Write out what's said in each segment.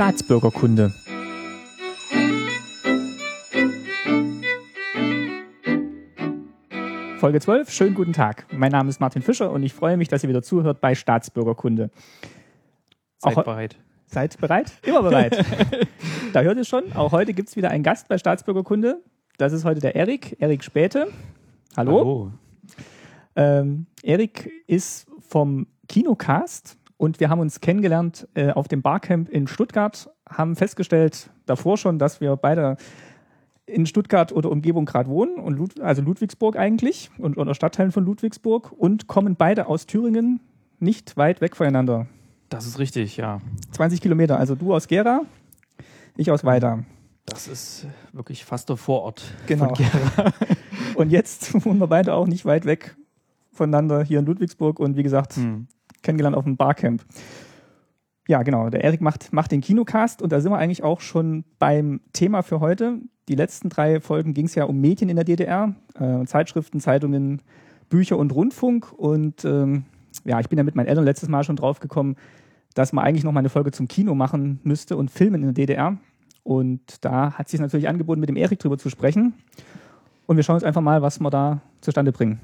Staatsbürgerkunde. Folge 12, schönen guten Tag. Mein Name ist Martin Fischer und ich freue mich, dass ihr wieder zuhört bei Staatsbürgerkunde. Seid Auch- bereit. Seid bereit? Immer bereit. da hört ihr schon, auch heute gibt es wieder einen Gast bei Staatsbürgerkunde. Das ist heute der Erik, Erik Späte. Hallo. Ähm, Erik ist vom Kinocast und wir haben uns kennengelernt äh, auf dem Barcamp in Stuttgart, haben festgestellt davor schon, dass wir beide in Stuttgart oder Umgebung gerade wohnen, und Lud also Ludwigsburg eigentlich und oder Stadtteilen von Ludwigsburg und kommen beide aus Thüringen, nicht weit weg voneinander. Das ist richtig, ja. 20 Kilometer, also du aus Gera, ich aus Weida. Das ist wirklich fast der Vorort. Genau. Von Gera. Und jetzt wohnen wir beide auch nicht weit weg voneinander hier in Ludwigsburg und wie gesagt, Hm. Kennengelernt auf dem Barcamp. Ja, genau. Der Erik macht, macht den Kinocast und da sind wir eigentlich auch schon beim Thema für heute. Die letzten drei Folgen ging es ja um Medien in der DDR, äh, Zeitschriften, Zeitungen, Bücher und Rundfunk. Und ähm, ja, ich bin ja mit meinen Eltern letztes Mal schon drauf gekommen, dass man eigentlich noch mal eine Folge zum Kino machen müsste und Filmen in der DDR. Und da hat sich natürlich angeboten, mit dem Erik drüber zu sprechen. Und wir schauen uns einfach mal, was wir da zustande bringen.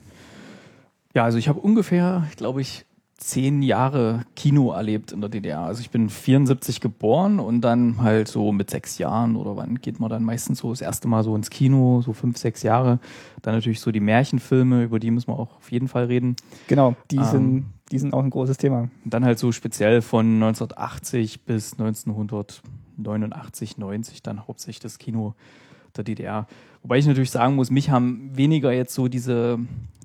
Ja, also ich habe ungefähr, glaube ich, zehn Jahre Kino erlebt in der DDR. Also ich bin 74 geboren und dann halt so mit sechs Jahren oder wann geht man dann meistens so das erste Mal so ins Kino, so fünf, sechs Jahre. Dann natürlich so die Märchenfilme, über die müssen wir auch auf jeden Fall reden. Genau, die, Ähm. sind, die sind auch ein großes Thema. Dann halt so speziell von 1980 bis 1989, 90 dann hauptsächlich das Kino der DDR. Wobei ich natürlich sagen muss, mich haben weniger jetzt so diese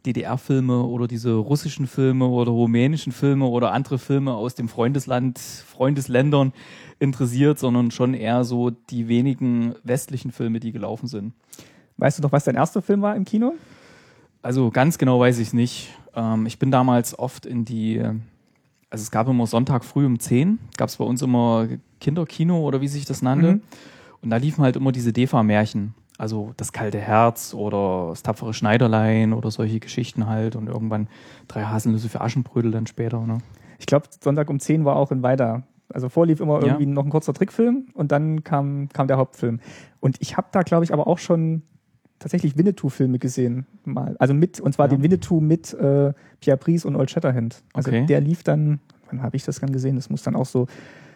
DDR-Filme oder diese russischen Filme oder rumänischen Filme oder andere Filme aus dem Freundesland, Freundesländern interessiert, sondern schon eher so die wenigen westlichen Filme, die gelaufen sind. Weißt du noch, was dein erster Film war im Kino? Also ganz genau weiß ich es nicht. Ähm, ich bin damals oft in die, also es gab immer Sonntag früh um 10, gab es bei uns immer Kinderkino oder wie sich das nannte. Mhm. Und da liefen halt immer diese DEFA-Märchen. Also das kalte Herz oder das tapfere Schneiderlein oder solche Geschichten halt. Und irgendwann drei Haselnüsse für Aschenbrödel dann später. Ne? Ich glaube, Sonntag um 10 war auch in Weida. Also vorlief immer Ja. irgendwie noch ein kurzer Trickfilm und dann kam, kam der Hauptfilm. Und ich habe da, glaube ich, aber auch schon tatsächlich Winnetou-Filme gesehen. Mal. Also mit, und zwar Ja. den Winnetou mit äh, Pierre Brice und Old Shatterhand. Also Okay. der lief dann, wann habe ich das dann gesehen? Das muss dann auch so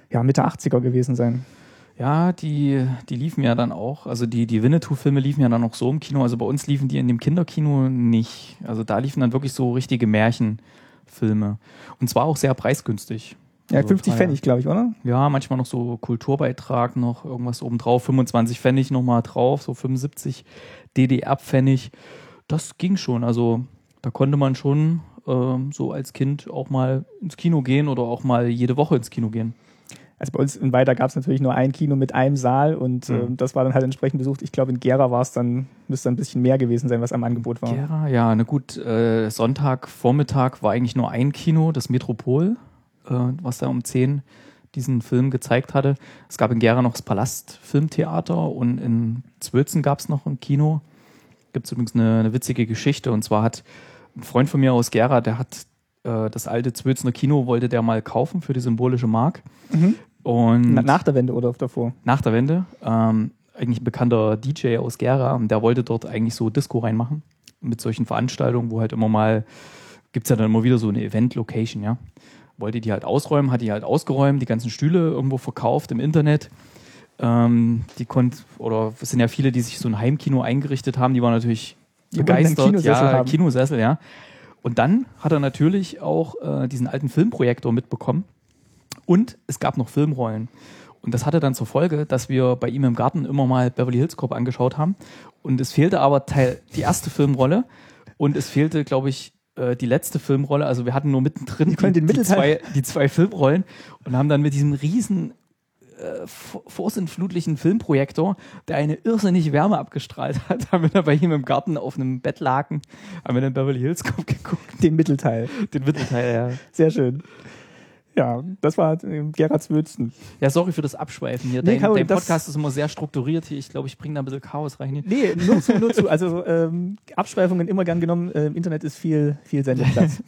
ja, Mitte 80er gewesen sein. Ja, die, die liefen ja dann auch, also die, die Winnetou-Filme liefen ja dann auch so im Kino. Also bei uns liefen die in dem Kinderkino nicht. Also da liefen dann wirklich so richtige Märchenfilme. Und zwar auch sehr preisgünstig. Ja, Also 50 teuer. Pfennig, glaube ich, oder? Ja, manchmal noch so Kulturbeitrag noch, irgendwas obendrauf, 25 Pfennig nochmal drauf, so 75 DDR-Pfennig. Das ging schon. Also da konnte man schon ähm, so als Kind auch mal ins Kino gehen oder auch mal jede Woche ins Kino gehen. Also bei uns in Weida gab es natürlich nur ein Kino mit einem Saal und Mhm. ähm, das war dann halt entsprechend besucht. Ich glaube, in Gera war es dann, müsste ein bisschen mehr gewesen sein, was am Angebot war. Gera, ja, na gut, äh, Sonntagvormittag war eigentlich nur ein Kino, das Metropol, äh, was da um 10 diesen Film gezeigt hatte. Es gab in Gera noch das Palastfilmtheater und in Zwölzen gab es noch ein Kino. Gibt es übrigens eine, eine witzige Geschichte und zwar hat ein Freund von mir aus Gera, der hat äh, das alte Zwölzner Kino, wollte der mal kaufen für die symbolische Mark. Mhm. Und Na, nach der Wende oder davor? nach der Wende, ähm, eigentlich ein bekannter DJ aus Gera, und der wollte dort eigentlich so Disco reinmachen. Mit solchen Veranstaltungen, wo halt immer mal, gibt's ja dann immer wieder so eine Event-Location, ja. Wollte die halt ausräumen, hat die halt ausgeräumt, die ganzen Stühle irgendwo verkauft im Internet. Ähm, die konnten, oder es sind ja viele, die sich so ein Heimkino eingerichtet haben, die waren natürlich Die begeistert. Kinosessel ja, haben. Kinosessel, ja. Und dann hat er natürlich auch äh, diesen alten Filmprojektor mitbekommen. Und es gab noch Filmrollen. Und das hatte dann zur Folge, dass wir bei ihm im Garten immer mal Beverly Hills Cop angeschaut haben. Und es fehlte aber Teil, die erste Filmrolle. Und es fehlte, glaube ich, äh, die letzte Filmrolle. Also wir hatten nur mittendrin die, Mittelteil- zwei, die zwei Filmrollen und haben dann mit diesem riesen äh, vor- vorsintflutlichen Filmprojektor, der eine irrsinnig Wärme abgestrahlt hat, haben wir da bei ihm im Garten auf einem Bettlaken, haben wir den Beverly Hills Cop geguckt, Den Mittelteil. den Mittelteil, ja. Sehr schön. Ja, das war äh, Gerhard Zwölsten. Ja, sorry für das Abschweifen hier. Nee, Dein, Problem, dein Podcast ist immer sehr strukturiert hier. Ich glaube, ich bringe da ein bisschen Chaos rein. Hier. Nee, nur zu, nur zu. Also ähm, Abschweifungen immer gern genommen. Äh, Im Internet ist viel, viel Sendeplatz.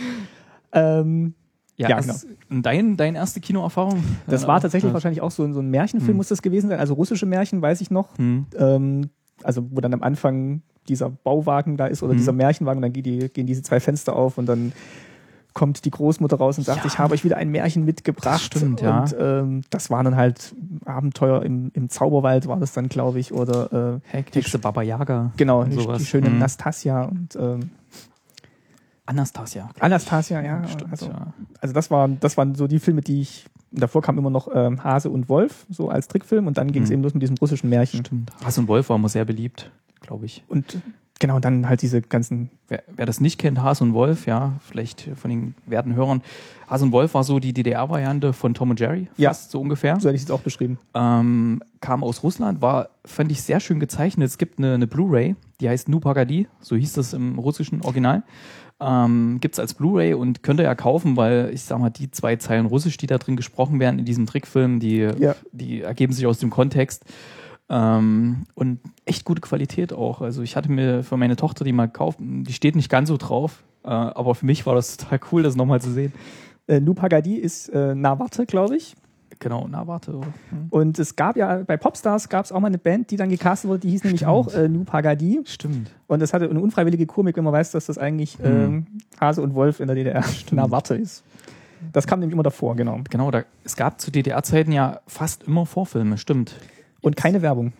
ähm, Ja, ja genau. Dein, deine erste Kinoerfahrung? Das war tatsächlich ja. wahrscheinlich auch so, so ein Märchenfilm, hm. muss das gewesen sein. Also russische Märchen, weiß ich noch. Hm. Ähm, also, wo dann am Anfang dieser Bauwagen da ist oder hm. dieser Märchenwagen, dann gehen, die, gehen diese zwei Fenster auf und dann kommt die Großmutter raus und sagt, ja. ich habe euch wieder ein Märchen mitgebracht. Das stimmt, ja. Und ähm, das waren dann halt Abenteuer im, im Zauberwald, war das dann, glaube ich, oder äh, Hexe Baba Yaga. Genau, die, die, schöne mhm. Nastasia und ähm, Anastasia. Anastasia, ja. Stimmt, also, ja. also das waren, das waren so die Filme, die ich. Davor kam immer noch ähm, Hase und Wolf, so als Trickfilm, und dann ging es mhm. eben los mit diesem russischen Märchen. Stimmt. Hase und Wolf war immer sehr beliebt, glaube ich. Und Genau, und dann halt diese ganzen. Wer, wer, das nicht kennt, Hase und Wolf, ja, vielleicht von den werten Hörern. Hase und Wolf war so die DDR-Variante von Tom und Jerry, ja. fast so ungefähr. So hätte ich es auch beschrieben. Ähm, kam aus Russland, war, fand ich sehr schön gezeichnet. Es gibt eine, eine Blu-ray, die heißt Nu Pagadi, so hieß das im russischen Original. Ähm, Gibt es als Blu-ray und könnt ihr ja kaufen, weil ich sag mal, die zwei Zeilen Russisch, die da drin gesprochen werden in diesem Trickfilm, die, ja. die ergeben sich aus dem Kontext. Ähm, und echt gute Qualität auch. Also ich hatte mir für meine Tochter die mal gekauft, die steht nicht ganz so drauf, äh, aber für mich war das total cool, das nochmal zu sehen. Äh, Nupagadi ist äh, Nawarte, glaube ich. Genau, Nawarte. Hm. Und es gab ja bei Popstars gab es auch mal eine Band, die dann gecastet wurde, die hieß Stimmt. nämlich auch äh, Nupagadi. Stimmt. Und das hatte eine unfreiwillige Komik, wenn man weiß, dass das eigentlich hm. ähm, Hase und Wolf in der DDR Nawarte ist. Das kam nämlich immer davor, genau. Genau, da, es gab zu DDR-Zeiten ja fast immer Vorfilme, stimmt. Und keine Werbung.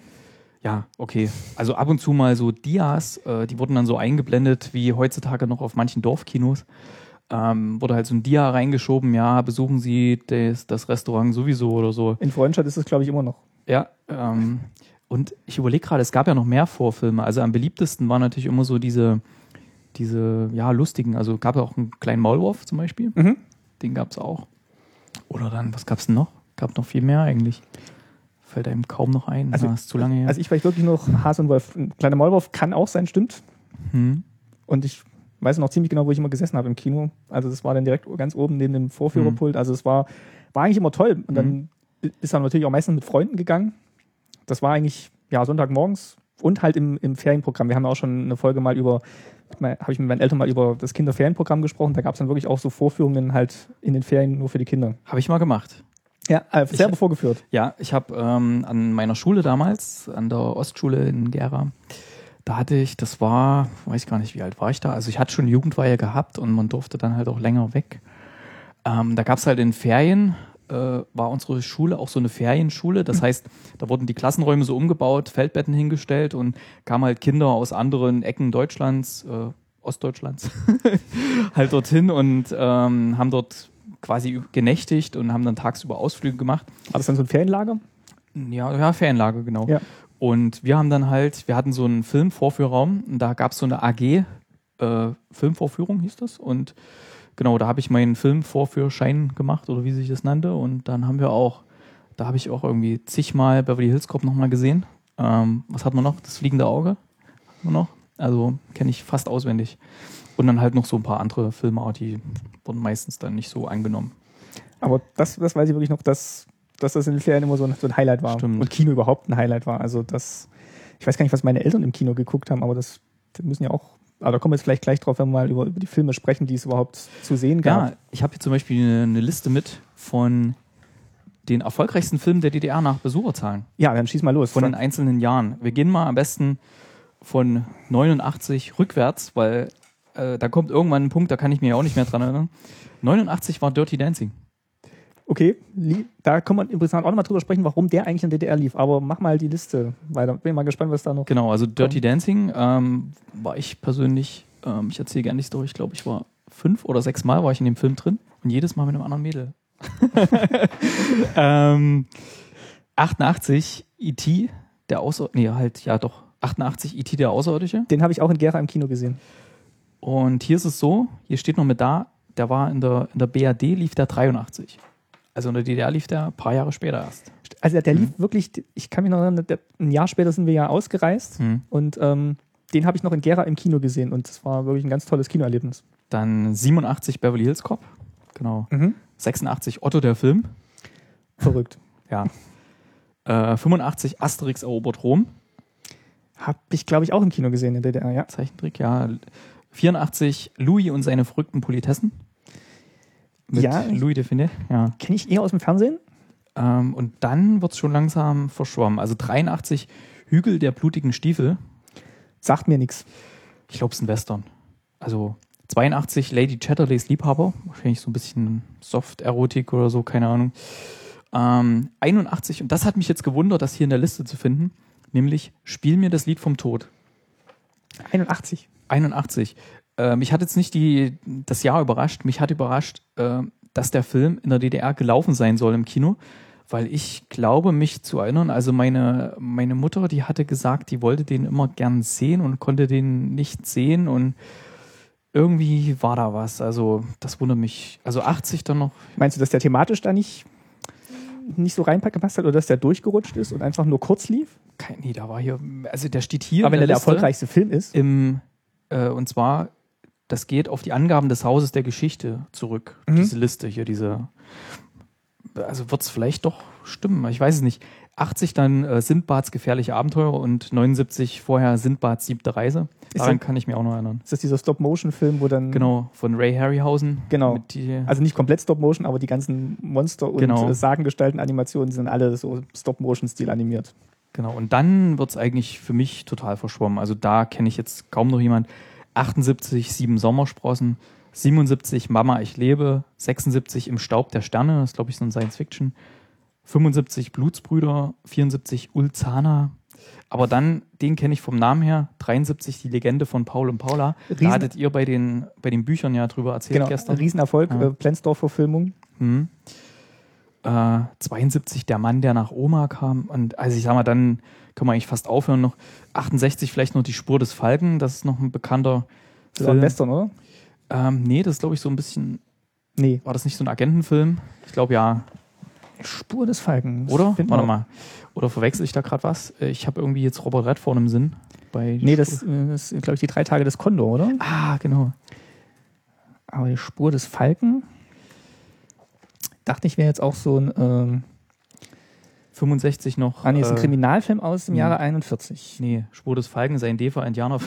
Ja, okay. Also ab und zu mal so Dias, äh, die wurden dann so eingeblendet, wie heutzutage noch auf manchen Dorfkinos. Ähm, wurde halt so ein Dia reingeschoben, ja, besuchen Sie das, das Restaurant sowieso oder so. In Freundschaft ist es, glaube ich, immer noch. Ja, ähm, und ich überlege gerade, es gab ja noch mehr Vorfilme. Also am beliebtesten waren natürlich immer so diese, diese, ja, lustigen. Also gab ja auch einen kleinen Maulwurf zum Beispiel. Mhm. Den gab es auch. Oder dann, was gab es denn noch? Gab noch viel mehr eigentlich. Fällt einem kaum noch ein. Also, Na, ist zu lange her. Also ich weiß wirklich noch Hase und Wolf. Ein kleiner Maulwurf kann auch sein, stimmt. Hm. Und ich weiß noch ziemlich genau, wo ich immer gesessen habe im Kino. Also das war dann direkt ganz oben neben dem Vorführerpult. Hm. Also es war, war eigentlich immer toll. Und dann hm. ist dann natürlich auch meistens mit Freunden gegangen. Das war eigentlich, ja, Sonntagmorgens und halt im, im Ferienprogramm. Wir haben ja auch schon eine Folge mal über, habe ich mit meinen Eltern mal über das Kinderferienprogramm gesprochen. Da gab es dann wirklich auch so Vorführungen halt in den Ferien nur für die Kinder. Habe ich mal gemacht. Ja, äh, selber ich, vorgeführt. Ja, ich habe ähm, an meiner Schule damals, an der Ostschule in Gera, da hatte ich, das war, weiß gar nicht, wie alt war ich da. Also ich hatte schon Jugendweihe gehabt und man durfte dann halt auch länger weg. Ähm, da gab es halt in Ferien, äh, war unsere Schule auch so eine Ferienschule. Das mhm. heißt, da wurden die Klassenräume so umgebaut, Feldbetten hingestellt und kamen halt Kinder aus anderen Ecken Deutschlands, äh, Ostdeutschlands, halt dorthin und ähm, haben dort quasi genächtigt und haben dann tagsüber Ausflüge gemacht. War das dann so ein Ferienlager? Ja, ja, Ferienlager, genau. Ja. Und wir haben dann halt, wir hatten so einen Filmvorführraum und da gab es so eine AG, äh, Filmvorführung hieß das. Und genau, da habe ich meinen Filmvorführschein gemacht oder wie sich das nannte. Und dann haben wir auch, da habe ich auch irgendwie zigmal Beverly Hills Cop nochmal gesehen. Ähm, was hat man noch? Das fliegende Auge? Nur noch? Also kenne ich fast auswendig. Und dann halt noch so ein paar andere Filme, die wurden meistens dann nicht so angenommen. Aber das, das weiß ich wirklich noch, dass, dass das in den Ferien immer so ein, so ein Highlight war. Stimmt. Und Kino überhaupt ein Highlight war. Also das, ich weiß gar nicht, was meine Eltern im Kino geguckt haben, aber das müssen ja auch, aber da kommen wir jetzt vielleicht gleich drauf, wenn wir mal über, über die Filme sprechen, die es überhaupt zu sehen gab. Ja, ich habe hier zum Beispiel eine, eine Liste mit von den erfolgreichsten Filmen der DDR nach Besucherzahlen. Ja, dann schieß mal los. Von den einzelnen Jahren. Wir gehen mal am besten von 89 rückwärts, weil äh, da kommt irgendwann ein Punkt, da kann ich mich auch nicht mehr dran erinnern. 89 war Dirty Dancing. Okay, da kann man im Prinzip auch nochmal drüber sprechen, warum der eigentlich in der DDR lief. Aber mach mal die Liste weiter. Bin mal gespannt, was da noch. Genau, also Dirty kommt. Dancing ähm, war ich persönlich, ähm, ich erzähle gerne die Story, ich glaube, ich war fünf oder sechs Mal war ich in dem Film drin und jedes Mal mit einem anderen Mädel. ähm, 88 E.T., der Außer... Nee, halt, ja doch. 88 E.T., der Außerirdische. Den habe ich auch in Gera im Kino gesehen. Und hier ist es so, hier steht noch mit da, der war in der, in der BAD lief der 83. Also in der DDR lief der ein paar Jahre später erst. Also der lief mhm. wirklich, ich kann mich noch erinnern, der, ein Jahr später sind wir ja ausgereist mhm. und ähm, den habe ich noch in Gera im Kino gesehen und das war wirklich ein ganz tolles Kinoerlebnis. Dann 87 Beverly Hills Cop, genau. Mhm. 86 Otto der Film. Verrückt. Ja. Äh, 85 Asterix erobert Rom. Habe ich, glaube ich, auch im Kino gesehen in der DDR, ja. Zeichentrick, ja. 84 Louis und seine verrückten Politessen. Mit Ja. Louis Define. Ja. Kenne ich eher aus dem Fernsehen? Ähm, und dann wird es schon langsam verschwommen. Also 83 Hügel der blutigen Stiefel. Sagt mir nichts. Ich glaube, es ist ein Western. Also 82 Lady Chatterleys Liebhaber. Wahrscheinlich so ein bisschen Soft-Erotik oder so, keine Ahnung. Ähm, 81, und das hat mich jetzt gewundert, das hier in der Liste zu finden, nämlich Spiel mir das Lied vom Tod. 81. 81. Äh, mich hat jetzt nicht die, das Jahr überrascht. Mich hat überrascht, äh, dass der Film in der DDR gelaufen sein soll im Kino, weil ich glaube, mich zu erinnern, also meine, meine Mutter, die hatte gesagt, die wollte den immer gern sehen und konnte den nicht sehen und irgendwie war da was. Also das wundert mich. Also 80 dann noch. Meinst du, dass der thematisch da nicht, nicht so reingepasst hat oder dass der durchgerutscht ist und einfach nur kurz lief? Kein, nee, da war hier, also der steht hier. Aber wenn er der Liste erfolgreichste Film ist. Im, äh, und zwar, das geht auf die Angaben des Hauses der Geschichte zurück. Mhm. Diese Liste hier, diese. Also wird es vielleicht doch stimmen, ich weiß es nicht. 80 dann äh, Sindbads gefährliche Abenteuer und 79 vorher Sindbads siebte Reise. Daran das- kann ich mir auch noch erinnern. Ist das dieser Stop-Motion-Film, wo dann. Genau, von Ray Harryhausen. Genau. Also nicht komplett Stop-Motion, aber die ganzen Monster- und Genau. äh, Sagengestalten-Animationen sind alle so Stop-Motion-Stil animiert. Genau, und dann wird es eigentlich für mich total verschwommen. Also da kenne ich jetzt kaum noch jemand. 78, Sieben Sommersprossen, 77, Mama, ich lebe, 76, Im Staub der Sterne, das ist, glaube ich, so ein Science-Fiction, 75, Blutsbrüder, 74, Ulzana. Aber dann, den kenne ich vom Namen her, 73, die Legende von Paul und Paula. Riesen- Da hattet ihr bei den, bei den Büchern ja drüber erzählt Genau, gestern. Riesenerfolg, Ja. äh, Plensdorf-Verfilmung. Mhm. Äh, 72 der Mann, der nach Oma kam. Und also ich sag mal, dann können wir eigentlich fast aufhören noch. 68 vielleicht noch die Spur des Falken, das ist noch ein bekannter Das ist auch ein. Western, oder? Ähm, nee, das ist glaube ich so ein bisschen, Nee. war das nicht so ein Agentenfilm? Ich glaube ja. Spur des Falken. Oder? Warte mal. Oder verwechsel ich da gerade was? Äh, Ich habe irgendwie jetzt Robert Redford im Sinn. Bei Nee, das, äh, das sind, glaube ich, die drei Tage des Kondor, oder? Ah, genau. Aber die Spur des Falken. Dachte ich, wäre jetzt auch so ein, ähm, 65 noch. ah, nee, ist ein äh, Kriminalfilm aus dem hm. Jahre 41. Nee, Spur des Falken ist ein Defa-Indianer.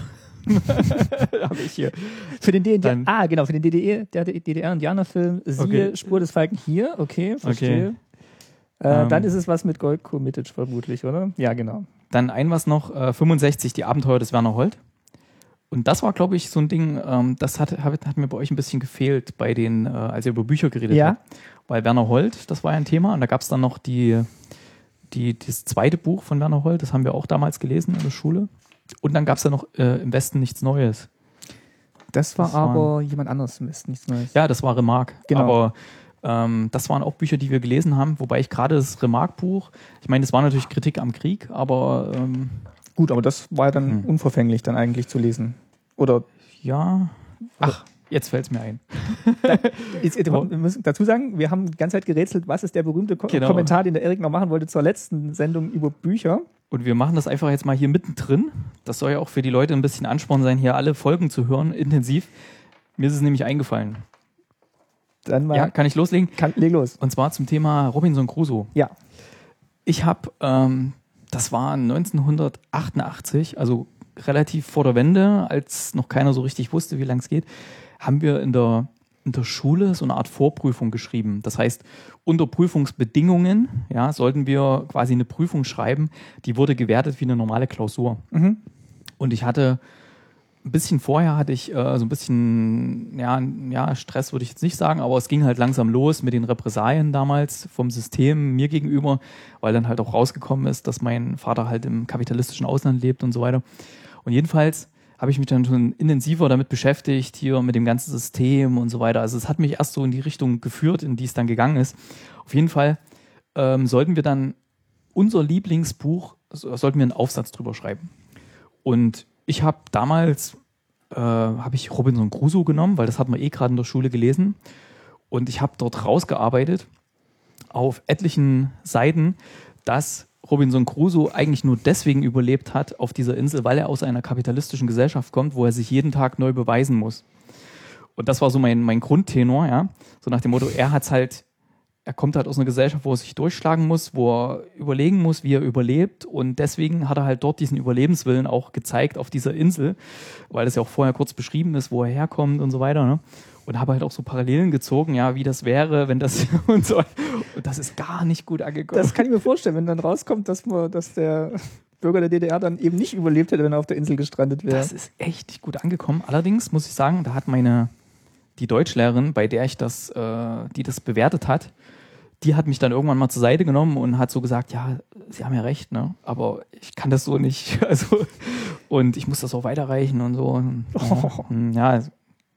habe ich hier. Für den DDR, ah, genau, für den DDR-Indianerfilm, siehe Okay. Spur des Falken hier, okay, verstehe. Äh, Ähm. dann ist es was mit Gold Committed vermutlich, oder? Ja, genau. Dann ein was noch, äh, 65, die Abenteuer des Werner Holt. Und das war, glaube ich, so ein Ding, ähm, das hat, hat, hat mir bei euch ein bisschen gefehlt, bei den, äh, als ihr über Bücher geredet Ja. habt. Weil Werner Holt, das war ja ein Thema. Und da gab es dann noch die, die, das zweite Buch von Werner Holt, das haben wir auch damals gelesen in der Schule. Und dann gab es ja noch äh, Im Westen nichts Neues. Das war Das waren- aber jemand anderes im Westen, nichts Neues. Ja, das war Remarque. Genau. Aber ähm, das waren auch Bücher, die wir gelesen haben, wobei ich gerade das Remarque-Buch, ich meine, das war natürlich Kritik am Krieg, aber ähm, Gut, aber das war ja dann Hm. unverfänglich dann eigentlich zu lesen. Oder ja. Ach, jetzt fällt es mir ein. Ist, wir müssen dazu sagen, wir haben die ganze Zeit gerätselt, was ist der berühmte Ko Genau. Kommentar, den der Erik noch machen wollte zur letzten Sendung über Bücher. Und wir machen das einfach jetzt mal hier mittendrin. Das soll ja auch für die Leute ein bisschen Ansporn sein, hier alle Folgen zu hören, intensiv. Mir ist es nämlich eingefallen. Dann mal, Ja, kann ich loslegen? kann, leg los. Und zwar zum Thema Robinson Crusoe. Ja, Ich habe, ähm, das war 1988, also relativ vor der Wende, als noch keiner so richtig wusste, wie lang es geht, haben wir in der, in der Schule so eine Art Vorprüfung geschrieben. Das heißt, unter Prüfungsbedingungen ja, sollten wir quasi eine Prüfung schreiben, die wurde gewertet wie eine normale Klausur. Mhm. Und ich hatte ein bisschen vorher hatte ich äh, so ein bisschen, ja, ja, Stress würde ich jetzt nicht sagen, aber es ging halt langsam los mit den Repressalien damals vom System mir gegenüber, weil dann halt auch rausgekommen ist, dass mein Vater halt im kapitalistischen Ausland lebt und so weiter. Und jedenfalls habe ich mich dann schon intensiver damit beschäftigt, hier mit dem ganzen System und so weiter. Also es hat mich erst so in die Richtung geführt, in die es dann gegangen ist. Auf jeden Fall ähm, sollten wir dann unser Lieblingsbuch, so- sollten wir einen Aufsatz drüber schreiben. Und ich habe damals, äh, habe ich Robinson Crusoe genommen, weil das hat man eh gerade in der Schule gelesen. Und ich habe dort rausgearbeitet auf etlichen Seiten, dass Robinson Crusoe eigentlich nur deswegen überlebt hat auf dieser Insel, weil er aus einer kapitalistischen Gesellschaft kommt, wo er sich jeden Tag neu beweisen muss. Und das war so mein, mein Grundtenor, ja. So nach dem Motto, er hat's halt, er kommt halt aus einer Gesellschaft, wo er sich durchschlagen muss, wo er überlegen muss, wie er überlebt. Und deswegen hat er halt dort diesen Überlebenswillen auch gezeigt auf dieser Insel, weil das ja auch vorher kurz beschrieben ist, wo er herkommt und so weiter. Ne? Und habe halt auch so Parallelen gezogen, ja, wie das wäre, wenn das und so. Und das ist gar nicht gut angekommen. Das kann ich mir vorstellen, wenn dann rauskommt, dass man, dass der Bürger der DDR dann eben nicht überlebt hätte, wenn er auf der Insel gestrandet wäre. Das ist echt nicht gut angekommen. Allerdings muss ich sagen, da hat meine die Deutschlehrerin, bei der ich das, äh, die das bewertet hat, die hat mich dann irgendwann mal zur Seite genommen und hat so gesagt, ja, Sie haben ja recht, ne? Aber ich kann das so nicht. Also, und ich muss das auch weiterreichen und so. Oh. Ja,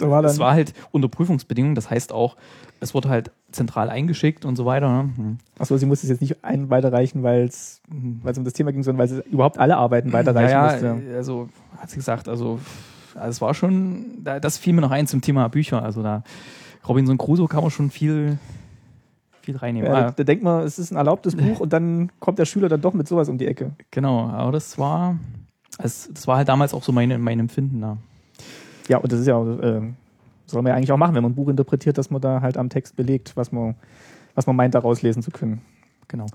war es war halt unter Prüfungsbedingungen, das heißt auch, es wurde halt zentral eingeschickt und so weiter. Ne? Hm. Achso, sie musste es jetzt nicht ein weiterreichen, weil es um das Thema ging, sondern weil sie überhaupt alle Arbeiten weiterreichen ja, musste. Also hat sie gesagt, also, also es war schon, das fiel mir noch ein zum Thema Bücher. Also da Robinson Crusoe kann man schon viel, viel reinnehmen. Ja, ah, da, da, denkt man, es ist ein erlaubtes Buch und dann kommt der Schüler dann doch mit sowas um die Ecke. Genau, aber das war, das, das war halt damals auch so mein, mein Empfinden da. Ja, und das ist ja äh, soll man ja eigentlich auch machen, wenn man ein Buch interpretiert, dass man da halt am Text belegt, was man, was man meint, daraus lesen zu können. Genau.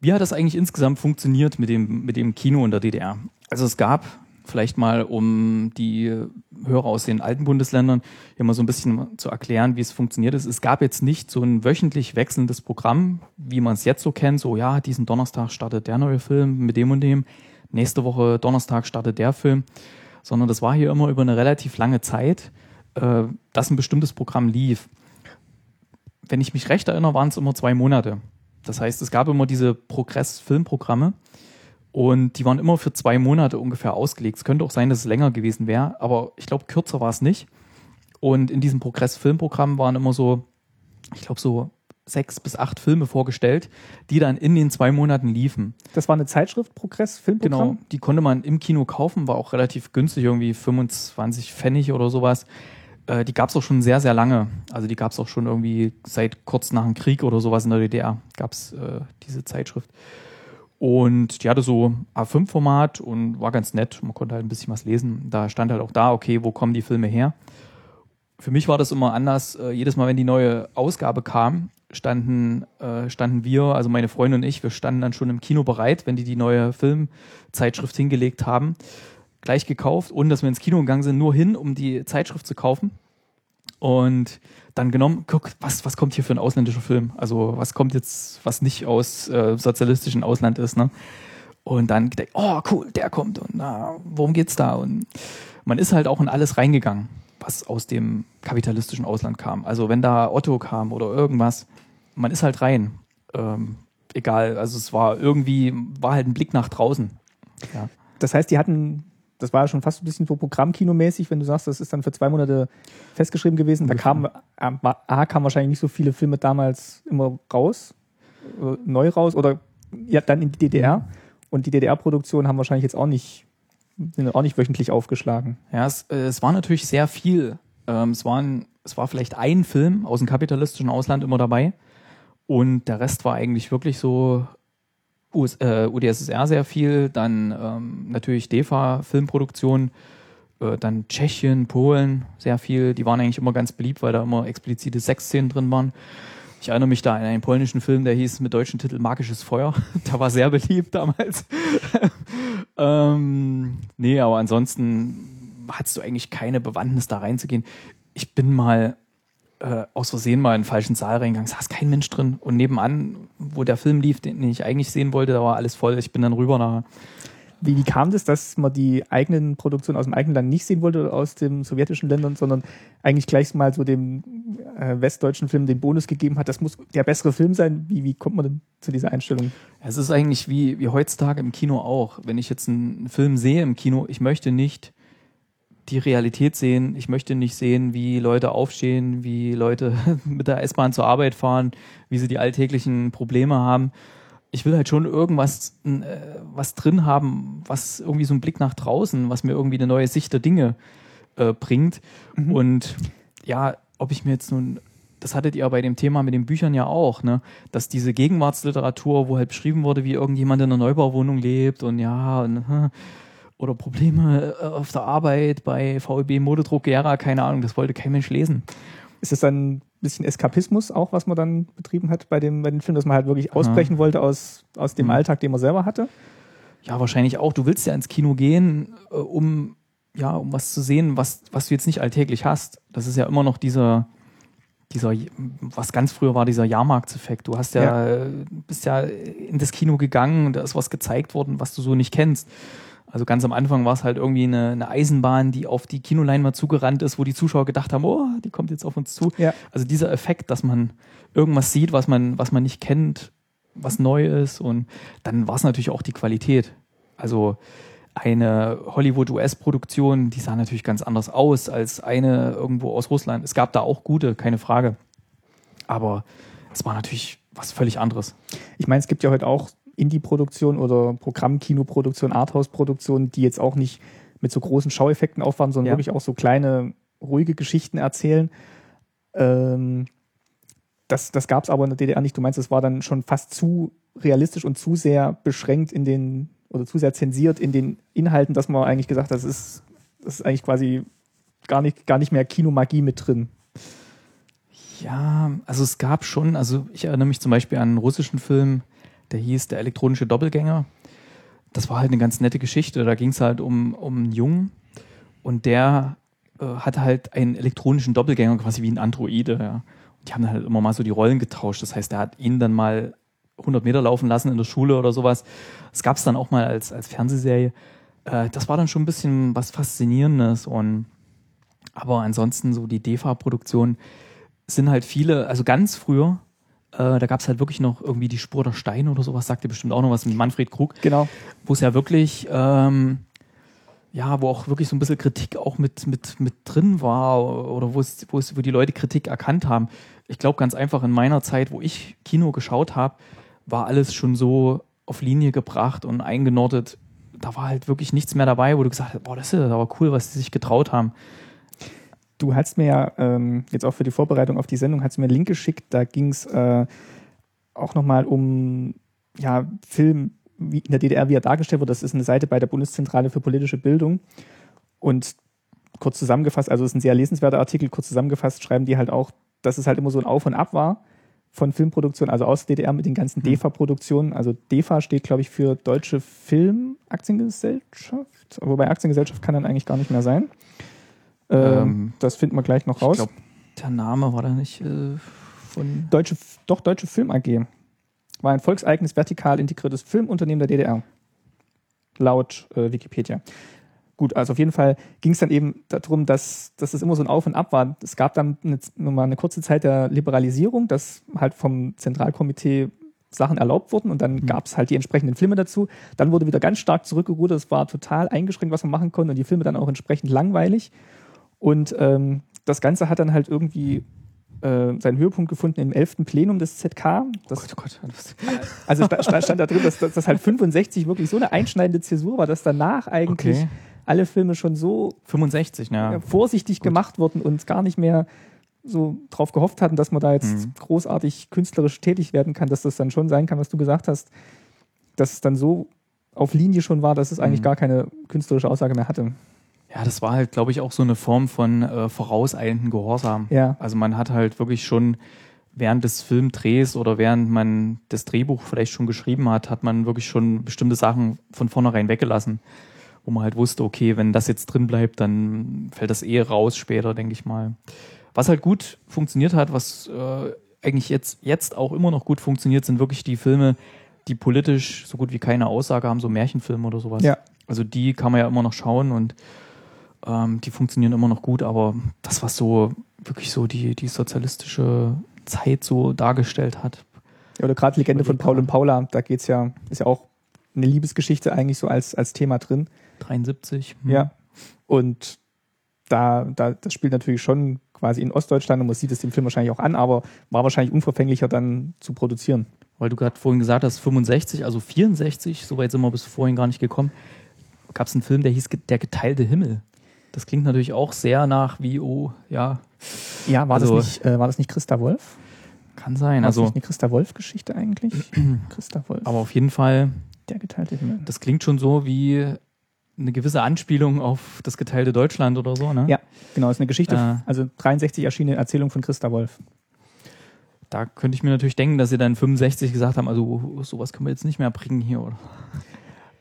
Wie hat das eigentlich insgesamt funktioniert mit dem, mit dem Kino in der DDR? Also es gab vielleicht mal, um die Hörer aus den alten Bundesländern hier mal so ein bisschen zu erklären, wie es funktioniert ist. Es gab jetzt nicht so ein wöchentlich wechselndes Programm, wie man es jetzt so kennt. So, ja, diesen Donnerstag startet der neue Film mit dem und dem. Nächste Woche Donnerstag startet der Film sondern das war hier immer über eine relativ lange Zeit, äh, dass ein bestimmtes Programm lief. Wenn ich mich recht erinnere, waren es immer zwei Monate. Das heißt, es gab immer diese Progress-Filmprogramme und die waren immer für zwei Monate ungefähr ausgelegt. Es könnte auch sein, dass es länger gewesen wäre, aber ich glaube, kürzer war es nicht. Und in diesem Progress-Filmprogramm waren immer so, ich glaube, so sechs bis acht Filme vorgestellt, die dann in den zwei Monaten liefen. Das war eine Zeitschrift, Progress, Filmprogramm? Genau, die konnte man im Kino kaufen, war auch relativ günstig, irgendwie 25 Pfennig oder sowas. Äh, die gab es auch schon sehr, sehr lange. Also die gab es auch schon irgendwie seit kurz nach dem Krieg oder sowas in der DDR gab es äh, diese Zeitschrift. Und die hatte so A5-Format und war ganz nett. Man konnte halt ein bisschen was lesen. Da stand halt auch da, okay, wo kommen die Filme her? Für mich war das immer anders. Äh, jedes Mal, wenn die neue Ausgabe kam, standen, äh, standen wir, also meine Freundin und ich, wir standen dann schon im Kino bereit, wenn die die neue Filmzeitschrift hingelegt haben. Gleich gekauft, ohne dass wir ins Kino gegangen sind, nur hin, um die Zeitschrift zu kaufen. Und dann genommen, guck, was, was kommt hier für ein ausländischer Film? Also was kommt jetzt, was nicht aus äh, sozialistischen Ausland ist, ne? Und dann gedacht, oh cool, der kommt und na, worum geht's da? Und man ist halt auch in alles reingegangen, was aus dem kapitalistischen Ausland kam. Also wenn da Otto kam oder irgendwas, man ist halt rein. Ähm, egal, also es war irgendwie, war halt ein Blick nach draußen. Ja. Das heißt, die hatten, das war ja schon fast ein bisschen so Programmkinomäßig, wenn du sagst, das ist dann für zwei Monate festgeschrieben gewesen. Da kam, A, kam wahrscheinlich nicht so viele Filme damals immer raus, äh, neu raus oder ja, dann in die DDR. Mhm. Und die DDR-Produktionen haben wahrscheinlich jetzt auch nicht, auch nicht wöchentlich aufgeschlagen. Ja, es, äh, es war natürlich sehr viel. Ähm, es, waren, es war vielleicht ein Film aus dem kapitalistischen Ausland immer dabei. Und der Rest war eigentlich wirklich so US, äh, UdSSR sehr viel, dann ähm, natürlich DEFA-Filmproduktion, äh, dann Tschechien, Polen sehr viel. Die waren eigentlich immer ganz beliebt, weil da immer explizite Sexszenen drin waren. Ich erinnere mich da an einen polnischen Film, der hieß mit deutschen Titel Magisches Feuer. der war sehr beliebt damals. ähm, nee, aber ansonsten hattest du eigentlich keine Bewandtnis da reinzugehen. Ich bin mal äh, aus Versehen mal in den falschen Saal reingegangen, saß kein Mensch drin. Und nebenan, wo der Film lief, den, ich eigentlich sehen wollte, da war alles voll. Ich bin dann rüber nach. Wie, wie kam das, dass man die eigenen Produktionen aus dem eigenen Land nicht sehen wollte, aus den sowjetischen Ländern, sondern eigentlich gleich mal so dem äh, westdeutschen Film den Bonus gegeben hat, das muss der bessere Film sein? Wie, wie kommt man denn zu dieser Einstellung? Es ist eigentlich wie, wie heutzutage im Kino auch. Wenn ich jetzt einen Film sehe im Kino, ich möchte nicht die Realität sehen. Ich möchte nicht sehen, wie Leute aufstehen, wie Leute mit der S-Bahn zur Arbeit fahren, wie sie die alltäglichen Probleme haben. Ich will halt schon irgendwas äh, was drin haben, was irgendwie so einen Blick nach draußen, was mir irgendwie eine neue Sicht der Dinge äh, bringt. Mhm. Und ja, ob ich mir jetzt nun das hattet ihr bei dem Thema mit den Büchern ja auch, ne? dass diese Gegenwartsliteratur, wo halt beschrieben wurde, wie irgendjemand in einer Neubauwohnung lebt und ja, und, oder Probleme äh, auf der Arbeit bei VEB Modedruck Gera, keine Ahnung, das wollte kein Mensch lesen. Ist es dann bisschen Eskapismus auch, was man dann betrieben hat bei dem, bei dem Film, dass man halt wirklich ausbrechen ja. wollte aus, aus dem mhm. Alltag, den man selber hatte. Ja, wahrscheinlich auch. Du willst ja ins Kino gehen, äh, um ja, um was zu sehen, was, was du jetzt nicht alltäglich hast. Das ist ja immer noch dieser, dieser, was ganz früher war, dieser Jahrmarktseffekt. Du hast ja, ja, bist ja in das Kino gegangen und da ist was gezeigt worden, was du so nicht kennst. Also ganz am Anfang war es halt irgendwie eine, eine Eisenbahn, die auf die Kinoleinwand zugerannt ist, wo die Zuschauer gedacht haben, oh, die kommt jetzt auf uns zu. Ja. Also dieser Effekt, dass man irgendwas sieht, was man, was man nicht kennt, was neu ist und dann war es natürlich auch die Qualität. Also eine Hollywood-US-Produktion, die sah natürlich ganz anders aus als eine irgendwo aus Russland. Es gab da auch gute, keine Frage. Aber es war natürlich was völlig anderes. Ich meine, es gibt ja heute auch Indie-Produktionen oder Programm-Kinoproduktionen, Arthouse-Produktionen, die jetzt auch nicht mit so großen Schaueffekten auffahren, sondern ja. wirklich auch so kleine, ruhige Geschichten erzählen. Ähm, das das gab es aber in der DDR nicht. Du meinst, es war dann schon fast zu realistisch und zu sehr beschränkt in den oder zu sehr zensiert in den Inhalten, dass man eigentlich gesagt hat, das ist, das ist eigentlich quasi gar nicht, gar nicht mehr Kinomagie mit drin. Ja, also es gab schon, also ich erinnere mich zum Beispiel an einen russischen Film, der hieß Der elektronische Doppelgänger. Das war halt eine ganz nette Geschichte. Da ging es halt um, um einen Jungen und der äh, hatte halt einen elektronischen Doppelgänger, quasi wie ein Androide. Ja. Und die haben dann halt immer mal so die Rollen getauscht. Das heißt, er hat ihn dann mal 100 Meter laufen lassen in der Schule oder sowas. Das gab es dann auch mal als, als Fernsehserie. Äh, das war dann schon ein bisschen was Faszinierendes. Und aber ansonsten so die DEFA-Produktion sind halt viele, also ganz früher, äh, da gab es halt wirklich noch irgendwie die Spur der Steine oder sowas, sagt ihr bestimmt auch noch was mit Manfred Krug. Genau. Wo es ja wirklich, ähm, ja, wo auch wirklich so ein bisschen Kritik auch mit, mit, mit drin war oder wo es, wo es, wo die Leute Kritik erkannt haben. Ich glaube ganz einfach in meiner Zeit, wo ich Kino geschaut habe, war alles schon so auf Linie gebracht und eingenordet. Da war halt wirklich nichts mehr dabei, wo du gesagt hast, boah, das ist aber cool, was sie sich getraut haben. Du hast mir ja ähm, jetzt auch für die Vorbereitung auf die Sendung hast mir einen Link geschickt, da ging es äh, auch nochmal um ja, Film wie in der DDR, wie er dargestellt wird. Das ist eine Seite bei der Bundeszentrale für politische Bildung. Und kurz zusammengefasst, also es ist ein sehr lesenswerter Artikel, kurz zusammengefasst schreiben die halt auch, dass es halt immer so ein Auf und Ab war von Filmproduktionen, also aus DDR mit den ganzen hm. DEFA-Produktionen. Also DEFA steht, glaube ich, für Deutsche Filmaktiengesellschaft, wobei Aktiengesellschaft kann dann eigentlich gar nicht mehr sein. Ähm, ähm, das finden wir gleich noch raus. Ich glaube, der Name war da nicht äh, von. Deutsche, doch, Deutsche Film AG. War ein volkseigenes vertikal integriertes Filmunternehmen der DDR. Laut äh, Wikipedia. Gut, also auf jeden Fall ging es dann eben darum, dass, dass es immer so ein Auf und Ab war. Es gab dann eine, mal eine kurze Zeit der Liberalisierung, dass halt vom Zentralkomitee Sachen erlaubt wurden und dann mhm. gab es halt die entsprechenden Filme dazu. Dann wurde wieder ganz stark zurückgerudert. Es war total eingeschränkt, was man machen konnte und die Filme dann auch entsprechend langweilig. Und ähm, das Ganze hat dann halt irgendwie äh, seinen Höhepunkt gefunden im 11. Plenum des ZK. Das, oh Gott, oh Gott. Also stand, stand da drin, dass, dass, dass halt 65 wirklich so eine einschneidende Zäsur war, dass danach eigentlich okay alle Filme schon so 65, ja. vorsichtig Gut. gemacht wurden und gar nicht mehr so drauf gehofft hatten, dass man da jetzt mhm. großartig künstlerisch tätig werden kann, dass das dann schon sein kann, was du gesagt hast, dass es dann so auf Linie schon war, dass es eigentlich mhm. gar keine künstlerische Aussage mehr hatte. Ja, das war halt, glaube ich, auch so eine Form von äh, vorauseilenden Gehorsam. Ja. Also man hat halt wirklich schon während des Filmdrehs oder während man das Drehbuch vielleicht schon geschrieben hat, hat man wirklich schon bestimmte Sachen von vornherein weggelassen wo man halt wusste, okay, wenn das jetzt drin bleibt, dann fällt das eh raus später, denke ich mal. Was halt gut funktioniert hat, was äh, eigentlich jetzt, jetzt auch immer noch gut funktioniert, sind wirklich die Filme, die politisch so gut wie keine Aussage haben, so Märchenfilme oder sowas. Ja. Also die kann man ja immer noch schauen und ähm, die funktionieren immer noch gut, aber das, was so wirklich so die, die sozialistische Zeit so dargestellt hat. Ja, oder gerade Legende von Paul und Paula, da geht's ja, ist ja auch eine Liebesgeschichte eigentlich so als, als Thema drin. 73. Hm. Ja. Und da, da, das spielt natürlich schon quasi in Ostdeutschland und man sieht es dem Film wahrscheinlich auch an, aber war wahrscheinlich unverfänglicher dann zu produzieren. Weil du gerade vorhin gesagt hast, 65, also 64, so weit sind wir bis vorhin gar nicht gekommen, gab es einen Film, der hieß Der geteilte Himmel. Das klingt natürlich auch sehr nach wie, oh, ja. Ja, war, also, das, nicht, äh, war das nicht Christa Wolf? Kann sein. War also, das nicht eine Christa Wolf-Geschichte eigentlich? Christa Wolf. Aber auf jeden Fall. Der geteilte Himmel. Das klingt schon so wie eine gewisse Anspielung auf das geteilte Deutschland oder so, ne? Ja, genau, ist eine Geschichte, äh, also 63 erschienene Erzählung von Christa Wolf. da könnte ich mir natürlich denken, dass sie dann 65 gesagt haben, also sowas können wir jetzt nicht mehr bringen hier. Oder?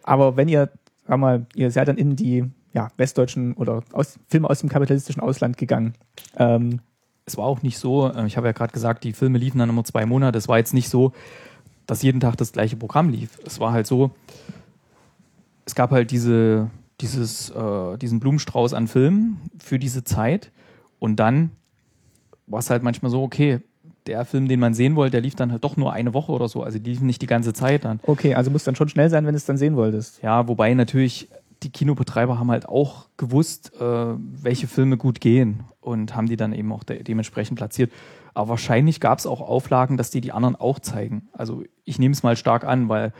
Aber wenn ihr, sag mal, ihr seid dann in die ja, westdeutschen oder aus, Filme aus dem kapitalistischen Ausland gegangen. Ähm, es war auch nicht so, äh, ich habe ja gerade gesagt, die Filme liefen dann immer zwei Monate. Es war jetzt nicht so, dass jeden Tag das gleiche Programm lief. Es war halt so, es gab halt diese, dieses, äh, diesen Blumenstrauß an Filmen für diese Zeit und dann war es halt manchmal so, okay, der Film, den man sehen wollte, der lief dann halt doch nur eine Woche oder so. Also die liefen nicht die ganze Zeit dann. Okay, also muss dann schon schnell sein, wenn du es dann sehen wolltest. Ja, wobei natürlich die Kinobetreiber haben halt auch gewusst, äh, welche Filme gut gehen und haben die dann eben auch de dementsprechend platziert. Aber wahrscheinlich gab es auch Auflagen, dass die die anderen auch zeigen. Also ich nehme es mal stark an, weil,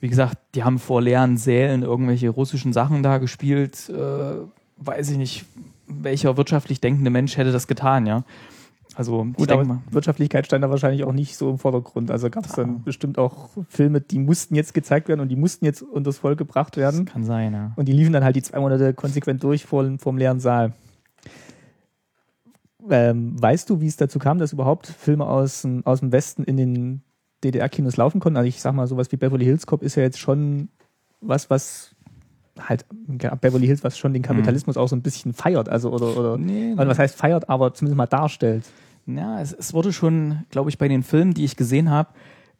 wie gesagt, die haben vor leeren Sälen irgendwelche russischen Sachen da gespielt. Äh, weiß ich nicht, welcher wirtschaftlich denkende Mensch hätte das getan, ja. Also Gut, aber. Wirtschaftlichkeit stand da wahrscheinlich auch nicht so im Vordergrund. Also gab es dann ah. bestimmt auch Filme, die mussten jetzt gezeigt werden und die mussten jetzt unters Volk gebracht werden. Das kann sein, ja. Und die liefen dann halt die zwei Monate konsequent durch vor, dem leeren Saal. Ähm, weißt du, wie es dazu kam, dass überhaupt Filme aus, aus dem Westen in den DDR-Kinos laufen konnten? Also ich sag mal, sowas wie Beverly Hills Cop ist ja jetzt schon was, was halt Beverly Hills, was schon den Kapitalismus mhm. auch so ein bisschen feiert, also oder, oder nee, also was heißt feiert, aber zumindest mal darstellt. Ja, es, es wurde schon, glaube ich, bei den Filmen, die ich gesehen habe,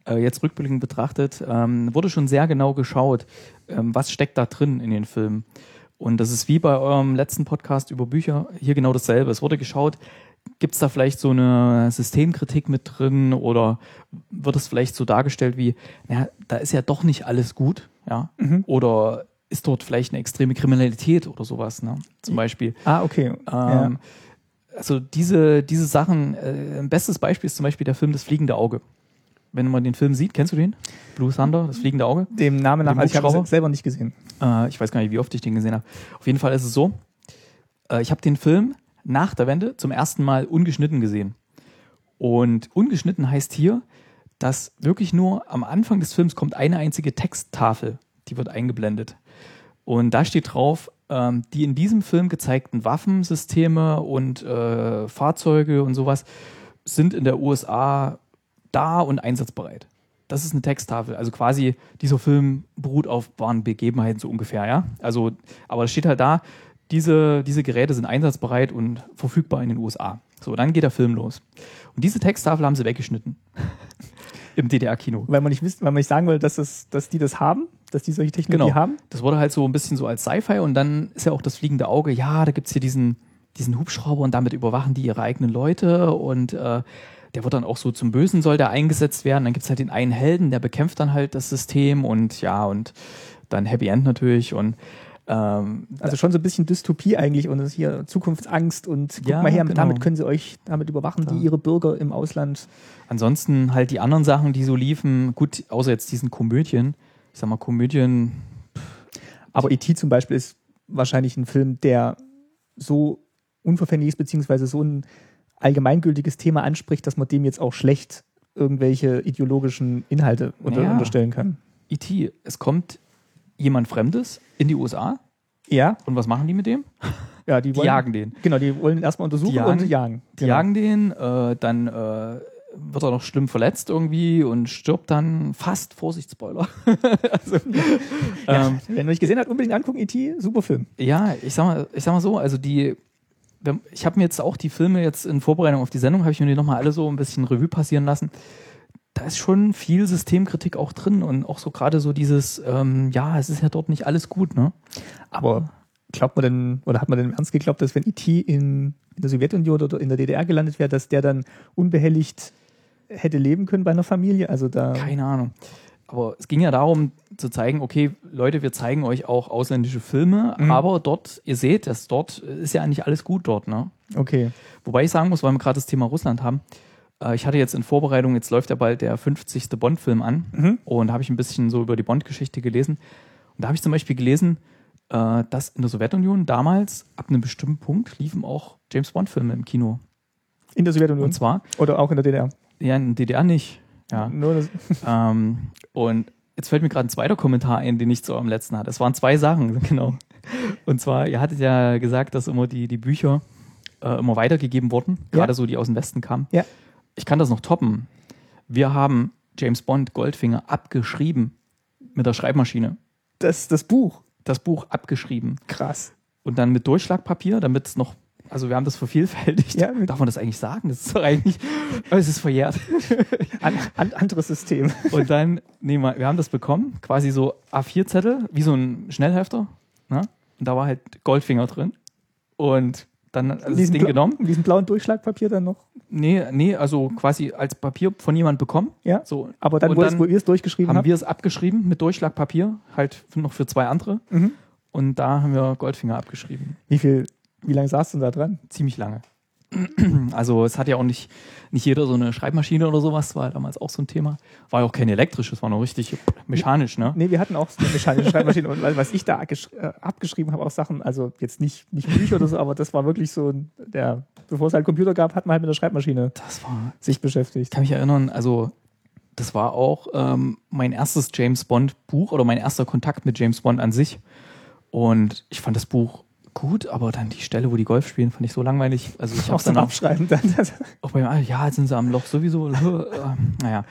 äh, jetzt rückblickend betrachtet, ähm, wurde schon sehr genau geschaut, ähm, was steckt da drin in den Filmen. Und das ist wie bei eurem letzten Podcast über Bücher hier genau dasselbe. Es wurde geschaut, gibt es da vielleicht so eine Systemkritik mit drin oder wird es vielleicht so dargestellt wie, naja, da ist ja doch nicht alles gut, ja, mhm. oder ist dort vielleicht eine extreme Kriminalität oder sowas, ne? Zum Beispiel. Ah, okay. Ähm, ja also diese, diese Sachen, äh, ein bestes Beispiel ist zum Beispiel der Film Das fliegende Auge. Wenn man den Film sieht, kennst du den? Blue Thunder, das fliegende Auge? Dem Namen nach, also ich habe selber nicht gesehen. Äh, ich weiß gar nicht, wie oft ich den gesehen habe. Auf jeden Fall ist es so, äh, ich habe den Film nach der Wende zum ersten Mal ungeschnitten gesehen. Und ungeschnitten heißt hier, dass wirklich nur am Anfang des Films kommt eine einzige Texttafel, die wird eingeblendet. Und da steht drauf, ähm, die in diesem Film gezeigten Waffensysteme und äh, Fahrzeuge und sowas sind in der USA da und einsatzbereit. Das ist eine Texttafel. Also quasi dieser Film beruht auf wahren Begebenheiten so ungefähr, ja. Also, aber es steht halt da, diese, diese Geräte sind einsatzbereit und verfügbar in den USA. So, dann geht der Film los. Und diese Texttafel haben sie weggeschnitten. Im DDR-Kino. Weil man nicht wisst, weil man nicht sagen will, dass, es, dass die das haben, dass die solche Technologie genau. haben. Das wurde halt so ein bisschen so als Sci-Fi und dann ist ja auch das fliegende Auge, ja, da gibt es hier diesen, diesen Hubschrauber und damit überwachen die ihre eigenen Leute und äh, der wird dann auch so zum Bösen soll der eingesetzt werden. Dann gibt es halt den einen Helden, der bekämpft dann halt das System und ja, und dann Happy End natürlich und ähm, also schon so ein bisschen Dystopie eigentlich und es hier Zukunftsangst und guck ja, mal her, genau. damit können sie euch damit überwachen, die ihre Bürger im Ausland. Ansonsten halt die anderen Sachen, die so liefen, gut, außer jetzt diesen Komödien. Ich sag mal, Komödien. Aber E.T. zum Beispiel ist wahrscheinlich ein Film, der so unverfänglich ist, beziehungsweise so ein allgemeingültiges Thema anspricht, dass man dem jetzt auch schlecht irgendwelche ideologischen Inhalte unter naja, unterstellen kann. E.T., es kommt jemand Fremdes in die USA. Ja. Und was machen die mit dem? Ja, die, wollen, die jagen den. Genau, die wollen ihn erstmal untersuchen jagen, und jagen. Die genau. jagen den, äh, dann äh, wird er noch schlimm verletzt irgendwie und stirbt dann fast, Vorsicht, Spoiler. also, ja, ähm, wenn man nicht gesehen hat, unbedingt angucken, E.T., super Film. Ja, ich sag mal, ich sag mal so, also die, ich habe mir jetzt auch die Filme jetzt in Vorbereitung auf die Sendung, habe ich mir die nochmal alle so ein bisschen Revue passieren lassen da ist schon viel Systemkritik auch drin und auch so gerade so dieses, ähm, ja, es ist ja dort nicht alles gut, ne? Aber glaubt man denn, oder hat man denn ernst geglaubt, dass wenn IT e in, in der Sowjetunion oder in der DDR gelandet wäre, dass der dann unbehelligt hätte leben können bei einer Familie? Also da. Keine Ahnung. Aber es ging ja darum zu zeigen, okay, Leute, wir zeigen euch auch ausländische Filme, mhm. aber dort, ihr seht, dass dort ist ja eigentlich alles gut dort, ne? Okay. Wobei ich sagen muss, weil wir gerade das Thema Russland haben, äh, ich hatte jetzt in Vorbereitung, jetzt läuft ja bald der 50. Bond-Film an mhm. und habe ich ein bisschen so über die Bond-Geschichte gelesen. Und da habe ich zum Beispiel gelesen, äh, dass in der Sowjetunion damals ab einem bestimmten Punkt liefen auch James Bond-Filme im Kino. In der Sowjetunion? Und zwar. Oder auch in der DDR? Ja, in der DDR nicht. Ja. Nur das. Ähm, und jetzt fällt mir gerade ein zweiter Kommentar ein, den ich zu eurem letzten hatte. Es waren zwei Sachen, genau. Und zwar, ihr hattet ja gesagt, dass immer die, die Bücher äh, immer weitergegeben wurden, gerade ja. so die aus dem Westen kamen. Ja ich kann das noch toppen. Wir haben James Bond Goldfinger abgeschrieben mit der Schreibmaschine. Das, das Buch. Das Buch abgeschrieben. Krass. Und dann mit Durchschlagpapier, damit es noch, also wir haben das vervielfältigt. Ja, Darf man das eigentlich sagen? Das ist doch eigentlich, es ist verjährt. An, an, anderes System. Und dann, nee, mal, wir haben das bekommen, quasi so A4-Zettel, wie so ein Schnellhefter. Ne? Und da war halt Goldfinger drin. Und dann also das Ding genommen. Diesen blauen Durchschlagpapier dann noch? Nee, nee, also quasi als Papier von jemand bekommen. Ja. So. Aber dann, wo, dann es, wo ihr es durchgeschrieben haben habt? wir es abgeschrieben mit Durchschlagpapier, halt noch für zwei andere. Mhm. Und da haben wir Goldfinger abgeschrieben. Wie viel, wie lange saßt du da dran? Ziemlich lange. Also es hat ja auch nicht, nicht jeder so eine Schreibmaschine oder sowas, war damals auch so ein Thema. War ja auch kein elektrisches, war noch richtig mechanisch, ne? Nee, wir hatten auch eine mechanische Schreibmaschine und was ich da äh, abgeschrieben habe, auch Sachen, also jetzt nicht, nicht Bücher oder so, aber das war wirklich so, der, bevor es halt Computer gab, hat man halt mit der Schreibmaschine das war, sich beschäftigt. Ich kann mich erinnern, also das war auch ähm, mein erstes James Bond Buch oder mein erster Kontakt mit James Bond an sich. Und ich fand das Buch gut, aber dann die Stelle, wo die Golf spielen, fand ich so langweilig. Also ich auch dann abschreiben dann. Auch beim, ja, jetzt sind sie am Loch sowieso. naja.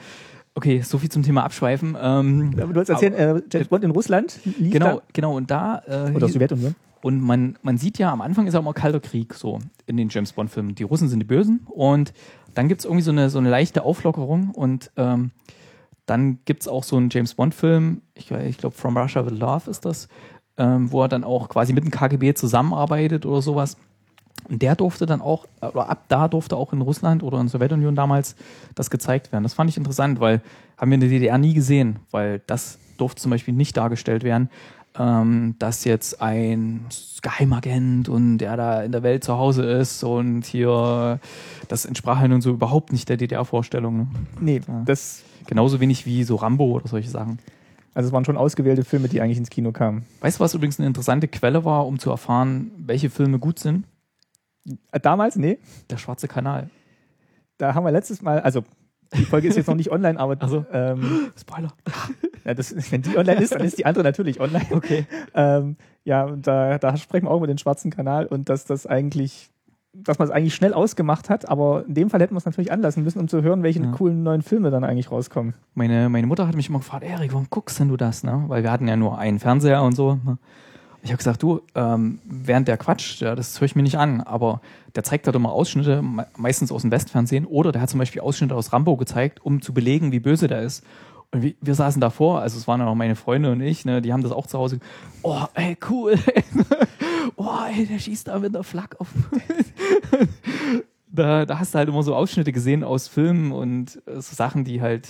Okay, so viel zum Thema Abschweifen. Ähm, du hast erzählt, äh, James Bond in Russland lief Genau, da? genau. Und da. Äh, Oder Sowjetunion. Und man, man sieht ja, am Anfang ist ja immer Kalter Krieg so in den James Bond-Filmen. Die Russen sind die Bösen und dann gibt es irgendwie so eine, so eine leichte Auflockerung und ähm, dann gibt es auch so einen James Bond-Film, ich, ich glaube From Russia with Love ist das, ähm, wo er dann auch quasi mit dem KGB zusammenarbeitet oder sowas. Und der durfte dann auch, oder ab da durfte auch in Russland oder in der Sowjetunion damals das gezeigt werden. Das fand ich interessant, weil haben wir in der DDR nie gesehen, weil das durfte zum Beispiel nicht dargestellt werden, ähm, dass jetzt ein Geheimagent und der da in der Welt zu Hause ist und hier, das entsprach halt nun so überhaupt nicht der DDR-Vorstellung. Ne? Nee, das. Genauso wenig wie so Rambo oder solche Sachen. Also es waren schon ausgewählte Filme, die eigentlich ins Kino kamen. Weißt du, was übrigens eine interessante Quelle war, um zu erfahren, welche Filme gut sind? Äh, damals? Nee. Der Schwarze Kanal. Da haben wir letztes Mal, also die Folge ist jetzt noch nicht online, aber also, ähm, Spoiler. Ja, das, wenn die online ist, dann ist die andere natürlich online. Okay. Ähm, ja, und da, da sprechen wir auch über den Schwarzen Kanal und dass das eigentlich dass man es eigentlich schnell ausgemacht hat, aber in dem Fall hätten wir es natürlich anlassen müssen, um zu hören, welche ja. coolen neuen Filme dann eigentlich rauskommen. Meine, meine Mutter hat mich immer gefragt, Erik, warum guckst denn du das? Ne? Weil wir hatten ja nur einen Fernseher und so. Ne? Ich habe gesagt, du, ähm, während der Quatsch, ja, das höre ich mir nicht an, aber der zeigt halt immer Ausschnitte, meistens aus dem Westfernsehen, oder der hat zum Beispiel Ausschnitte aus Rambo gezeigt, um zu belegen, wie böse der ist. Und wir, wir saßen davor, also es waren auch meine Freunde und ich, ne, die haben das auch zu Hause. Oh, ey, cool. oh, ey, der schießt da mit einer Flak auf. da, da hast du halt immer so Ausschnitte gesehen aus Filmen und so Sachen, die halt.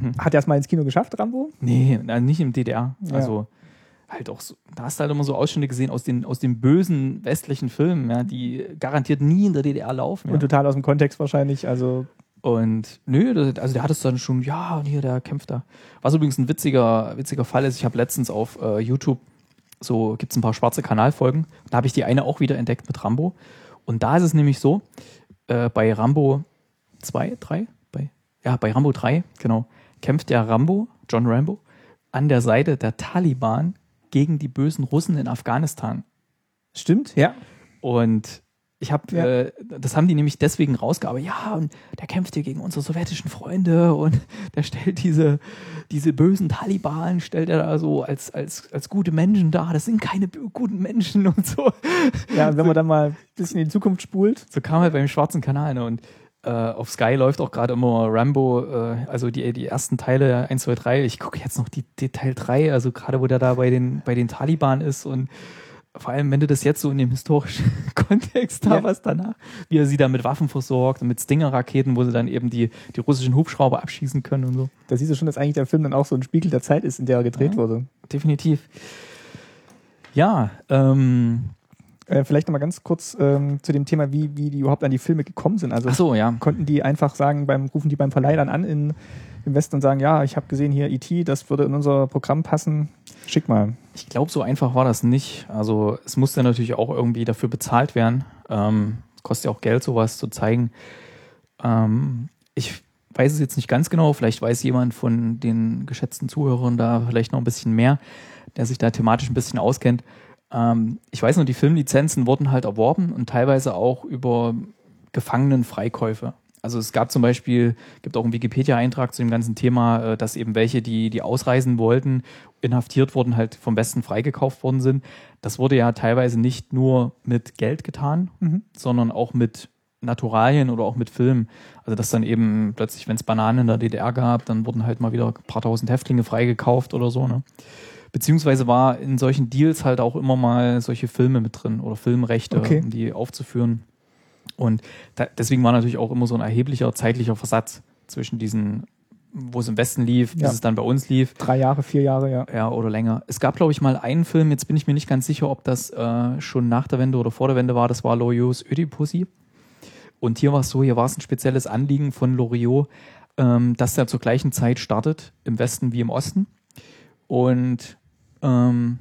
Hm. Hat er es mal ins Kino geschafft, Rambo? Nee, nicht im DDR. Ja. Also halt auch so, da hast du halt immer so Ausschnitte gesehen aus den, aus den bösen westlichen Filmen, ja, die garantiert nie in der DDR laufen. Und total aus dem Kontext wahrscheinlich, also und nö, also der hat es dann schon, ja, und hier, der kämpft da. Was übrigens ein witziger, witziger Fall ist, ich habe letztens auf äh, YouTube, so gibt es ein paar schwarze Kanalfolgen, da habe ich die eine auch wieder entdeckt mit Rambo. Und da ist es nämlich so, äh, bei Rambo 2, 3, bei, ja, bei Rambo 3, genau, kämpft der Rambo, John Rambo, an der Seite der Taliban gegen die bösen Russen in Afghanistan. Stimmt, ja. Und ich habe, ja. äh, das haben die nämlich deswegen rausgearbeitet. Ja, und der kämpft hier gegen unsere sowjetischen Freunde und der stellt diese, diese bösen Taliban, stellt er da so als, als, als gute Menschen dar. Das sind keine guten Menschen und so. Ja, und wenn man dann mal ein bisschen in die Zukunft spult. So kam er beim Schwarzen Kanal. Ne? Und äh, auf Sky läuft auch gerade immer Rambo, äh, also die, die ersten Teile 1, 2, 3. Ich gucke jetzt noch die, die Teil 3, also gerade wo der da bei den, bei den Taliban ist und vor allem, wenn du das jetzt so in dem historischen Kontext da ja. was danach, wie er sie da mit Waffen versorgt und mit Stinger-Raketen, wo sie dann eben die, die russischen Hubschrauber abschießen können und so. Da siehst du schon, dass eigentlich der Film dann auch so ein Spiegel der Zeit ist, in der er gedreht ja, wurde. Definitiv. Ja, ähm, äh, vielleicht nochmal ganz kurz ähm, zu dem Thema, wie, wie die überhaupt an die Filme gekommen sind. Also Ach so, ja. konnten die einfach sagen, beim rufen die beim Verleih dann an in, im Westen und sagen, ja, ich habe gesehen hier E.T., das würde in unser Programm passen, schick mal. Ich glaube, so einfach war das nicht. Also es musste natürlich auch irgendwie dafür bezahlt werden. Ähm, es kostet ja auch Geld, sowas zu zeigen. Ähm, ich weiß es jetzt nicht ganz genau. Vielleicht weiß jemand von den geschätzten Zuhörern da vielleicht noch ein bisschen mehr, der sich da thematisch ein bisschen auskennt. Ähm, ich weiß nur, die Filmlizenzen wurden halt erworben und teilweise auch über Gefangenenfreikäufe. Also es gab zum Beispiel, gibt auch einen Wikipedia-Eintrag zu dem ganzen Thema, äh, dass eben welche, die, die ausreisen wollten, inhaftiert wurden, halt vom Westen freigekauft worden sind. Das wurde ja teilweise nicht nur mit Geld getan, mhm. sondern auch mit Naturalien oder auch mit Filmen. Also dass dann eben plötzlich, wenn es Bananen in der DDR gab, dann wurden halt mal wieder ein paar tausend Häftlinge freigekauft oder so. Ne? Beziehungsweise war in solchen Deals halt auch immer mal solche Filme mit drin oder Filmrechte, okay. um die aufzuführen. Und da, deswegen war natürlich auch immer so ein erheblicher zeitlicher Versatz zwischen diesen, wo es im Westen lief, bis ja. es dann bei uns lief. Drei Jahre, vier Jahre, ja. Ja, oder länger. Es gab, glaube ich, mal einen Film, jetzt bin ich mir nicht ganz sicher, ob das äh, schon nach der Wende oder vor der Wende war, das war Loriot's Ödipussy. Und hier war es so, hier war es ein spezielles Anliegen von Loriot, ähm, dass der zur gleichen Zeit startet, im Westen wie im Osten. Und ähm,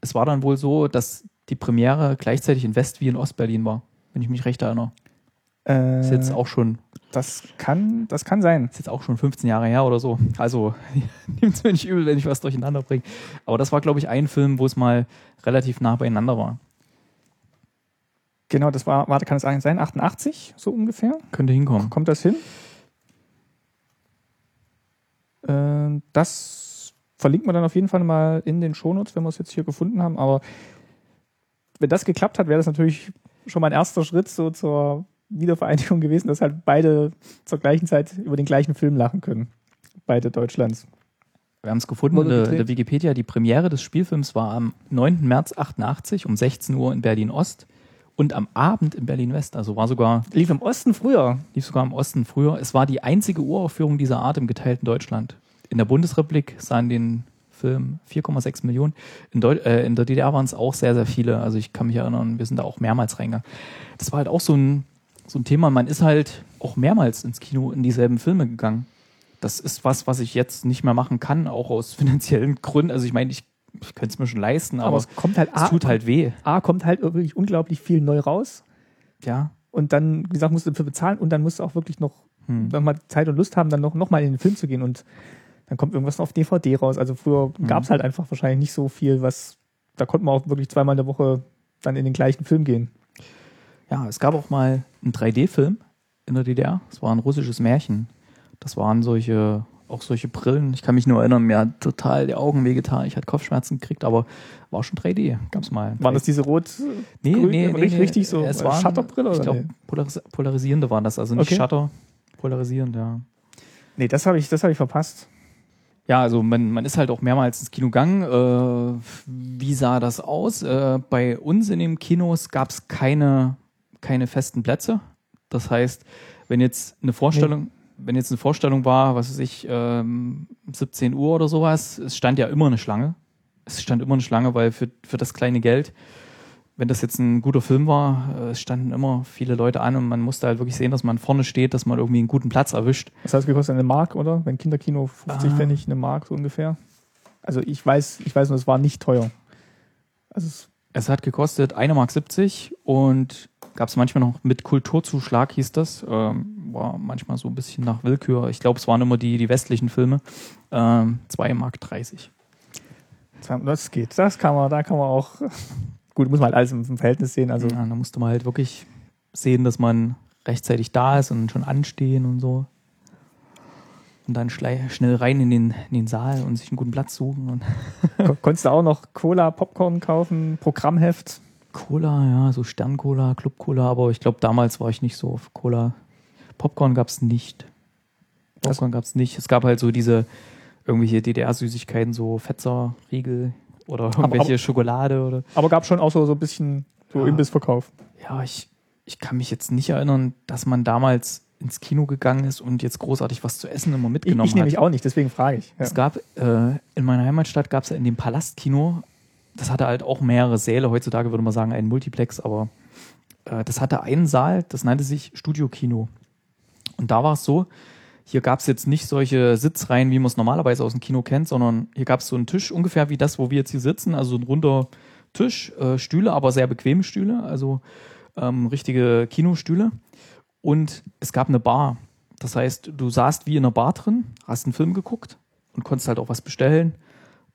es war dann wohl so, dass die Premiere gleichzeitig in West- wie in Ostberlin war wenn ich mich recht erinnere. Äh, ist jetzt auch schon. Das kann, das kann sein. Ist jetzt auch schon 15 Jahre her oder so. Also nimmt es mir nicht übel, wenn ich was durcheinander bringe. Aber das war, glaube ich, ein Film, wo es mal relativ nah beieinander war. Genau, das war, warte, kann es sein? 88, so ungefähr? Könnte hinkommen. Kommt das hin? Äh, das verlinkt man dann auf jeden Fall mal in den Shownotes, wenn wir es jetzt hier gefunden haben. Aber wenn das geklappt hat, wäre das natürlich schon mal ein erster Schritt so zur Wiedervereinigung gewesen, dass halt beide zur gleichen Zeit über den gleichen Film lachen können. Beide Deutschlands. Wir haben es gefunden in der, der, Wikipedia. Die Premiere des Spielfilms war am 9. März 88 um 16 Uhr in Berlin-Ost und am Abend in Berlin-West. Also war sogar. Lief im Osten früher. Lief sogar im Osten früher. Es war die einzige Uraufführung dieser Art im geteilten Deutschland. In der Bundesrepublik sahen den Film 4,6 Millionen. In, Deu äh, in der DDR waren es auch sehr, sehr viele. Also ich kann mich erinnern, wir sind da auch mehrmals reingegangen. Das war halt auch so ein, so ein Thema. Man ist halt auch mehrmals ins Kino in dieselben Filme gegangen. Das ist was, was ich jetzt nicht mehr machen kann, auch aus finanziellen Gründen. Also ich meine, ich, ich könnte es mir schon leisten, aber, aber es kommt halt es tut halt weh. A kommt halt wirklich unglaublich viel neu raus. Ja. Und dann, wie gesagt, musst du dafür bezahlen und dann musst du auch wirklich noch, hm. wenn Zeit und Lust haben, dann noch, noch mal in den Film zu gehen. Und dann kommt irgendwas auf DVD raus. Also früher mhm. gab es halt einfach wahrscheinlich nicht so viel, was, da konnte man auch wirklich zweimal in der Woche dann in den gleichen Film gehen. Ja, es gab auch mal einen 3D-Film in der DDR. Es war ein russisches Märchen. Das waren solche, auch solche Brillen. Ich kann mich nur erinnern, mir hat total die Augen wehgetan. Ich hatte Kopfschmerzen gekriegt, aber war schon 3D. Gab es mal. Waren das diese rot nee, grün, nee, richtig, nee, richtig so es waren, Shutterbrille? Ich glaube, polaris polarisierende waren das. Also nicht okay. Shutter, polarisierend, ja. Nee, das habe ich, hab ich verpasst. Ja, also man, man ist halt auch mehrmals ins Kino gegangen. Äh, wie sah das aus? Äh, bei uns in den Kinos gab es keine, keine festen Plätze. Das heißt, wenn jetzt eine Vorstellung, nee. wenn jetzt eine Vorstellung war, was weiß ich, ähm, 17 Uhr oder sowas, es stand ja immer eine Schlange. Es stand immer eine Schlange, weil für, für das kleine Geld wenn das jetzt ein guter Film war, äh, es standen immer viele Leute an und man musste halt wirklich sehen, dass man vorne steht, dass man irgendwie einen guten Platz erwischt. Das heißt, gekostet eine Mark, oder? Wenn Kinderkino 50 ah. Pfennig, eine Mark so ungefähr. Also ich weiß, ich weiß nur, es war nicht teuer. Also es, es hat gekostet eine Mark 70 und gab es manchmal noch mit Kulturzuschlag, hieß das. Ähm, war manchmal so ein bisschen nach Willkür. Ich glaube, es waren immer die, die westlichen Filme. Ähm, 2 Mark 30. Das geht. Das kann man, da kann man auch gut, muss man halt alles im Verhältnis sehen. Also ja, da musste man halt wirklich sehen, dass man rechtzeitig da ist und schon anstehen und so. Und dann schnell rein in den, in den Saal und sich einen guten Platz suchen. Konntest du auch noch Cola, Popcorn kaufen, Programmheft? Cola, ja, so Stern-Cola, Club-Cola, aber ich glaube, damals war ich nicht so auf Cola. Popcorn gab es nicht. Popcorn gab es nicht. Es gab halt so diese irgendwelche DDR-Süßigkeiten, so Fetzer, Riegel, oder irgendwelche aber, Schokolade oder. Aber gab schon auch so, so ein bisschen so ja. Imbissverkauf. Ja, ich, ich kann mich jetzt nicht erinnern, dass man damals ins Kino gegangen ist und jetzt großartig was zu essen immer mitgenommen ich, ich hat. Ich nämlich auch nicht, deswegen frage ich. Ja. Es gab, äh, in meiner Heimatstadt gab es ja in dem Palastkino, das hatte halt auch mehrere Säle, heutzutage würde man sagen ein Multiplex, aber äh, das hatte einen Saal, das nannte sich Studiokino. Und da war es so, hier gab es jetzt nicht solche Sitzreihen, wie man es normalerweise aus dem Kino kennt, sondern hier gab es so einen Tisch, ungefähr wie das, wo wir jetzt hier sitzen, also ein runder Tisch, äh, Stühle, aber sehr bequeme Stühle, also ähm, richtige Kinostühle. Und es gab eine Bar. Das heißt, du saßt wie in einer Bar drin, hast einen Film geguckt und konntest halt auch was bestellen.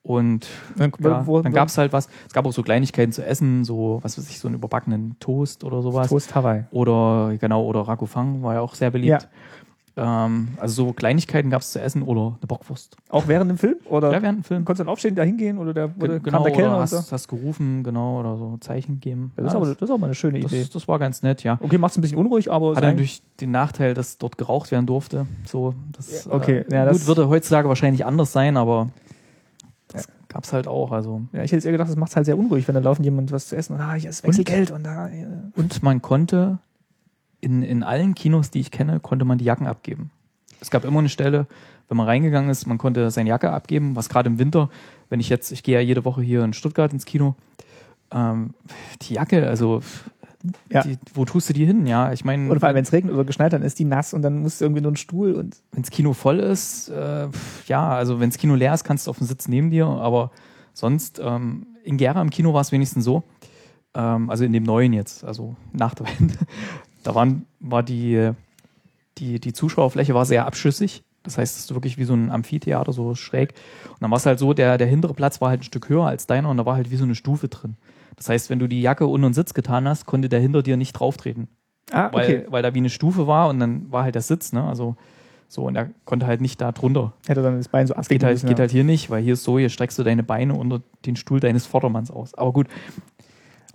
Und Dann- ja, dann gab es halt was. Es gab auch so Kleinigkeiten zu essen, so, was weiß ich, so einen überbackenen Toast oder sowas. Toast Hawaii. Oder, genau, oder Rakufang war ja auch sehr beliebt. Ähm, also so Kleinigkeiten gab es zu essen oder eine Bockwurst. Auch während dem Film? Oder Ja, während dem Film. konntest du dann aufstehen, da hingehen oder der, wurde, genau, kam der Kellner oder hast, so? hast gerufen, genau, oder so Zeichen geben. Das ist, Ja, aber, das ist auch mal eine schöne Idee. das, das war ganz nett, ja. Okay, macht es ein bisschen unruhig, aber Hat ist natürlich den Nachteil, dass dort geraucht werden durfte. So, das, Ja, okay, äh, ja, das- gut, würde heutzutage wahrscheinlich anders sein, aber das gab es halt auch. Also. ja, ich hätte jetzt eher gedacht, das macht es halt sehr unruhig, wenn da laufen jemand was zu essen und ah, hier ist Wechselgeld und da. äh, Und man konnte in, in allen Kinos, die ich kenne, konnte man die Jacken abgeben. Es gab immer eine Stelle, wenn man reingegangen ist, man konnte seine Jacke abgeben, was gerade im Winter, wenn ich jetzt, ich gehe ja jede Woche hier in Stuttgart ins Kino, ähm, die Jacke, also Ja. die, wo tust du die hin? Ja, ich meine, Oder vor allem, wenn es regnet oder geschneit, dann ist die nass und dann musst du irgendwie nur einen Stuhl und wenns Kino voll ist, äh, ja, also wenns Kino leer ist, kannst du auf dem Sitz neben dir, aber sonst, ähm, in Gera im Kino war es wenigstens so, ähm, also in dem neuen jetzt, also nach der Wende, da waren, war die, die, die Zuschauerfläche war sehr abschüssig. Das heißt, es ist wirklich wie so ein Amphitheater, so schräg. Und dann war es halt so, der, der hintere Platz war halt ein Stück höher als deiner und da war halt wie so eine Stufe drin. Das heißt, wenn du die Jacke unter den Sitz getan hast, konnte der hinter dir nicht drauftreten Ah, weil, okay. weil da wie eine Stufe war und dann war halt der Sitz, ne? Also so, und er konnte halt nicht da drunter. Hätte dann das Bein so Das abdecken geht halt, müssen, geht ja. halt hier nicht, weil hier ist so, hier streckst du deine Beine unter den Stuhl deines Vordermanns aus. Aber gut,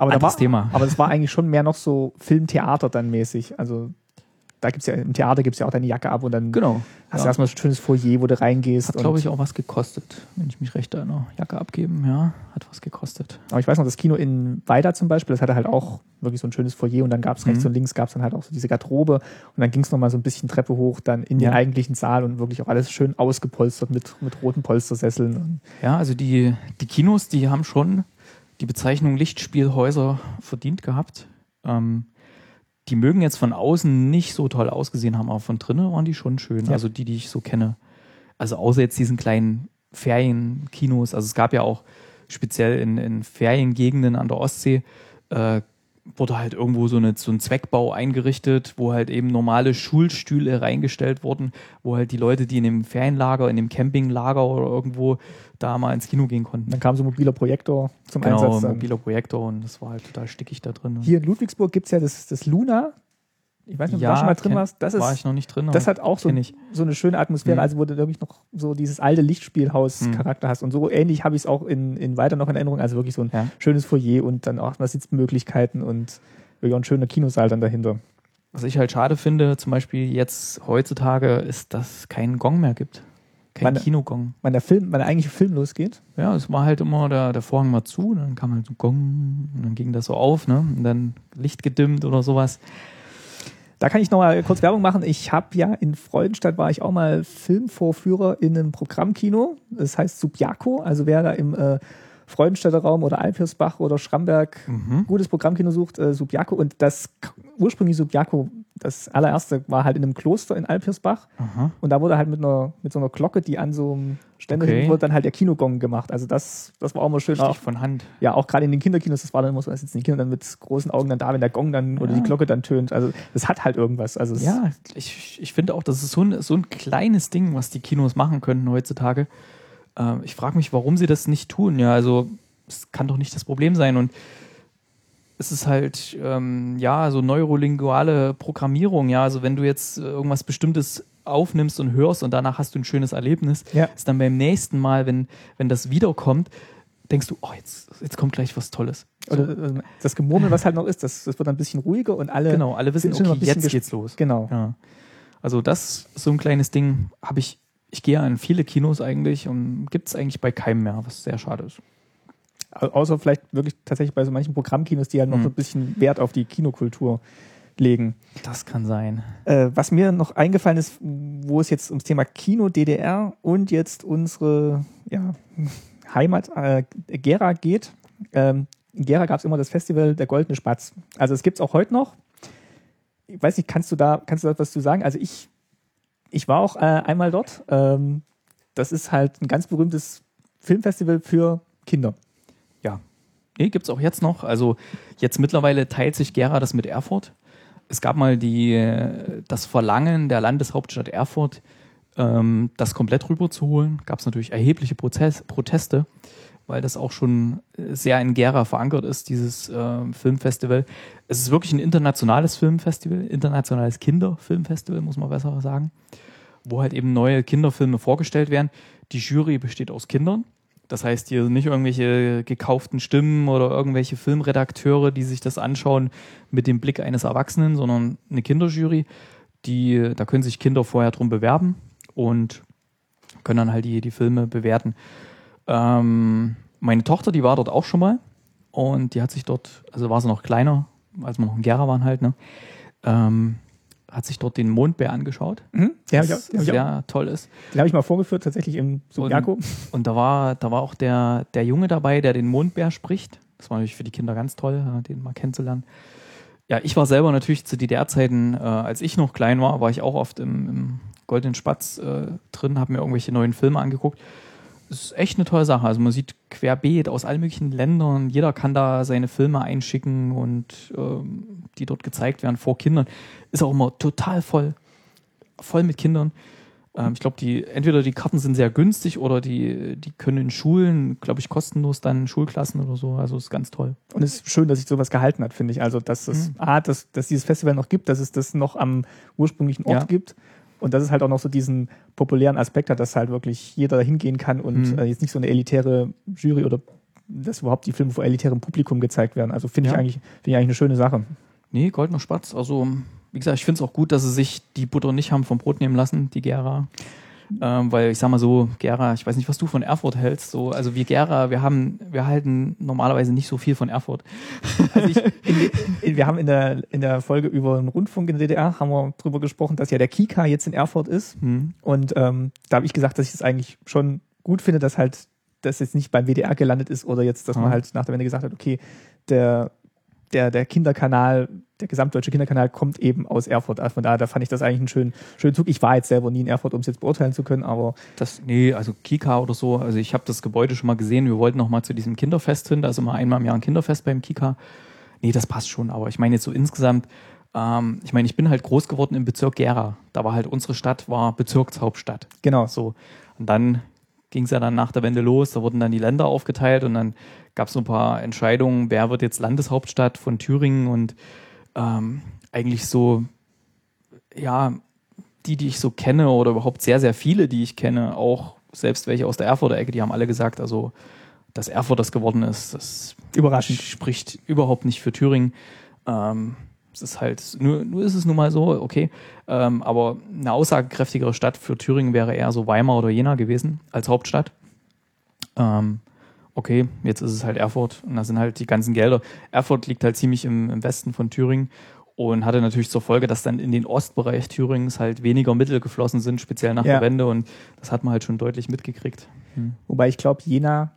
aber, da war, Thema. aber das war eigentlich schon mehr noch so Filmtheater dann mäßig. Also da gibt's ja, im Theater gibt es ja auch deine Jacke ab und dann genau. hast du Ja. erstmal so ein schönes Foyer, wo du reingehst. Hat, glaube ich, auch was gekostet, wenn ich mich recht erinnere. Jacke abgeben, ja, hat was gekostet. Aber ich weiß noch, das Kino in Weida zum Beispiel, das hatte halt auch wirklich so ein schönes Foyer und dann gab es rechts Mhm. und links gab es dann halt auch so diese Garderobe und dann ging es nochmal so ein bisschen Treppe hoch, dann in den Ja. eigentlichen Saal und wirklich auch alles schön ausgepolstert mit, mit roten Polstersesseln. Ja, also die, die Kinos, die haben schon die Bezeichnung Lichtspielhäuser verdient gehabt. Ähm, die mögen jetzt von außen nicht so toll ausgesehen haben, aber von drinnen waren die schon schön. Ja. Also die, die ich so kenne. Also außer jetzt diesen kleinen Ferienkinos. Also es gab ja auch speziell in, in Feriengegenden an der Ostsee, äh, wurde halt irgendwo so, eine, so ein Zweckbau eingerichtet, wo halt eben normale Schulstühle reingestellt wurden, wo halt die Leute, die in dem Ferienlager, in dem Campinglager oder irgendwo da mal ins Kino gehen konnten. dann kam so ein mobiler Projektor zum Genau, Einsatz. Dann. mobiler Projektor und das war halt total stickig da drin. Hier in Ludwigsburg gibt es ja das, das Luna. Ich weiß nicht, ob du da schon mal drin kenn- warst. Das, war ist, ich noch nicht drin. das hat auch so, so eine schöne Atmosphäre, Mhm. also wo du wirklich noch so dieses alte Lichtspielhaus-Charakter hast. Und so ähnlich habe ich es auch in, in weiter noch in Erinnerung. Also wirklich so ein Ja. schönes Foyer und dann auch mal Sitzmöglichkeiten und wirklich auch ein schöner Kinosaal dann dahinter. Was ich halt schade finde, zum Beispiel jetzt heutzutage, ist, dass es keinen Gong mehr gibt. Kein Wann- Kinogong. Wenn der Film, wenn der eigentliche Film losgeht, Ja, es war halt immer, der, der Vorhang war zu, dann kam halt so Gong, und dann ging das so auf, ne? Und dann Licht gedimmt oder sowas. Da kann ich noch mal kurz Werbung machen. Ich habe ja in Freudenstadt war ich auch mal Filmvorführer in einem Programmkino. Das heißt Subjaco. Also wer da im äh, Freudenstädter Raum oder Alpirsbach oder Schramberg Mhm. gutes Programmkino sucht, äh, Subjaco. Und das ursprüngliche Subjaco, das allererste, war halt in einem Kloster in Alpirsbach. Aha. Und da wurde halt mit einer mit so einer Glocke, die an so einem Ständer Okay. wurde dann halt der Kinogong gemacht. Also das, das war auch mal schön. Richtig Auch, von Hand. ja, auch gerade in den Kinderkinos, das war dann immer so, da sitzen die Kinder dann mit großen Augen dann da, wenn der Gong dann oder Ja. die Glocke dann tönt. Also das hat halt irgendwas. Also Ja, ich, ich finde auch, das ist so ein, so ein kleines Ding, was die Kinos machen könnten heutzutage. Ähm, ich frage mich, warum sie das nicht tun. Ja, also es kann doch nicht das Problem sein. Und es ist halt, ähm, ja, so neurolinguale Programmierung. Ja, also wenn du jetzt äh, irgendwas Bestimmtes aufnimmst und hörst und danach hast du ein schönes Erlebnis, Ja. ist dann beim nächsten Mal, wenn, wenn das wiederkommt, denkst du, oh, jetzt, jetzt kommt gleich was Tolles. Oder äh, das Gemurmel, was halt noch ist, das, das wird ein bisschen ruhiger und alle. Genau, alle wissen, okay, jetzt geht's los. Genau. Ja. Also das so ein kleines Ding habe ich, ich gehe an viele Kinos eigentlich und gibt es eigentlich bei keinem mehr, was sehr schade ist. Au- Außer vielleicht wirklich tatsächlich bei so manchen Programmkinos, die halt noch Mhm. so ein bisschen Wert auf die Kinokultur legen. Das kann sein. Äh, was mir noch eingefallen ist, wo es jetzt ums Thema Kino DDR und jetzt unsere ja, Heimat äh, Gera geht. Ähm, in Gera gab es immer das Festival Der Goldene Spatz. Also es gibt es auch heute noch. Ich weiß nicht, kannst du da, kannst du da was zu sagen? Also ich, ich war auch äh, einmal dort. Ähm, das ist halt ein ganz berühmtes Filmfestival für Kinder. Nee, gibt es auch jetzt noch. Also jetzt mittlerweile teilt sich Gera das mit Erfurt. Es gab mal die, äh, das Verlangen der Landeshauptstadt Erfurt, ähm, das komplett rüberzuholen. Gab es natürlich erhebliche Prozess, Proteste, weil das auch schon sehr in Gera verankert ist, dieses äh, Filmfestival. Es ist wirklich ein internationales Filmfestival, internationales Kinderfilmfestival, muss man besser sagen, wo halt eben neue Kinderfilme vorgestellt werden. Die Jury besteht aus Kindern. Das heißt, hier sind nicht irgendwelche gekauften Stimmen oder irgendwelche Filmredakteure, die sich das anschauen mit dem Blick eines Erwachsenen, sondern eine Kinderjury, die, da können sich Kinder vorher drum bewerben und können dann halt die, die Filme bewerten. Ähm, meine Tochter, die war dort auch schon mal und die hat sich dort, also war sie noch kleiner, als wir noch in Gera waren halt, ne? Ähm, hat sich dort den Mondbär angeschaut, Mhm. der Ja, ja, ja, sehr toll ist. Den habe ich mal vorgeführt, tatsächlich im Subiaco. Und da war, da war auch der, der Junge dabei, der den Mondbär spricht. Das war natürlich für die Kinder ganz toll, ja, den mal kennenzulernen. Ja, ich war selber natürlich zu DDR-Zeiten, äh, als ich noch klein war, war ich auch oft im, im Goldenen Spatz äh, drin, habe mir irgendwelche neuen Filme angeguckt. Es ist echt eine tolle Sache. Also man sieht querbeet aus allen möglichen Ländern. Jeder kann da seine Filme einschicken und ähm, die dort gezeigt werden vor Kindern. Ist auch immer total voll. Voll mit Kindern. Ähm, ich glaube, die, entweder die Karten sind sehr günstig oder die, die können in Schulen, glaube ich, kostenlos dann Schulklassen oder so. Also ist ganz toll. Und es ist schön, dass sich sowas gehalten hat, finde ich. Also, dass es Mhm. A, dass, dass dieses Festival noch gibt, dass es das noch am ursprünglichen Ort Ja. gibt und dass es halt auch noch so diesen populären Aspekt hat, dass halt wirklich jeder da hingehen kann und Mhm. äh, jetzt nicht so eine elitäre Jury oder dass überhaupt die Filme vor elitärem Publikum gezeigt werden. Also finde ich Ja. eigentlich, finde ich eigentlich eine schöne Sache. Nee, Goldener Spatz. Also, wie gesagt, ich finde es auch gut, dass sie sich die Butter nicht haben vom Brot nehmen lassen, die Gera. Ähm, weil ich sag mal so, Gera, ich weiß nicht, was du von Erfurt hältst. So, also wir Gera, wir haben, wir halten normalerweise nicht so viel von Erfurt. Also ich, in, in, wir haben in der, in der Folge über den Rundfunk in der DDR haben wir drüber gesprochen, dass ja der Kika jetzt in Erfurt ist. Hm. Und ähm, da habe ich gesagt, dass ich das eigentlich schon gut finde, dass halt das jetzt nicht beim WDR gelandet ist oder jetzt, dass Ja. man halt nach der Wende gesagt hat, okay, der, der, der Kinderkanal, der gesamtdeutsche Kinderkanal kommt eben aus Erfurt. Also von daher, da fand ich das eigentlich einen schönen, schönen Zug. Ich war jetzt selber nie in Erfurt, um es jetzt beurteilen zu können, aber Das, nee, also Kika oder so. Also ich habe das Gebäude schon mal gesehen. Wir wollten noch mal zu diesem Kinderfest hin. Da ist immer einmal im Jahr ein Kinderfest beim Kika. Nee, das passt schon. Aber ich meine jetzt so insgesamt, ähm, ich meine, ich bin halt groß geworden im Bezirk Gera. Da war halt unsere Stadt, war Bezirkshauptstadt. genau. So. Und dann ging es ja dann nach der Wende los, da wurden dann die Länder aufgeteilt und dann gab es so ein paar Entscheidungen, wer wird jetzt Landeshauptstadt von Thüringen und ähm, eigentlich so, ja, die, die ich so kenne oder überhaupt sehr, sehr viele, die ich kenne, auch selbst welche aus der Erfurter Ecke, die haben alle gesagt, also dass Erfurt das geworden ist, das Überraschend. spricht überhaupt nicht für Thüringen. Ähm, es ist halt, nur, nur ist es nun mal so, okay. Ähm, aber eine aussagekräftigere Stadt für Thüringen wäre eher so Weimar oder Jena gewesen als Hauptstadt. Ähm, okay, jetzt ist es halt Erfurt und da sind halt die ganzen Gelder. Erfurt liegt halt ziemlich im, im Westen von Thüringen und hatte natürlich zur Folge, dass dann in den Ostbereich Thürings halt weniger Mittel geflossen sind, speziell nach Ja. der Wende und das hat man halt schon deutlich mitgekriegt. Wobei ich glaube, Jena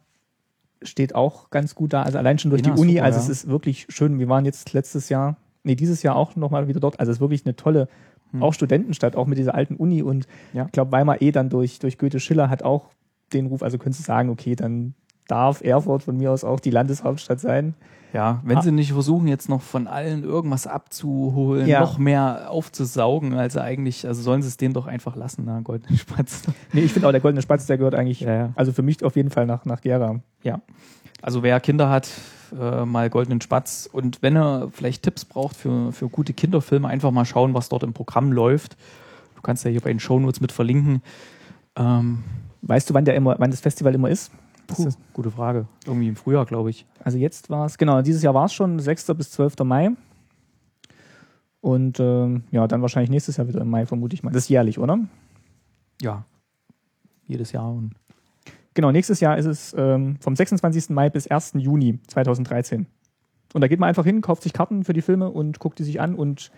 steht auch ganz gut da. Also allein schon durch Jena die Uni. super, also ja. es ist wirklich schön. Wir waren jetzt letztes Jahr, nee, dieses Jahr auch nochmal wieder dort. Also es ist wirklich eine tolle, Hm. auch Studentenstadt, auch mit dieser alten Uni. Und Ja. ich glaube, Weimar eh dann durch, durch Goethe Schiller hat auch den Ruf, also könntest du sagen, okay, dann darf Erfurt von mir aus auch die Landeshauptstadt sein. Ja, wenn Ah. sie nicht versuchen, jetzt noch von allen irgendwas abzuholen, Ja. noch mehr aufzusaugen, als eigentlich, also sollen sie es denen doch einfach lassen, na, goldenen Spatz. Nee, ich finde auch, der Goldene Spatz, der gehört eigentlich, Ja, ja. also für mich auf jeden Fall nach, nach Gera. Ja. Also wer Kinder hat, äh, mal goldenen Spatz und wenn er vielleicht Tipps braucht für, für gute Kinderfilme, einfach mal schauen, was dort im Programm läuft. Du kannst ja hier bei den Shownotes mit verlinken. Ähm, Weißt du, wann, der immer, wann das Festival immer ist? Das puh, gute Frage. Irgendwie im Frühjahr, glaube ich. Also jetzt war es, genau, dieses Jahr war es schon 6. bis 12. Mai. Und ähm, ja, dann wahrscheinlich nächstes Jahr wieder im Mai, vermute ich mal. Das ist jährlich, oder? Ja. Jedes Jahr. Und Genau, nächstes Jahr ist es ähm, vom 26. Mai bis 1. Juni 2013. Und da geht man einfach hin, kauft sich Karten für die Filme und guckt die sich an und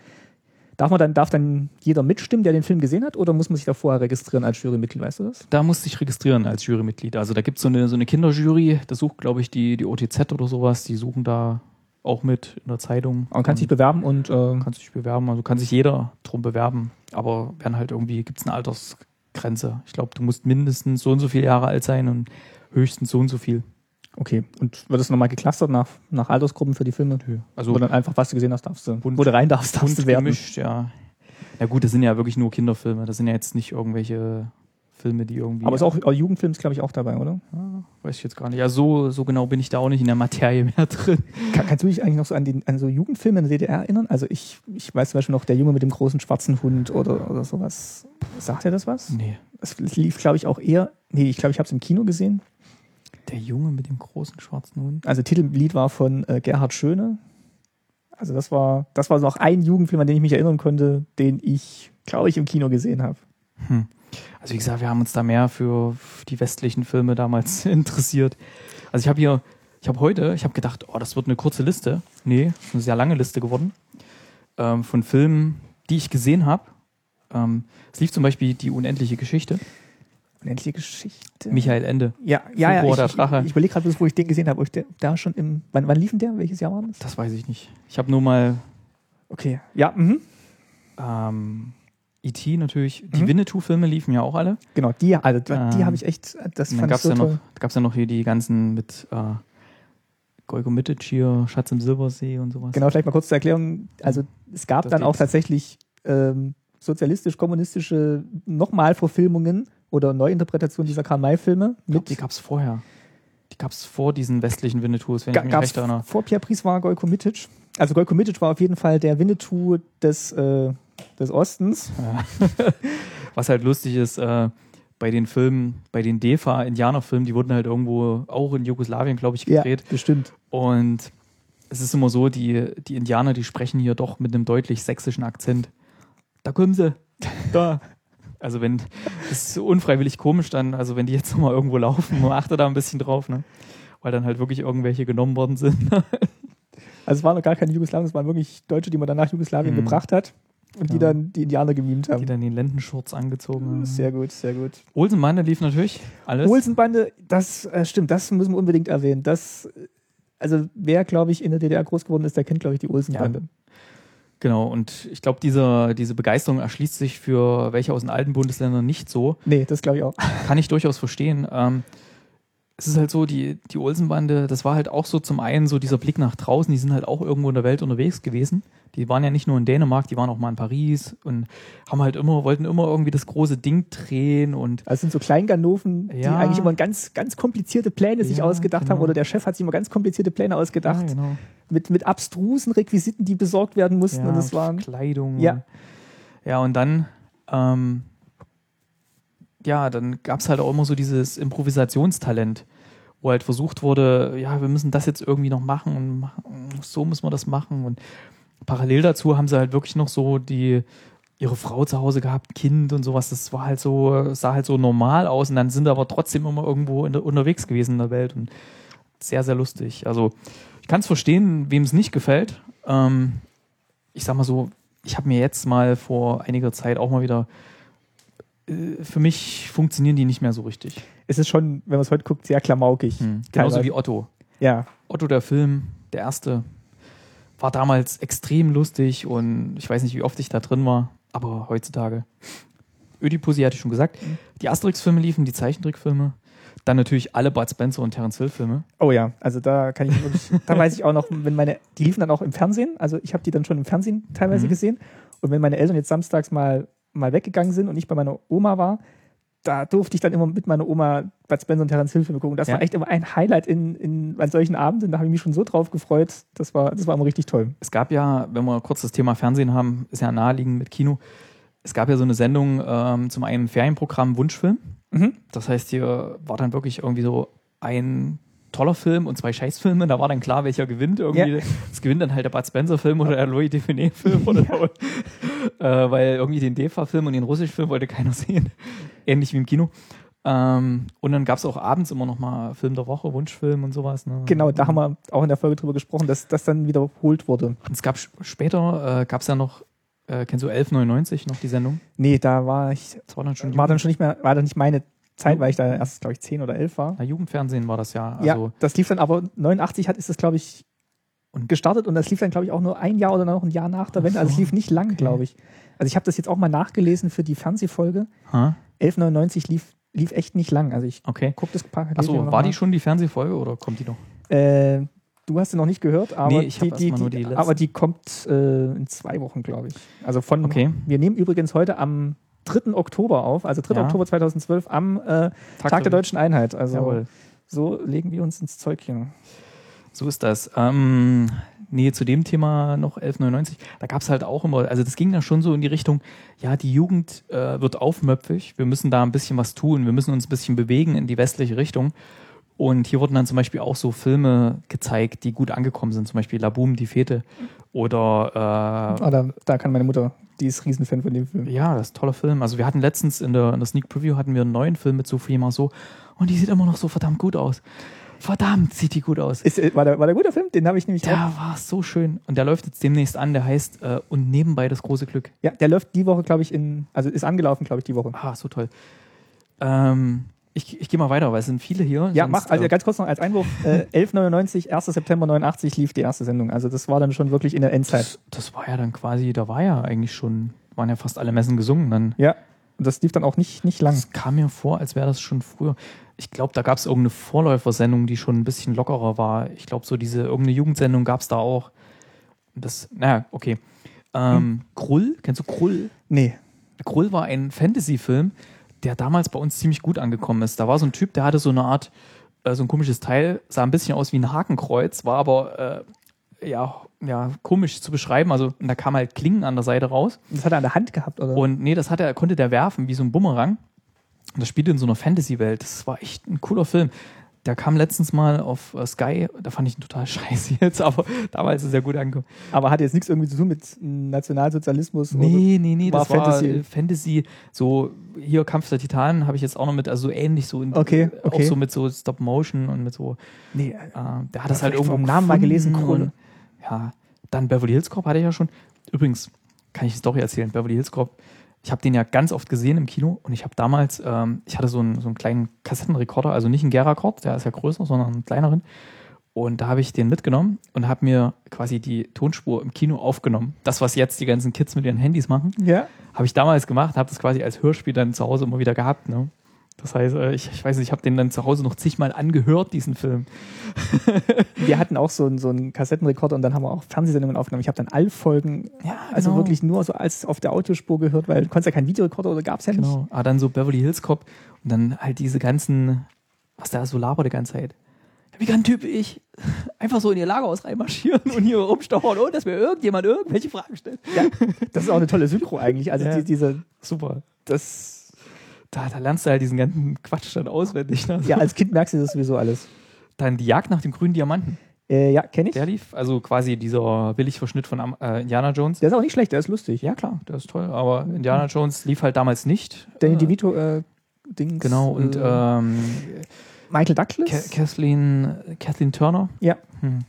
darf man dann, darf dann jeder mitstimmen, der den Film gesehen hat, oder muss man sich da vorher registrieren als Jurymitglied, weißt du das? da musst du dich registrieren als Jurymitglied. Also da gibt es so eine, so eine Kinderjury, da sucht, glaube ich, die, die OTZ oder sowas, die suchen da auch mit in der Zeitung. Man kann sich bewerben und äh, kann sich bewerben, also kann sich jeder drum bewerben. Aber werden halt irgendwie, gibt es eine Altersgrenze. Ich glaube, du musst mindestens so und so viele Jahre alt sein und höchstens so und so viel. Okay. Und wird es nochmal geclustert nach, nach Altersgruppen für die Filme? Also Oder dann einfach, was du gesehen hast, darfst du, Bunt- wo du rein darfst, darfst du werten. gemischt, ja. Na gut, das sind ja wirklich nur Kinderfilme. Das sind ja jetzt nicht irgendwelche Filme, die irgendwie. Aber ist auch, auch Jugendfilm ist, glaube ich, auch dabei, oder? Ja, weiß ich jetzt gar nicht. Ja, so, so genau bin ich da auch nicht in der Materie mehr drin. Kann, kannst du dich eigentlich noch so an, den, an so Jugendfilme in der DDR erinnern? Also ich, ich weiß zum Beispiel noch, der Junge mit dem großen schwarzen Hund oder, oder sowas. Sagt dir das was? Nee. Es lief, glaube ich, auch eher. Nee, ich glaube, ich habe es im Kino gesehen. Der Junge mit dem großen schwarzen Hund. Also Titellied war von äh, Gerhard Schöne. Also das war, das war noch ein Jugendfilm, an den ich mich erinnern konnte, den ich, glaube ich, im Kino gesehen habe. Hm. Also wie gesagt, wir haben uns da mehr für die westlichen Filme damals interessiert. Also ich habe hier, ich habe heute, ich habe gedacht, oh, das wird eine kurze Liste. Nee, eine sehr lange Liste geworden ähm, von Filmen, die ich gesehen habe. Ähm, es lief zum Beispiel die unendliche Geschichte. Unendliche Geschichte. Michael Ende. Ja, ja, ja. Ich, ich, ich überlege gerade, wo ich den gesehen habe. Ich der, da schon im. Wann, wann lief denn der? Welches Jahr war das? Das weiß ich nicht. Ich habe nur mal Okay. Ja, mhm. ähm, E.T. natürlich. Die Mhm. Winnetou-Filme liefen ja auch alle. Genau, die, also die Ähm, habe ich echt. Das Und dann fand gab ich es so ja, noch, toll. gab's ja noch hier die ganzen mit äh, Golgo Mitic hier, Schatz im Silbersee und sowas. Genau, vielleicht mal kurz zur Erklärung. Also es gab Das dann auch tatsächlich ähm, sozialistisch-kommunistische Nochmalverfilmungen oder Neuinterpretationen dieser Karl-May-Filme. Die gab es vorher. Die gab es vor diesen westlichen Winnetous, wenn Ga- ich mich recht erinnere. vor Pierre Pries war Golko Mitic. Also Golko Mitic war auf jeden Fall der Winnetou des, äh, des Ostens. Was halt lustig ist, äh, bei den Filmen, bei den DEFA-Indianerfilmen, die wurden halt irgendwo auch in Jugoslawien, glaube ich, gedreht. bestimmt. Und es ist immer so, die, die Indianer, die sprechen hier doch mit einem deutlich sächsischen Akzent. Da kommen sie. Da. Also wenn, das ist so unfreiwillig komisch dann, also wenn die jetzt nochmal irgendwo laufen, man achte da ein bisschen drauf, ne? Weil dann halt wirklich irgendwelche genommen worden sind. Also es waren noch gar keine Jugoslawen, es waren wirklich Deutsche, die man dann nach Jugoslawien Mhm. gebracht hat und die Ja. dann die Indianer gemimt die haben. dann den Lendenschurz angezogen haben. Sehr gut, sehr gut. Olsenbande lief natürlich alles. Olsenbande, das äh, stimmt, das müssen wir unbedingt erwähnen. Das, äh, also wer, glaube ich, in der DDR groß geworden ist, der kennt, glaube ich, die Olsenbande. Genau, und ich glaube, diese, diese Begeisterung erschließt sich für welche aus den alten Bundesländern nicht so. Nee, das glaube ich auch. Kann ich durchaus verstehen. Ähm, es ist halt so, die, die Olsenbande, das war halt auch so zum einen so dieser Blick nach draußen, die sind halt auch irgendwo in der Welt unterwegs gewesen. Die waren ja nicht nur in Dänemark, die waren auch mal in Paris und haben halt immer, wollten immer irgendwie das große Ding drehen und Also sind so Kleinganoven, die Ja. eigentlich immer ganz, ganz komplizierte Pläne sich Ja, ausgedacht genau. haben. Oder der Chef hat sich immer ganz komplizierte Pläne ausgedacht. Ja, genau. Mit, mit abstrusen Requisiten, die besorgt werden mussten. Und das waren. Kleidung. Ja. Ja, und dann, ähm, ja, dann gab es halt auch immer so dieses Improvisationstalent, wo halt versucht wurde, ja, wir müssen das jetzt irgendwie noch machen und so müssen wir das machen. Und parallel dazu haben sie halt wirklich noch so die ihre Frau zu Hause gehabt, Kind und sowas. Das war halt so, sah halt so normal aus und dann sind aber trotzdem immer irgendwo der, unterwegs gewesen in der Welt und sehr, sehr lustig. Also ich kann es verstehen, wem es nicht gefällt. Ähm, ich sag mal so, ich habe mir jetzt mal vor einiger Zeit auch mal wieder, für mich funktionieren die nicht mehr so richtig. Es ist schon, wenn man es heute guckt, sehr klamaukig. Genauso Teilweise. wie Otto. Ja. Otto, der Film, der erste, war damals extrem lustig und ich weiß nicht, wie oft ich da drin war, aber heutzutage. Ödipussy hatte ich schon gesagt. Die Asterix-Filme liefen, die Zeichentrickfilme. Dann natürlich alle Bud Spencer und Terence Hill-Filme. Oh ja, also da kann ich wirklich, da weiß ich auch noch, wenn meine, die liefen dann auch im Fernsehen, also ich habe die dann schon im Fernsehen teilweise Mhm. gesehen. Und wenn meine Eltern jetzt samstags mal, mal weggegangen sind und ich bei meiner Oma war, da durfte ich dann immer mit meiner Oma Bud Spencer und Terence Hill Filme gucken. Das Ja. war echt immer ein Highlight in, in, an solchen Abenden. Da habe ich mich schon so drauf gefreut. Das war, das war immer richtig toll. Es gab ja, wenn wir kurz das Thema Fernsehen haben, ist ja naheliegend mit Kino. Es gab ja so eine Sendung ähm, zum einen Ferienprogramm Wunschfilm. Mhm. Das heißt, hier war dann wirklich irgendwie so ein toller Film und zwei Scheißfilme. Da war dann klar, welcher gewinnt. Irgendwie. Es gewinnt dann halt der Bud Spencer-Film oder der Louis Define-Film oder so. Äh, weil irgendwie den DEFA-Film und den russischen Film wollte keiner sehen. Ähnlich wie im Kino. Ähm, und dann gab es auch abends immer noch mal Film der Woche, Wunschfilm und sowas. Ne? Genau, da haben wir auch in der Folge drüber gesprochen, dass das dann wiederholt wurde. Und es gab später, äh, gab es ja noch, äh, kennst du 1199 noch die Sendung? Nee, da war ich, Das war dann schon war dann schon nicht mehr, war dann nicht meine Zeit, weil ich da erst, glaube ich, 10 oder 11 war. Na, Jugendfernsehen war das ja. ja, Also, das lief dann aber 89 hat ist das glaube ich Und- gestartet und das lief dann glaube ich auch nur ein Jahr oder noch ein Jahr nach der Wende. Also es lief nicht lang, okay. glaube ich. Also ich habe das jetzt auch mal nachgelesen für die Fernsehfolge. ha? 1199 lief lief echt nicht lang. Also ich okay. gucke das paar Achso, war die schon die Fernsehfolge oder kommt die noch? Äh, Du hast sie noch nicht gehört, aber, Nee, die, die, die, die aber die kommt äh, in zwei Wochen, glaube ich. Also von, Okay. wir nehmen übrigens heute am 3. Oktober auf, also 3. Ja. Oktober 2012 am äh, Tag, der Deutschen Einheit. Also Jawohl. so legen wir uns ins Zeug hier. So ist das. Ähm, nee, zu dem Thema noch 1199. Da gab es halt auch immer, also das ging dann schon so in die Richtung, ja, die Jugend äh, wird aufmöpfig, wir müssen da ein bisschen was tun, wir müssen uns ein bisschen bewegen in die westliche Richtung. Und hier wurden dann zum Beispiel auch so Filme gezeigt, die gut angekommen sind, zum Beispiel La Boom, die Fete. Oder Ah, da, da kann meine Mutter, die ist Riesenfan von dem Film. äh, ja, das ist ein toller Film. Also wir hatten letztens in der, in der Sneak Preview hatten wir einen neuen Film mit Sophie Marceau und die sieht immer noch so verdammt gut aus. Verdammt, sieht die gut aus. Ist, äh, war, der, war der guter Film? Den habe ich nämlich auch. Der war so schön. Und der läuft jetzt demnächst an. Der heißt äh, Und nebenbei das große Glück. Ja, der läuft die Woche, glaube ich, in, also ist angelaufen, glaube ich, die Woche. Ah, so toll. Ähm, ich ich gehe mal weiter, weil es sind viele hier. Ja, mach, also äh, ganz kurz noch als Einwurf. Äh, 1199, 1. September 89 lief die erste Sendung. Also das war dann schon wirklich in der Endzeit. das, das war ja dann quasi, da war ja eigentlich schon, waren ja fast alle Messen gesungen. Dann Ja, das lief dann auch nicht, nicht lang. das kam mir vor, als wäre das schon früher. Ich glaube, da gab es irgendeine Vorläufersendung, die schon ein bisschen lockerer war. Ich glaube, so diese irgendeine Jugendsendung gab es da auch. Das, naja, okay. Ähm, Krull, kennst du Krull? Nee. Krull war ein Fantasy-Film, der damals bei uns ziemlich gut angekommen ist. Da war so ein Typ, der hatte so eine Art, äh, so ein komisches Teil, sah ein bisschen aus wie ein Hakenkreuz, war aber äh, ja, ja komisch zu beschreiben. Also und da kam halt Klingen an der Seite raus. Das hat er an der Hand gehabt, oder? Und nee, das hat er, konnte der werfen wie so ein Bumerang. Und das spielte in so einer Fantasy-Welt. Das war echt ein cooler Film. Der kam letztens mal auf äh, Sky, da fand ich ihn total scheiße jetzt, aber damals ist er gut angekommen. Aber hat jetzt nichts irgendwie zu tun mit Nationalsozialismus? oder Nee, nee, nee, War das war Fantasy. Fantasy. Fantasy. So, hier Kampf der Titanen habe ich jetzt auch noch mit, also so ähnlich so, in, Okay, auch okay. so mit so Stop Motion und mit so, Nee, äh, der hat das halt irgendwo vom Namen mal gelesen, und- Ja, dann Beverly Hills Cop hatte ich ja schon. Übrigens, kann ich die Story erzählen, Beverly Hills Cop. Ich habe den ja ganz oft gesehen im Kino und ich habe damals, ähm, ich hatte so einen, so einen kleinen Kassettenrekorder, also nicht einen Gera-Cord, der ist ja größer, sondern einen kleineren. Und da habe ich den mitgenommen und habe mir quasi die Tonspur im Kino aufgenommen. Das, was jetzt die ganzen Kids mit ihren Handys machen, ja. habe ich damals gemacht, habe das quasi als Hörspiel dann zu Hause immer wieder gehabt. Ne? Das heißt, äh, ich, ich weiß nicht, ich habe den dann zu Hause noch zigmal angehört, diesen Film. Wir hatten auch so einen, so einen Kassettenrekorder und dann haben wir auch Fernsehsendungen aufgenommen. Ich habe dann Allfolgen, Ja, also genau. wirklich nur so als auf der Autospur gehört, weil du konntest ja keinen Videorekorder oder gab es ja nicht. Genau. Aber dann so Beverly Hills Cop und dann halt diese ganzen, was da so labert die ganze Zeit. Wie kann ein Typ ich einfach so in ihr Lagerhaus reinmarschieren und hier rumstochern, ohne dass mir irgendjemand irgendwelche Fragen stellt? Ja, das ist auch eine tolle Synchro eigentlich. Also Ja. die, diese, Super. das, Da, da lernst du halt diesen ganzen Quatsch dann auswendig. Ne? ja, als Kind merkst du das sowieso alles. Dann die Jagd nach dem grünen Diamanten. Äh, ja, kenne ich. Der lief, also quasi dieser Billigverschnitt von äh, Indiana Jones. Der ist auch nicht schlecht, der ist lustig. Ja, klar, der ist toll. Aber Indiana Jones lief halt damals nicht. Danny Äh, DeVito, äh, Dings. Genau, und äh, ähm, Michael Douglas. Kathleen, Kathleen Turner. ja. Hm.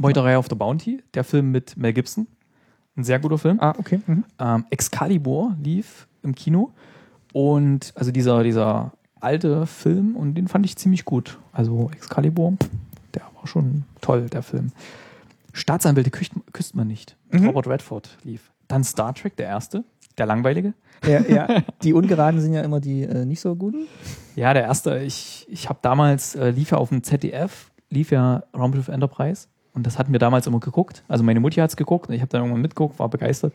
Meuterei auf der Bounty, der Film mit Mel Gibson. Ein sehr guter Film. Ah, okay. Mhm. Ähm, Excalibur lief im Kino. Und also dieser, dieser alte Film, und den fand ich ziemlich gut. Also Excalibur, der war schon toll, der Film. Staatsanwälte küsst, küsst man nicht. Mhm. Robert Redford lief. Dann Star Trek, der erste, der langweilige. Ja, ja. Die Ungeraden sind ja immer die äh, nicht so guten. Ja, der erste, ich, ich habe damals, äh, lief ja auf dem ZDF, lief ja Raumschiff Enterprise. Und das hatten wir damals immer geguckt. Also meine Mutti hat es geguckt und ich habe dann irgendwann mitgeguckt, war begeistert.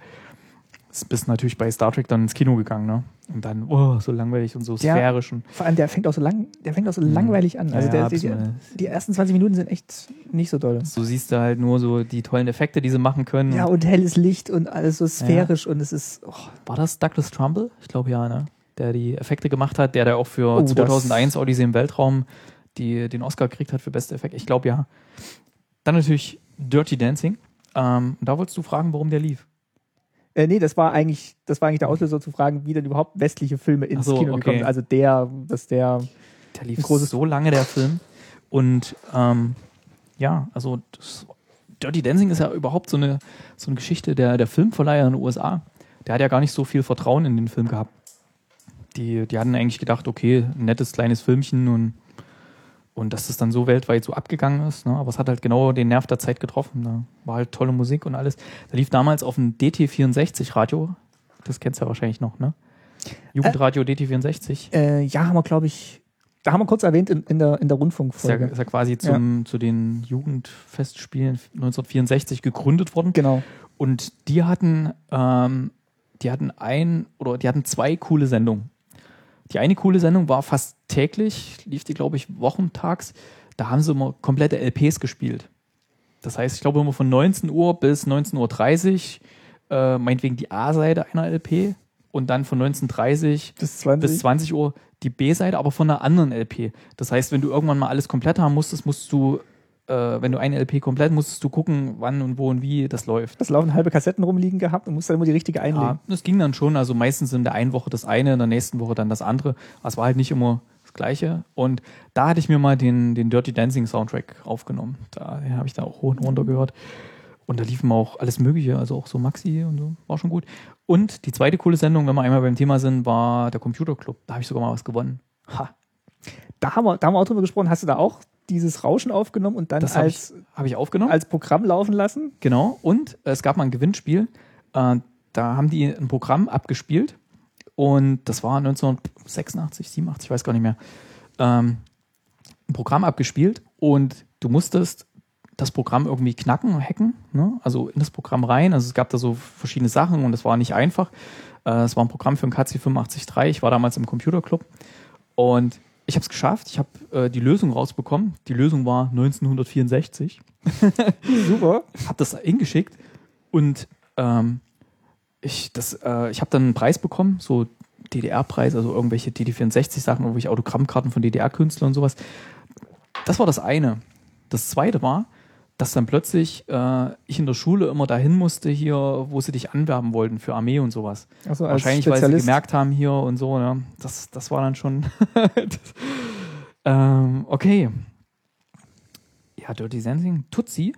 Ist bis natürlich bei Star Trek dann ins Kino gegangen, ne? Und dann, oh, so langweilig und so Ja. sphärisch. Und, Vor allem, der fängt auch so lang, der fängt auch so langweilig an. Also Mhm. Ja, der, ja, die, die, ersten 20 Minuten sind echt nicht so doll. so siehst du halt nur so die tollen Effekte, die sie machen können. Ja, und helles Licht und alles so sphärisch und es ist. Oh, War das Douglas Trumbull? Ich glaube ja, ne? Der die Effekte gemacht hat, der da auch für Oh, das- 2001 Odyssey im Weltraum die, den Oscar gekriegt hat für beste Effekte. Ich glaube ja. Dann natürlich Dirty Dancing. Ähm, da wolltest du fragen, warum der lief. Äh, nee, das war eigentlich, das war eigentlich der Auslöser zu fragen, wie denn überhaupt westliche Filme ins so, Kino okay. gekommen sind. Also der, dass der. Der lief großes- so lange, der Film. Und ähm, ja, also das, Dirty Dancing ist ja überhaupt so eine, so eine Geschichte der, der Filmverleiher in den USA. Der hat ja gar nicht so viel Vertrauen in den Film gehabt. Die, die hatten eigentlich gedacht, okay, ein nettes kleines Filmchen und, und dass das dann so weltweit so abgegangen ist. Ne? Aber es hat halt genau den Nerv der Zeit getroffen. Da war halt tolle Musik und alles. Da lief damals auf dem DT64-Radio. Das kennst du ja wahrscheinlich noch, ne? Jugendradio DT64. Äh, ja, haben wir, glaube ich, Da haben wir kurz erwähnt in, in der, in der Rundfunkfolge. Ist ja, ist ja quasi zum, ja. zu den Jugendfestspielen 1964 gegründet worden. Genau. Und die hatten, ähm, die hatten ein oder die hatten zwei coole Sendungen. Die eine coole Sendung war fast täglich, lief die, glaube ich, wochentags. Da haben sie immer komplette LPs gespielt. Das heißt, ich glaube immer von 19 Uhr bis 19.30 Uhr, äh, meinetwegen die A-Seite einer LP und dann von 19.30 bis 20. bis 20 Uhr die B-Seite, aber von einer anderen LP. Das heißt, wenn du irgendwann mal alles komplett haben musstest, musst du, äh, wenn du eine LP komplett, musstest du gucken, wann und wo und wie das läuft. Das laufen halbe Kassetten rumliegen gehabt und musst dann immer die richtige einlegen. Ja, das ging dann schon. Also meistens in der einen Woche das eine, in der nächsten Woche dann das andere. Aber es war halt nicht immer das Gleiche. Und da hatte ich mir mal den, den Dirty Dancing Soundtrack aufgenommen. Da habe ich da auch hoch und runter gehört. Und da liefen auch alles Mögliche, also auch so Maxi und so, war schon gut. Und die zweite coole Sendung, wenn wir einmal beim Thema sind, war der Computer Club. Da habe ich sogar mal was gewonnen. Ha. Da haben, wir, da haben wir auch drüber gesprochen. Hast du da auch dieses Rauschen aufgenommen und dann das als, hab ich, hab ich aufgenommen. als Programm laufen lassen? Genau. Und es gab mal ein Gewinnspiel. Äh, da haben die ein Programm abgespielt. Und das war 1986, 87, ich weiß gar nicht mehr. Ähm, ein Programm abgespielt und du musstest das Programm irgendwie knacken, hacken, ne? also in das Programm rein. Also es gab da so verschiedene Sachen und es war nicht einfach. Äh, es war ein Programm für ein KC 85.3. Ich war damals im Computerclub und ich habe es geschafft. Ich habe äh, die Lösung rausbekommen. Die Lösung war 1964. Super. Habe das hingeschickt und ähm, ich, äh, ich habe dann einen Preis bekommen, so DDR-Preis, also irgendwelche DD64-Sachen, irgendwelche Autogrammkarten von DDR-Künstlern und sowas. Das war das eine. Das zweite war, dass dann plötzlich äh, ich in der Schule immer dahin musste hier, wo sie dich anwerben wollten für Armee und sowas. So, Wahrscheinlich, weil sie gemerkt haben hier und so. Ne? Das, das war dann schon. das, ähm, okay. Ja, Dirty Dancing. Tutsi.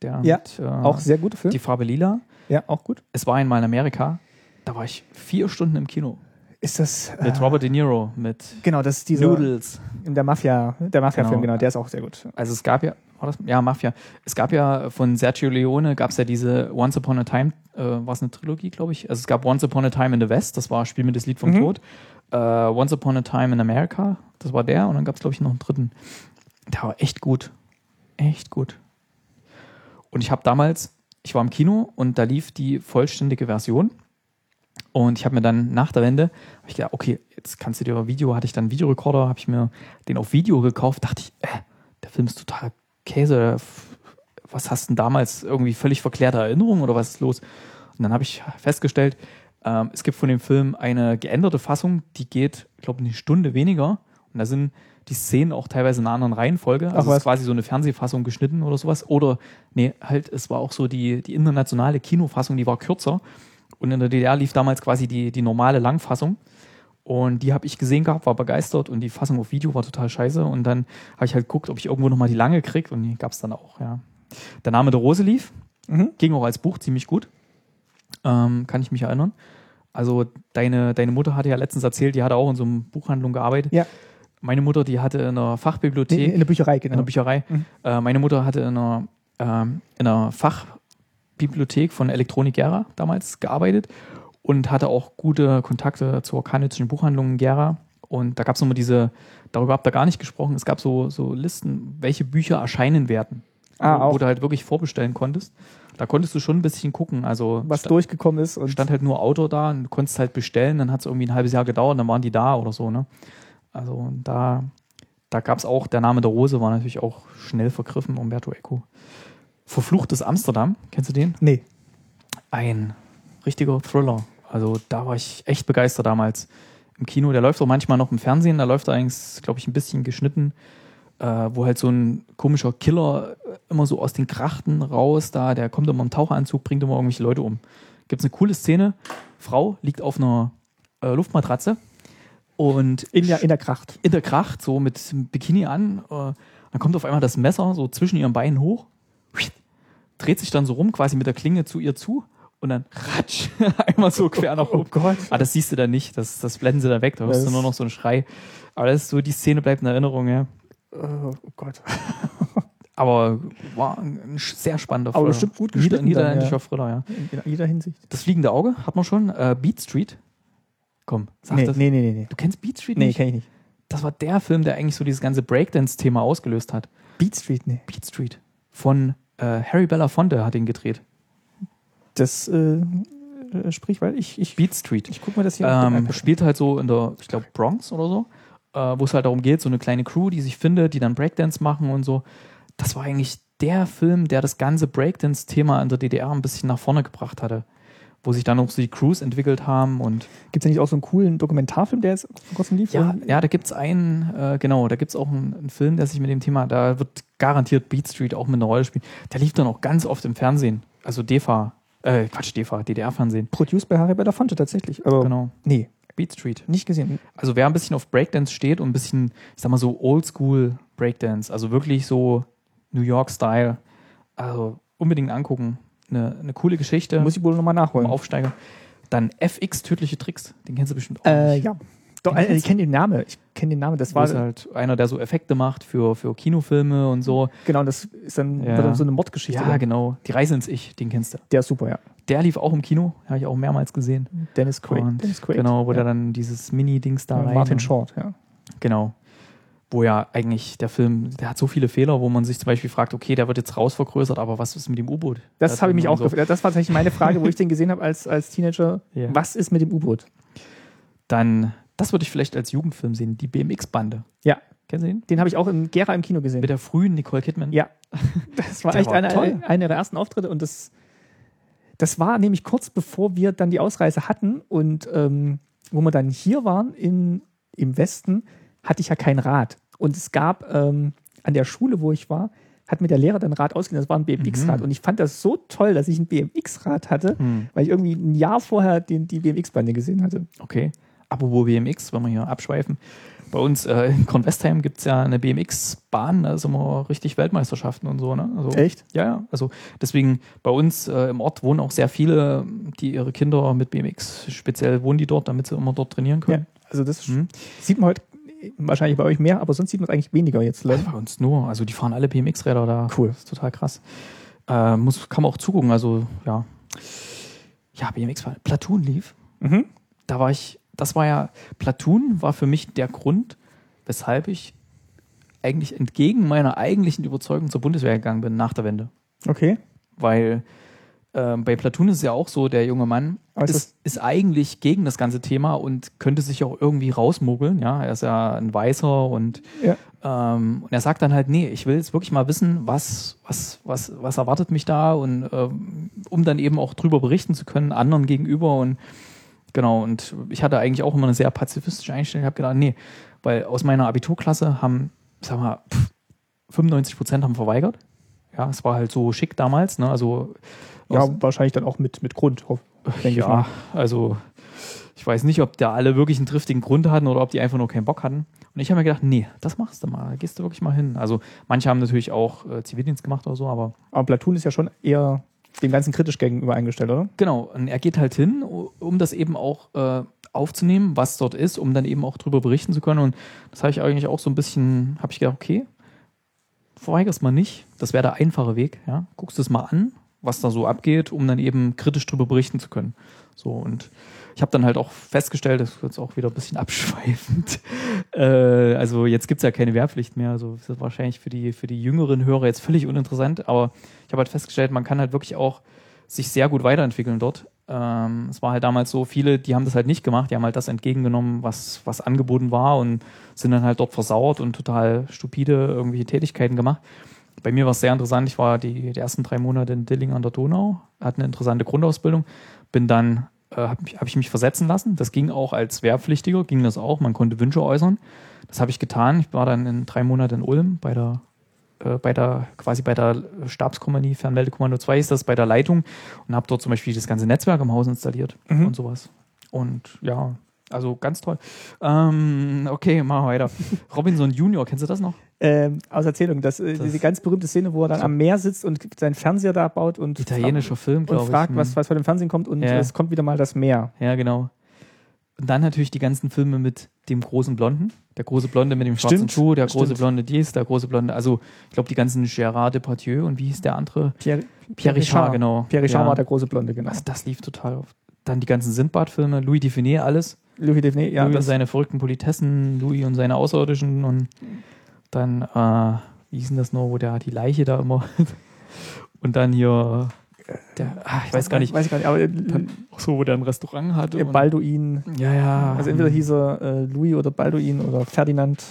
Der ja, mit, äh, auch sehr guter Film. Die Farbe Lila. Ja, auch gut. Es war einmal in Amerika. Da war ich vier Stunden im Kino. Ist das. Mit äh, Robert De Niro, mit genau, das ist diese, Noodles. In der Mafia, der Mafia-Film, genau. genau, der ist auch sehr gut. Also es gab ja, war das? Ja, Mafia. Es gab ja von Sergio Leone, gab es ja diese Once Upon a Time, äh, war es eine Trilogie, glaube ich. Also es gab Once Upon a Time in the West, das war Spiel mit das Lied vom mhm. Tod. Uh, Once Upon a Time in America, das war der. Und dann gab es, glaube ich, noch einen dritten. Der war echt gut. Echt gut. Und ich habe damals, ich war im Kino und da lief die vollständige Version. Und ich habe mir dann nach der Wende, habe ich gedacht, okay, jetzt kannst du dir Video, hatte ich dann einen Videorekorder, habe ich mir den auf Video gekauft, dachte ich, äh, der Film ist total Käse. Was hast du denn damals irgendwie völlig verklärte Erinnerungen oder was ist los? Und dann habe ich festgestellt, ähm, es gibt von dem Film eine geänderte Fassung, die geht, ich glaube, eine Stunde weniger. Und da sind die Szenen auch teilweise in einer anderen Reihenfolge. Also Ach, es ist quasi so eine Fernsehfassung geschnitten oder sowas. Oder, nee, halt, es war auch so die, die internationale Kinofassung, die war kürzer. Und in der DDR lief damals quasi die, die normale Langfassung. Und die habe ich gesehen gehabt, war begeistert und die Fassung auf Video war total scheiße. Und dann habe ich halt geguckt, ob ich irgendwo nochmal die lange kriege und die gab es dann auch, ja. Der Name der Rose lief, mhm. ging auch als Buch ziemlich gut. Ähm, kann ich mich erinnern. Also deine, deine Mutter hatte ja letztens erzählt, die hatte auch in so einer Buchhandlung gearbeitet. Ja. Meine Mutter, die hatte in einer Fachbibliothek. In, in der Bücherei, genau. In der Bücherei. Mhm. Äh, meine Mutter hatte in einer, ähm, in einer Fach Bibliothek von Elektronik Gera damals gearbeitet und hatte auch gute Kontakte zur kanadischen Buchhandlung Gera. Und da gab es nochmal diese, darüber habt ihr gar nicht gesprochen, es gab so, so Listen, welche Bücher erscheinen werden. Ah, wo, wo du halt wirklich vorbestellen konntest. Da konntest du schon ein bisschen gucken. Also was durchgekommen ist. Und stand halt nur Autor da und du konntest halt bestellen, dann hat es irgendwie ein halbes Jahr gedauert, dann waren die da oder so, ne? Also da, da gab es auch, der Name der Rose war natürlich auch schnell vergriffen, Umberto Eco. Verfluchtes Amsterdam, kennst du den? Nee. Ein richtiger Thriller. Also da war ich echt begeistert damals im Kino. Der läuft auch manchmal noch im Fernsehen. Da läuft er eigentlich, glaube ich, ein bisschen geschnitten, äh, wo halt so ein komischer Killer immer so aus den Krachten raus, da der kommt immer im Taucheranzug, bringt immer irgendwelche Leute um. Gibt es eine coole Szene. Frau liegt auf einer äh, Luftmatratze und in der, in der Kracht. In der Kracht, so mit Bikini an. Äh, dann kommt auf einmal das Messer so zwischen ihren Beinen hoch dreht sich dann so rum, quasi mit der Klinge zu ihr zu und dann ratsch, einmal so quer nach oben. Oh Gott. Ah, das siehst du dann nicht, das, das blenden sie da weg, da hörst du nur noch so einen Schrei. Aber das ist so, die Szene bleibt in Erinnerung, ja. Oh Gott. Aber war ein sehr spannender Thriller. Aber bestimmt gut geschnitten. Niederländischer ja. Thriller, ja. In jeder Hinsicht. Das fliegende Auge hat man schon. Äh, Beat Street. Komm, sag nee, das. Nee, nee, nee, nee. Du kennst Beat Street nicht? Nee, kenn ich nicht. das war der Film, der eigentlich so dieses ganze Breakdance-Thema ausgelöst hat. Beat Street, nee. Beat Street. Von äh, Harry Belafonte hat ihn gedreht. Das äh, äh, sprich, weil ich, ich Beat Street. Ich guck mal das hier ähm, Spielt halt so in der, ich glaube, Bronx oder so, äh, wo es halt darum geht, so eine kleine Crew, die sich findet, die dann Breakdance machen und so. Das war eigentlich der Film, der das ganze Breakdance-Thema in der DDR ein bisschen nach vorne gebracht hatte. Wo sich dann auch so die Crews entwickelt haben und. Gibt es ja nicht auch so einen coolen Dokumentarfilm, der jetzt vor kurzem lief? Ja, ja da gibt es einen, äh, genau, da gibt es auch einen, einen, Film, der sich mit dem Thema, da wird garantiert Beat Street auch mit einer Rolle spielen. Der lief dann auch ganz oft im Fernsehen. Also DEFA, äh, Quatsch, DEFA, DDR-Fernsehen. Produced bei Harry Belafonte tatsächlich. Aber genau. Nee. Beat Street. Nicht gesehen. Also wer ein bisschen auf Breakdance steht und ein bisschen, ich sag mal so Oldschool Breakdance, also wirklich so New York-Style, also unbedingt angucken. Eine, eine coole Geschichte. Muss ich wohl nochmal nachholen. Aufsteiger. Dann FX Tödliche Tricks. Den kennst du bestimmt auch. Äh, ja. Doch, äh, ich kenne den Namen. Ich kenne den Namen. Das war halt einer, der so Effekte macht für, für Kinofilme und so. Genau, das ist dann, ja. dann so eine Mordgeschichte. Ja, dann. genau. Die Reise ins Ich, den kennst du. Der ist super, ja. Der lief auch im Kino, habe ich auch mehrmals gesehen. Dennis Quaid. Dennis Quaid. Genau, wo ja. der dann dieses Mini-Dings da ja, rein. Martin Short, ja. Genau wo ja eigentlich der Film, der hat so viele Fehler, wo man sich zum Beispiel fragt, okay, der wird jetzt rausvergrößert, aber was ist mit dem U-Boot? Das habe ich mich auch so. gefragt. Das war tatsächlich meine Frage, wo ich den gesehen habe als, als Teenager. Yeah. Was ist mit dem U-Boot? Dann, das würde ich vielleicht als Jugendfilm sehen, die BMX-Bande. Ja. Kennen Sie den? Den habe ich auch in Gera im Kino gesehen. Mit der frühen Nicole Kidman? Ja. Das war echt war eine, eine der ersten Auftritte und das, das war nämlich kurz bevor wir dann die Ausreise hatten und ähm, wo wir dann hier waren in, im Westen, hatte ich ja kein Rad. Und es gab ähm, an der Schule, wo ich war, hat mir der Lehrer dann Rad ausgeliehen, das war ein BMX-Rad. Mhm. Und ich fand das so toll, dass ich ein BMX-Rad hatte, mhm. weil ich irgendwie ein Jahr vorher den, die BMX-Bande gesehen hatte. Okay. Apropos BMX, wenn wir hier abschweifen. Bei uns äh, in Kornwestheim gibt es ja eine BMX-Bahn, da sind wir richtig Weltmeisterschaften und so. Ne? Also, Echt? Ja, ja. Also deswegen bei uns äh, im Ort wohnen auch sehr viele, die ihre Kinder mit BMX, speziell wohnen die dort, damit sie immer dort trainieren können. Ja, also das mhm. sieht man heute wahrscheinlich bei euch mehr, aber sonst sieht man es eigentlich weniger jetzt. Also bei uns nur. Also die fahren alle BMX-Räder da. Cool. Das ist total krass. Äh, muss, kann man auch zugucken. Also ja. Ja, BMX-Fahren. Platoon lief. Mhm. Da war ich, das war ja, Platoon war für mich der Grund, weshalb ich eigentlich entgegen meiner eigentlichen Überzeugung zur Bundeswehr gegangen bin nach der Wende. Okay. Weil ähm, bei Platoon ist es ja auch so, der junge Mann ist, ist, eigentlich gegen das ganze Thema und könnte sich auch irgendwie rausmogeln. Ja, er ist ja ein Weißer und, ja. ähm, und er sagt dann halt, nee, ich will jetzt wirklich mal wissen, was, was, was, was erwartet mich da und ähm, um dann eben auch drüber berichten zu können, anderen gegenüber und genau, und ich hatte eigentlich auch immer eine sehr pazifistische Einstellung. Ich habe gedacht, nee, weil aus meiner Abiturklasse haben, sag mal, 95 Prozent haben verweigert. Ja, es war halt so schick damals, ne? Also ja, wahrscheinlich dann auch mit, mit Grund, denke ja, ich also ich weiß nicht, ob da alle wirklich einen triftigen Grund hatten oder ob die einfach nur keinen Bock hatten. Und ich habe mir gedacht, nee, das machst du mal, gehst du wirklich mal hin. Also manche haben natürlich auch äh, Zivildienst gemacht oder so, aber. Aber Platoon ist ja schon eher dem Ganzen kritisch gegenüber eingestellt, oder? Genau, und er geht halt hin, um das eben auch äh, aufzunehmen, was dort ist, um dann eben auch drüber berichten zu können. Und das habe ich eigentlich auch so ein bisschen, habe ich gedacht, okay, verweigerst mal nicht. Das wäre der einfache Weg, ja. Guckst es mal an, was da so abgeht, um dann eben kritisch darüber berichten zu können. So und ich habe dann halt auch festgestellt, das ist auch wieder ein bisschen abschweifend. Äh, also jetzt gibt es ja keine Wehrpflicht mehr. Also das ist wahrscheinlich für die, für die jüngeren Hörer jetzt völlig uninteressant, aber ich habe halt festgestellt, man kann halt wirklich auch sich sehr gut weiterentwickeln dort. Ähm, es war halt damals so, viele, die haben das halt nicht gemacht, die haben halt das entgegengenommen, was, was angeboten war und sind dann halt dort versauert und total stupide irgendwelche Tätigkeiten gemacht bei mir war es sehr interessant. Ich war die, die, ersten drei Monate in Dilling an der Donau, hatte eine interessante Grundausbildung, bin dann, äh, habe hab ich mich versetzen lassen. Das ging auch als Wehrpflichtiger, ging das auch. Man konnte Wünsche äußern. Das habe ich getan. Ich war dann in drei Monaten in Ulm bei der äh, bei der quasi bei der Stabskompanie Fernmeldekommando 2 ist das bei der Leitung und habe dort zum Beispiel das ganze Netzwerk im Haus installiert mhm. und sowas. Und ja, also ganz toll. Ähm, okay, machen wir weiter. Robinson Junior, kennst du das noch? Ähm, aus Erzählung, das, äh, das diese ganz berühmte Szene, wo er dann am Meer sitzt und seinen Fernseher da baut und italienischer Film, glaube ich. Und fragt, was, was vor dem Fernsehen kommt und ja. es kommt wieder mal das Meer. Ja, genau. Und dann natürlich die ganzen Filme mit dem großen Blonden. Der große Blonde mit dem schwarzen Stimmt. Schuh, der große Stimmt. Blonde dies, der große Blonde. Also, ich glaube, die ganzen Gérard Depardieu und wie hieß der andere? Pierre, Pierre Richard, genau. Pierre Richard ja. war der große Blonde, genau. Also, das lief total oft. Dann die ganzen Sindbad-Filme, Louis Define, alles. Louis Defne, ja. Louis und seine verrückten Politessen, Louis und seine Außerirdischen und dann, äh, wie hieß denn das noch, wo der die Leiche da immer und dann hier der, ach, ich weiß gar nicht, weiß ich gar nicht, aber dann, so, wo der ein Restaurant hatte. Balduin. Ja, ja. Also entweder hieß er äh, Louis oder Balduin oder Ferdinand.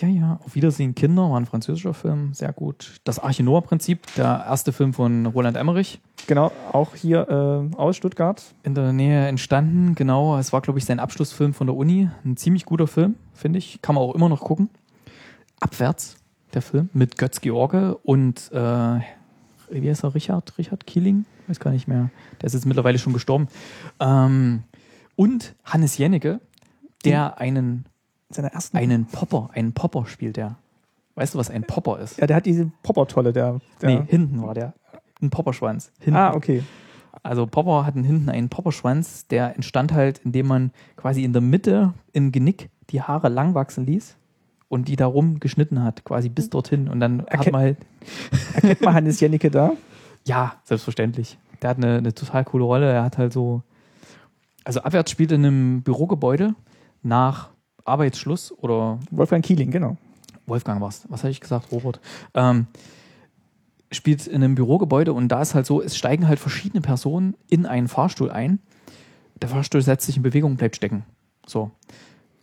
Ja, ja. Auf Wiedersehen Kinder war ein französischer Film, sehr gut. Das Arche Noah-Prinzip, der erste Film von Roland Emmerich. Genau, auch hier äh, aus Stuttgart. In der Nähe entstanden, genau. Es war, glaube ich, sein Abschlussfilm von der Uni. Ein ziemlich guter Film, finde ich. Kann man auch immer noch gucken. Abwärts, der Film, mit Götz George und äh, wie heißt er, Richard? Richard Kieling? Weiß gar nicht mehr. Der ist jetzt mittlerweile schon gestorben. Ähm, und Hannes Jennecke, der einen seiner ersten einen Popper, einen Popper spielt der. Weißt du, was ein Popper ist? Ja, der hat diese Popper-Tolle, der, der. Nee, hinten war der. Ein Popperschwanz. Hinten. Ah, okay. Also Popper hatten hinten einen Popperschwanz, der entstand halt, indem man quasi in der Mitte im Genick die Haare lang wachsen ließ und die darum geschnitten hat, quasi bis dorthin. Und dann Erken hat man halt. Erkennt man Hannes Jennecke da? Ja, selbstverständlich. Der hat eine, eine total coole Rolle. Er hat halt so. Also Abwärts spielt in einem Bürogebäude nach Arbeitsschluss oder. Wolfgang Kieling, genau. Wolfgang was. Was habe ich gesagt, Robert? Ähm, spielt in einem Bürogebäude und da ist halt so, es steigen halt verschiedene Personen in einen Fahrstuhl ein. Der Fahrstuhl setzt sich in Bewegung, bleibt stecken. So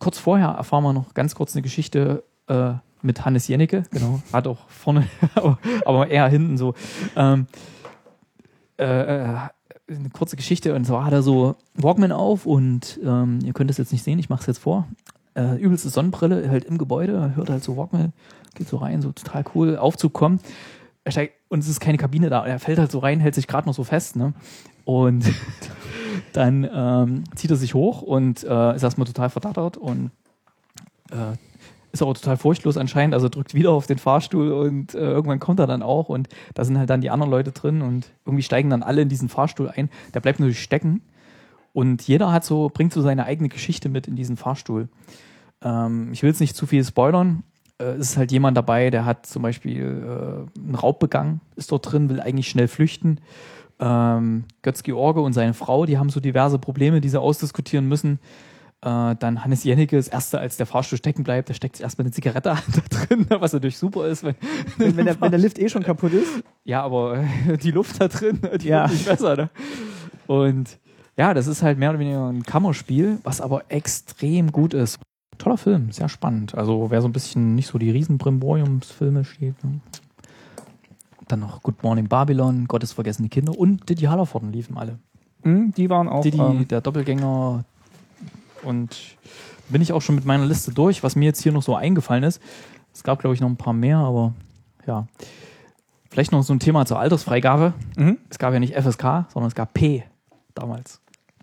kurz vorher erfahren wir noch ganz kurz eine Geschichte äh, mit Hannes Jennecke. Genau. Hat auch vorne, aber eher hinten so. Ähm, äh, äh, eine kurze Geschichte und zwar hat er so Walkman auf und ähm, ihr könnt es jetzt nicht sehen, ich mache es jetzt vor. Äh, übelste Sonnenbrille, halt im Gebäude, hört halt so Walkman, geht so rein, so total cool, Aufzug kommt. Er steigt, und es ist keine Kabine da. Er fällt halt so rein, hält sich gerade noch so fest, ne? Und dann ähm, zieht er sich hoch und äh, ist erstmal total verdattert und äh, ist aber total furchtlos anscheinend, also drückt wieder auf den Fahrstuhl und äh, irgendwann kommt er dann auch und da sind halt dann die anderen Leute drin und irgendwie steigen dann alle in diesen Fahrstuhl ein. Der bleibt natürlich stecken und jeder hat so, bringt so seine eigene Geschichte mit in diesen Fahrstuhl. Ähm, ich will jetzt nicht zu viel spoilern. Äh, es ist halt jemand dabei, der hat zum Beispiel äh, einen Raub begangen, ist dort drin, will eigentlich schnell flüchten ähm, Götz George und seine Frau, die haben so diverse Probleme, die sie ausdiskutieren müssen. Äh, dann Hannes Jennecke, das erste, als der Fahrstuhl stecken bleibt, der steckt sich erstmal eine Zigarette an da drin, was natürlich super ist. Wenn, wenn, wenn, der, wenn der Lift eh schon kaputt ist. Ja, aber die Luft da drin, die ja. wird nicht besser. Ne? Und ja, das ist halt mehr oder weniger ein Kammerspiel, was aber extrem gut ist. Toller Film, sehr spannend. Also wer so ein bisschen nicht so die Riesenbrimboriumsfilme steht, ne? Dann noch Good Morning Babylon, Gottes vergessene Kinder und Didi Hallervorden liefen alle. Mhm, die waren auch. Didi, ähm, der Doppelgänger. Und bin ich auch schon mit meiner Liste durch, was mir jetzt hier noch so eingefallen ist. Es gab, glaube ich, noch ein paar mehr, aber ja. Vielleicht noch so ein Thema zur Altersfreigabe. Mhm. Es gab ja nicht FSK, sondern es gab P damals.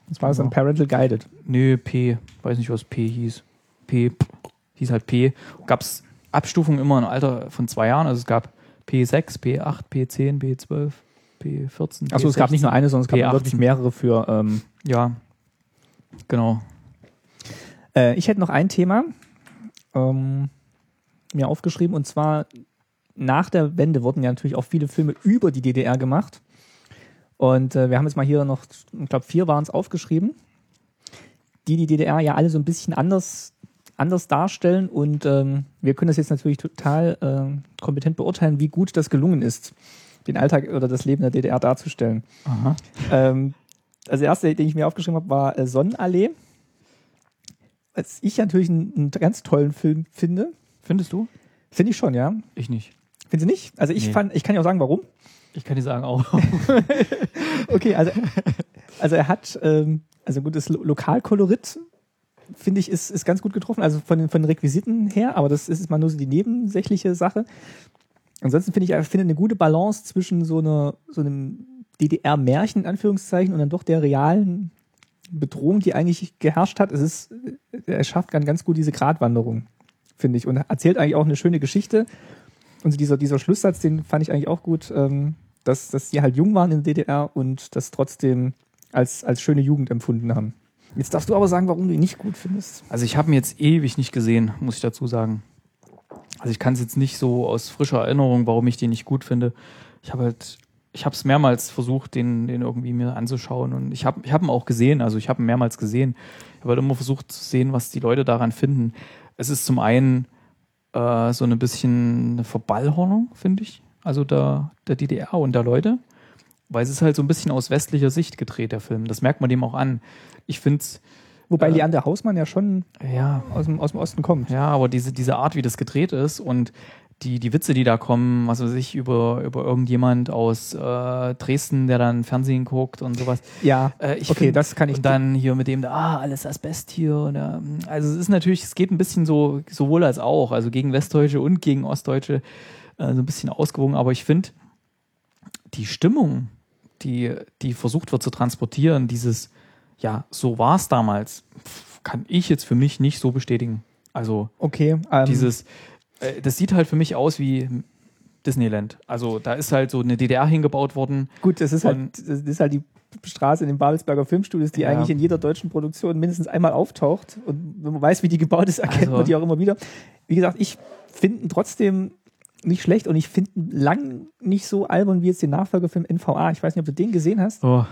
Das war dann Parental Guided. Nö, P. Weiß nicht, was P hieß. P hieß halt P. Gab es Abstufungen immer im Alter von zwei Jahren. Also es gab P6, P8, P10, P12, P14. Achso, es gab nicht nur eine, sondern es gab P18. wirklich mehrere für. Ähm ja, genau. Äh, ich hätte noch ein Thema ähm, mir aufgeschrieben und zwar nach der Wende wurden ja natürlich auch viele Filme über die DDR gemacht. Und äh, wir haben jetzt mal hier noch, ich glaube, vier waren es aufgeschrieben, die die DDR ja alle so ein bisschen anders anders darstellen und ähm, wir können das jetzt natürlich total äh, kompetent beurteilen, wie gut das gelungen ist, den Alltag oder das Leben der DDR darzustellen. Ähm, also der erste, den ich mir aufgeschrieben habe, war äh, Sonnenallee. Was ich natürlich einen, einen, ganz tollen Film finde. Findest du? Finde ich schon, ja. Ich nicht. Findest du nicht? Also ich nee. fand, ich kann ja auch sagen, warum. Ich kann dir sagen auch. okay, also, also er hat ähm, also gutes Lokalkolorit finde ich, ist, ist ganz gut getroffen. Also von den, von den Requisiten her, aber das ist mal nur so die nebensächliche Sache. Ansonsten finde ich, finde eine gute Balance zwischen so, einer, so einem DDR-Märchen, in Anführungszeichen, und dann doch der realen Bedrohung, die eigentlich geherrscht hat. Es ist, er schafft ganz, ganz gut diese Gratwanderung, finde ich, und erzählt eigentlich auch eine schöne Geschichte. Und so dieser, dieser Schlusssatz, den fand ich eigentlich auch gut, ähm, dass, dass die halt jung waren in der DDR und das trotzdem als, als schöne Jugend empfunden haben. Jetzt darfst du aber sagen, warum du ihn nicht gut findest. Also ich habe ihn jetzt ewig nicht gesehen, muss ich dazu sagen. Also ich kann es jetzt nicht so aus frischer Erinnerung, warum ich den nicht gut finde. Ich habe halt, ich habe es mehrmals versucht, den, den irgendwie mir anzuschauen und ich habe ich hab ihn auch gesehen, also ich habe ihn mehrmals gesehen. Ich Da wird immer versucht zu sehen, was die Leute daran finden. Es ist zum einen äh, so ein bisschen eine Verballhornung, finde ich. Also der, der DDR und der Leute. Weil es ist halt so ein bisschen aus westlicher Sicht gedreht, der Film. Das merkt man dem auch an. Ich finde es. Wobei äh, Leander Hausmann ja schon ja, aus, dem, aus dem Osten kommt. Ja, aber diese, diese Art, wie das gedreht ist und die, die Witze, die da kommen, was weiß ich, über, über irgendjemand aus äh, Dresden, der dann Fernsehen guckt und sowas. Ja, äh, ich okay, find, das kann ich. Und dann hier mit dem, ah, alles Asbest hier. Oder, also es ist natürlich, es geht ein bisschen so, sowohl als auch, also gegen Westdeutsche und gegen Ostdeutsche äh, so ein bisschen ausgewogen, aber ich finde, die Stimmung, die, die versucht wird zu transportieren, dieses, ja, so war es damals, kann ich jetzt für mich nicht so bestätigen. Also okay, ähm, dieses, äh, das sieht halt für mich aus wie Disneyland. Also da ist halt so eine DDR hingebaut worden. Gut, das ist halt, das ist halt die Straße in den Babelsberger Filmstudios, die ja. eigentlich in jeder deutschen Produktion mindestens einmal auftaucht. Und wenn man weiß, wie die gebaut ist, erkennt also. man die auch immer wieder. Wie gesagt, ich finde trotzdem nicht schlecht und ich finde lang nicht so albern wie jetzt den Nachfolgefilm NVA. Ich weiß nicht, ob du den gesehen hast. Oh,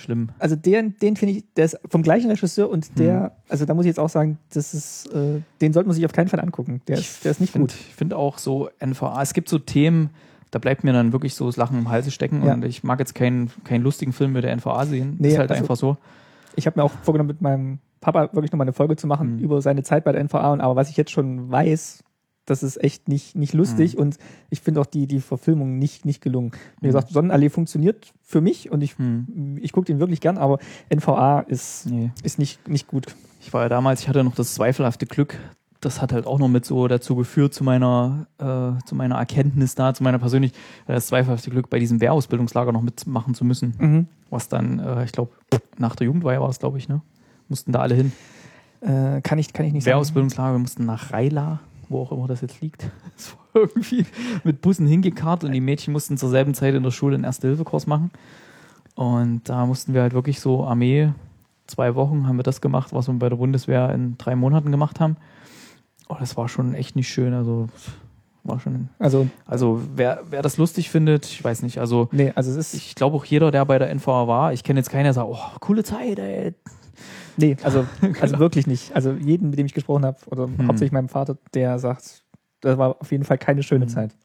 schlimm. Also den, den finde ich, der ist vom gleichen Regisseur und der, hm. also da muss ich jetzt auch sagen, das ist, äh, den sollte man sich auf keinen Fall angucken. Der ist, der ist nicht find, gut. Ich finde auch so NVA, es gibt so Themen, da bleibt mir dann wirklich so das Lachen im Halse stecken ja. und ich mag jetzt keinen, keinen lustigen Film mit der NVA sehen. Nee, ist halt also, einfach so. Ich habe mir auch vorgenommen, mit meinem Papa wirklich nochmal eine Folge zu machen mhm. über seine Zeit bei der NVA und aber was ich jetzt schon weiß, das ist echt nicht, nicht lustig mhm. und ich finde auch die, die Verfilmung nicht, nicht gelungen. Wie mhm. gesagt, Sonnenallee funktioniert für mich und ich, mhm. ich gucke den wirklich gern, aber NVA ist, nee. ist nicht, nicht gut. Ich war ja damals, ich hatte noch das zweifelhafte Glück, das hat halt auch noch mit so dazu geführt, zu meiner, äh, zu meiner Erkenntnis da, zu meiner persönlich, äh, das zweifelhafte Glück, bei diesem Wehrausbildungslager noch mitmachen zu müssen. Mhm. Was dann, äh, ich glaube, nach der Jugendweihe war es, glaube ich, ne? Mussten da alle hin. Äh, kann, ich, kann ich nicht sagen. Wehrausbildungslager, wir mussten nach Reila wo auch immer das jetzt liegt. Das war irgendwie mit Bussen hingekarrt und die Mädchen mussten zur selben Zeit in der Schule einen Erste-Hilfe-Kurs machen. Und da mussten wir halt wirklich so Armee, zwei Wochen haben wir das gemacht, was wir bei der Bundeswehr in drei Monaten gemacht haben. Oh, das war schon echt nicht schön. Also war schon. Also, also wer, wer das lustig findet, ich weiß nicht. Also, nee, also es ist. Ich glaube auch jeder, der bei der NVA war, ich kenne jetzt keinen, der sagt, oh, coole Zeit, ey, Nee, also, also wirklich nicht. Also jeden, mit dem ich gesprochen habe, oder hm. hauptsächlich meinem Vater, der sagt, das war auf jeden Fall keine schöne hm. Zeit.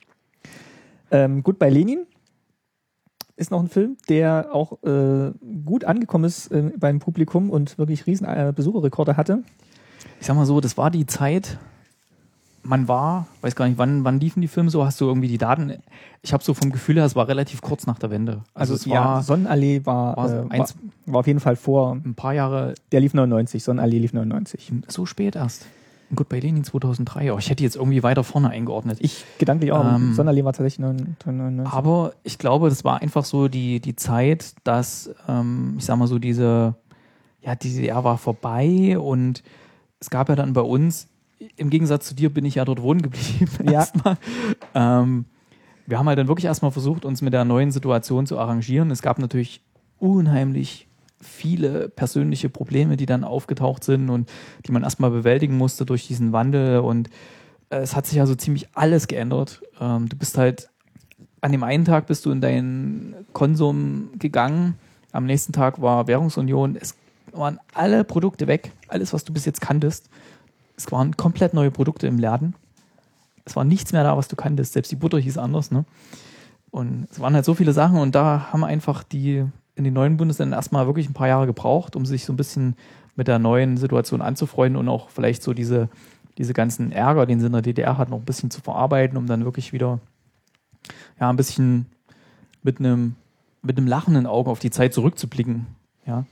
Ähm, gut, bei Lenin ist noch ein Film, der auch äh, gut angekommen ist äh, beim Publikum und wirklich riesen äh, Besucherrekorde hatte. Ich sag mal so, das war die Zeit, man war, weiß gar nicht, wann, wann liefen die Filme so? Hast du irgendwie die Daten? Ich habe so vom Gefühl her, es war relativ kurz nach der Wende. Also, also es ja, war Sonnenallee war, war, äh, war, war, auf jeden Fall vor ein paar Jahre. Der lief 99, Sonnenallee lief 99. So spät erst. Gut, bei Lenin 2003. Oh, ich hätte jetzt irgendwie weiter vorne eingeordnet. Ich gedanklich auch. Ähm, Sonnenallee war tatsächlich 99. Aber ich glaube, das war einfach so die, die Zeit, dass, ähm, ich sag mal so, diese, ja, diese Jahr war vorbei und es gab ja dann bei uns im Gegensatz zu dir bin ich ja dort wohnen geblieben. Ja. Ähm, wir haben halt dann wirklich erstmal versucht, uns mit der neuen Situation zu arrangieren. Es gab natürlich unheimlich viele persönliche Probleme, die dann aufgetaucht sind und die man erstmal bewältigen musste durch diesen Wandel. Und äh, es hat sich also ziemlich alles geändert. Ähm, du bist halt, an dem einen Tag bist du in deinen Konsum gegangen, am nächsten Tag war Währungsunion. Es waren alle Produkte weg, alles, was du bis jetzt kanntest. Es waren komplett neue Produkte im Laden. Es war nichts mehr da, was du kanntest. Selbst die Butter hieß anders. Ne? Und es waren halt so viele Sachen und da haben einfach die in den neuen Bundesländern erstmal wirklich ein paar Jahre gebraucht, um sich so ein bisschen mit der neuen Situation anzufreunden und auch vielleicht so diese, diese ganzen Ärger, den sie in der DDR hatten, noch ein bisschen zu verarbeiten, um dann wirklich wieder ja, ein bisschen mit einem, mit einem lachenden Auge auf die Zeit zurückzublicken. Ja.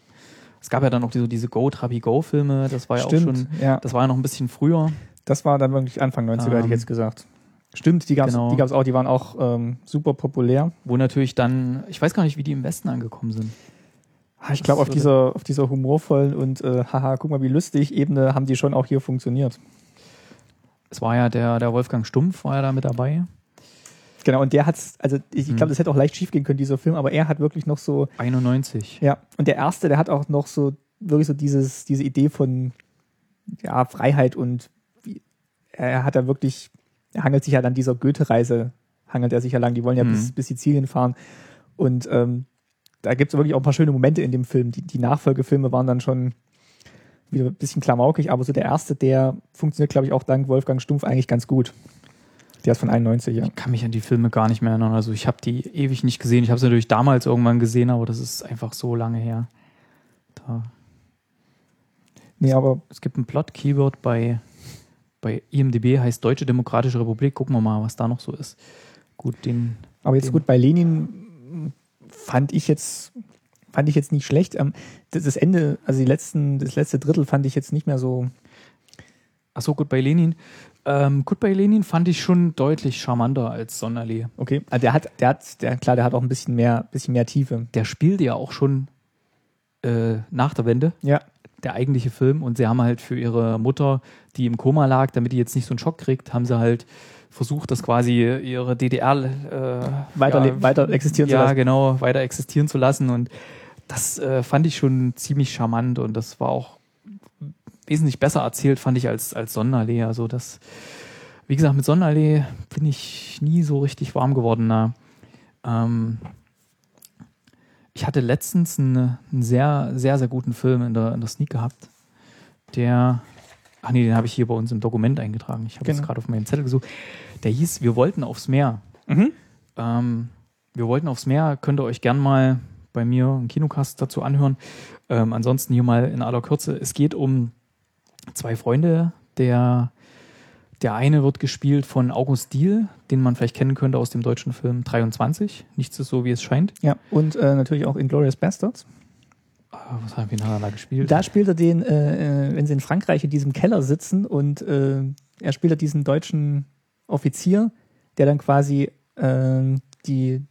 Es gab ja dann auch diese, diese Go Trabi Go Filme, das war ja Stimmt, auch schon, ja. das war ja noch ein bisschen früher. Das war dann wirklich Anfang 90er, ähm, hätte ich ähm, jetzt gesagt. Stimmt, die gab es genau. auch, die waren auch ähm, super populär. Wo natürlich dann, ich weiß gar nicht, wie die im Westen angekommen sind. Ah, ich glaube, auf dieser, auf dieser humorvollen und äh, haha, guck mal, wie lustig Ebene haben die schon auch hier funktioniert. Es war ja der, der Wolfgang Stumpf, war ja da mit dabei. Genau, und der hat also ich, ich glaube, hm. das hätte auch leicht schief gehen können, dieser Film, aber er hat wirklich noch so. 91. Ja, und der erste, der hat auch noch so, wirklich so dieses, diese Idee von ja, Freiheit und wie, er hat da wirklich, er hangelt sich ja an dieser Goethe-Reise, hangelt er sich ja lang, die wollen ja mhm. bis, bis Sizilien fahren. Und ähm, da gibt es wirklich auch ein paar schöne Momente in dem Film. Die, die Nachfolgefilme waren dann schon wieder ein bisschen klamaukig, aber so der erste, der funktioniert, glaube ich, auch dank Wolfgang Stumpf eigentlich ganz gut. Der ist von 91, ja. Ich kann mich an die Filme gar nicht mehr erinnern. Also ich habe die ewig nicht gesehen. Ich habe sie natürlich damals irgendwann gesehen, aber das ist einfach so lange her. Da. Nee, aber es gibt ein Plot-Keyword bei, bei IMDB, heißt Deutsche Demokratische Republik. Gucken wir mal, was da noch so ist. Gut, den. Aber jetzt den gut, bei Lenin fand ich jetzt fand ich jetzt nicht schlecht. Ähm, das Ende, also die letzten, das letzte Drittel fand ich jetzt nicht mehr so. Ach so, gut bei Lenin. Ähm, bei Lenin fand ich schon deutlich charmanter als Sonderlee. Okay, also der hat, der hat, der, klar, der hat auch ein bisschen mehr, bisschen mehr Tiefe. Der spielt ja auch schon äh, nach der Wende. Ja. Der eigentliche Film. Und sie haben halt für ihre Mutter, die im Koma lag, damit die jetzt nicht so einen Schock kriegt, haben sie halt versucht, das quasi ihre DDR äh, weiter, ja, weiter existieren ja, zu lassen. Ja, genau, weiter existieren zu lassen. Und das äh, fand ich schon ziemlich charmant und das war auch wesentlich besser erzählt, fand ich, als, als Sonderlee. Also das, wie gesagt, mit Sonderlee bin ich nie so richtig warm geworden. Na. Ähm, ich hatte letztens einen, einen, sehr, sehr, sehr guten Film in der, in der Sneak gehabt, der, ach nee, den habe ich hier bei uns im Dokument eingetragen. Ich habe genau. jetzt gerade auf meinen Zettel gesucht. Der hieß Wir wollten aufs Meer. Mhm. Ähm, wir wollten aufs Meer, könnt ihr euch gern mal bei mir einen Kinocast dazu anhören. Ähm, ansonsten hier mal in aller Kürze. Es geht um zwei Freunde. Der, der eine wird gespielt von August Diehl, den man vielleicht kennen könnte aus dem deutschen Film 23. Nichts ist so, wie es scheint. Ja, und äh, natürlich auch Inglourious Bastards. Ah, was haben wir da gespielt? Da spielt er den, äh, äh, wenn sie in Frankreich in diesem Keller sitzen und äh, er spielt diesen deutschen Offizier, der dann quasi äh, die,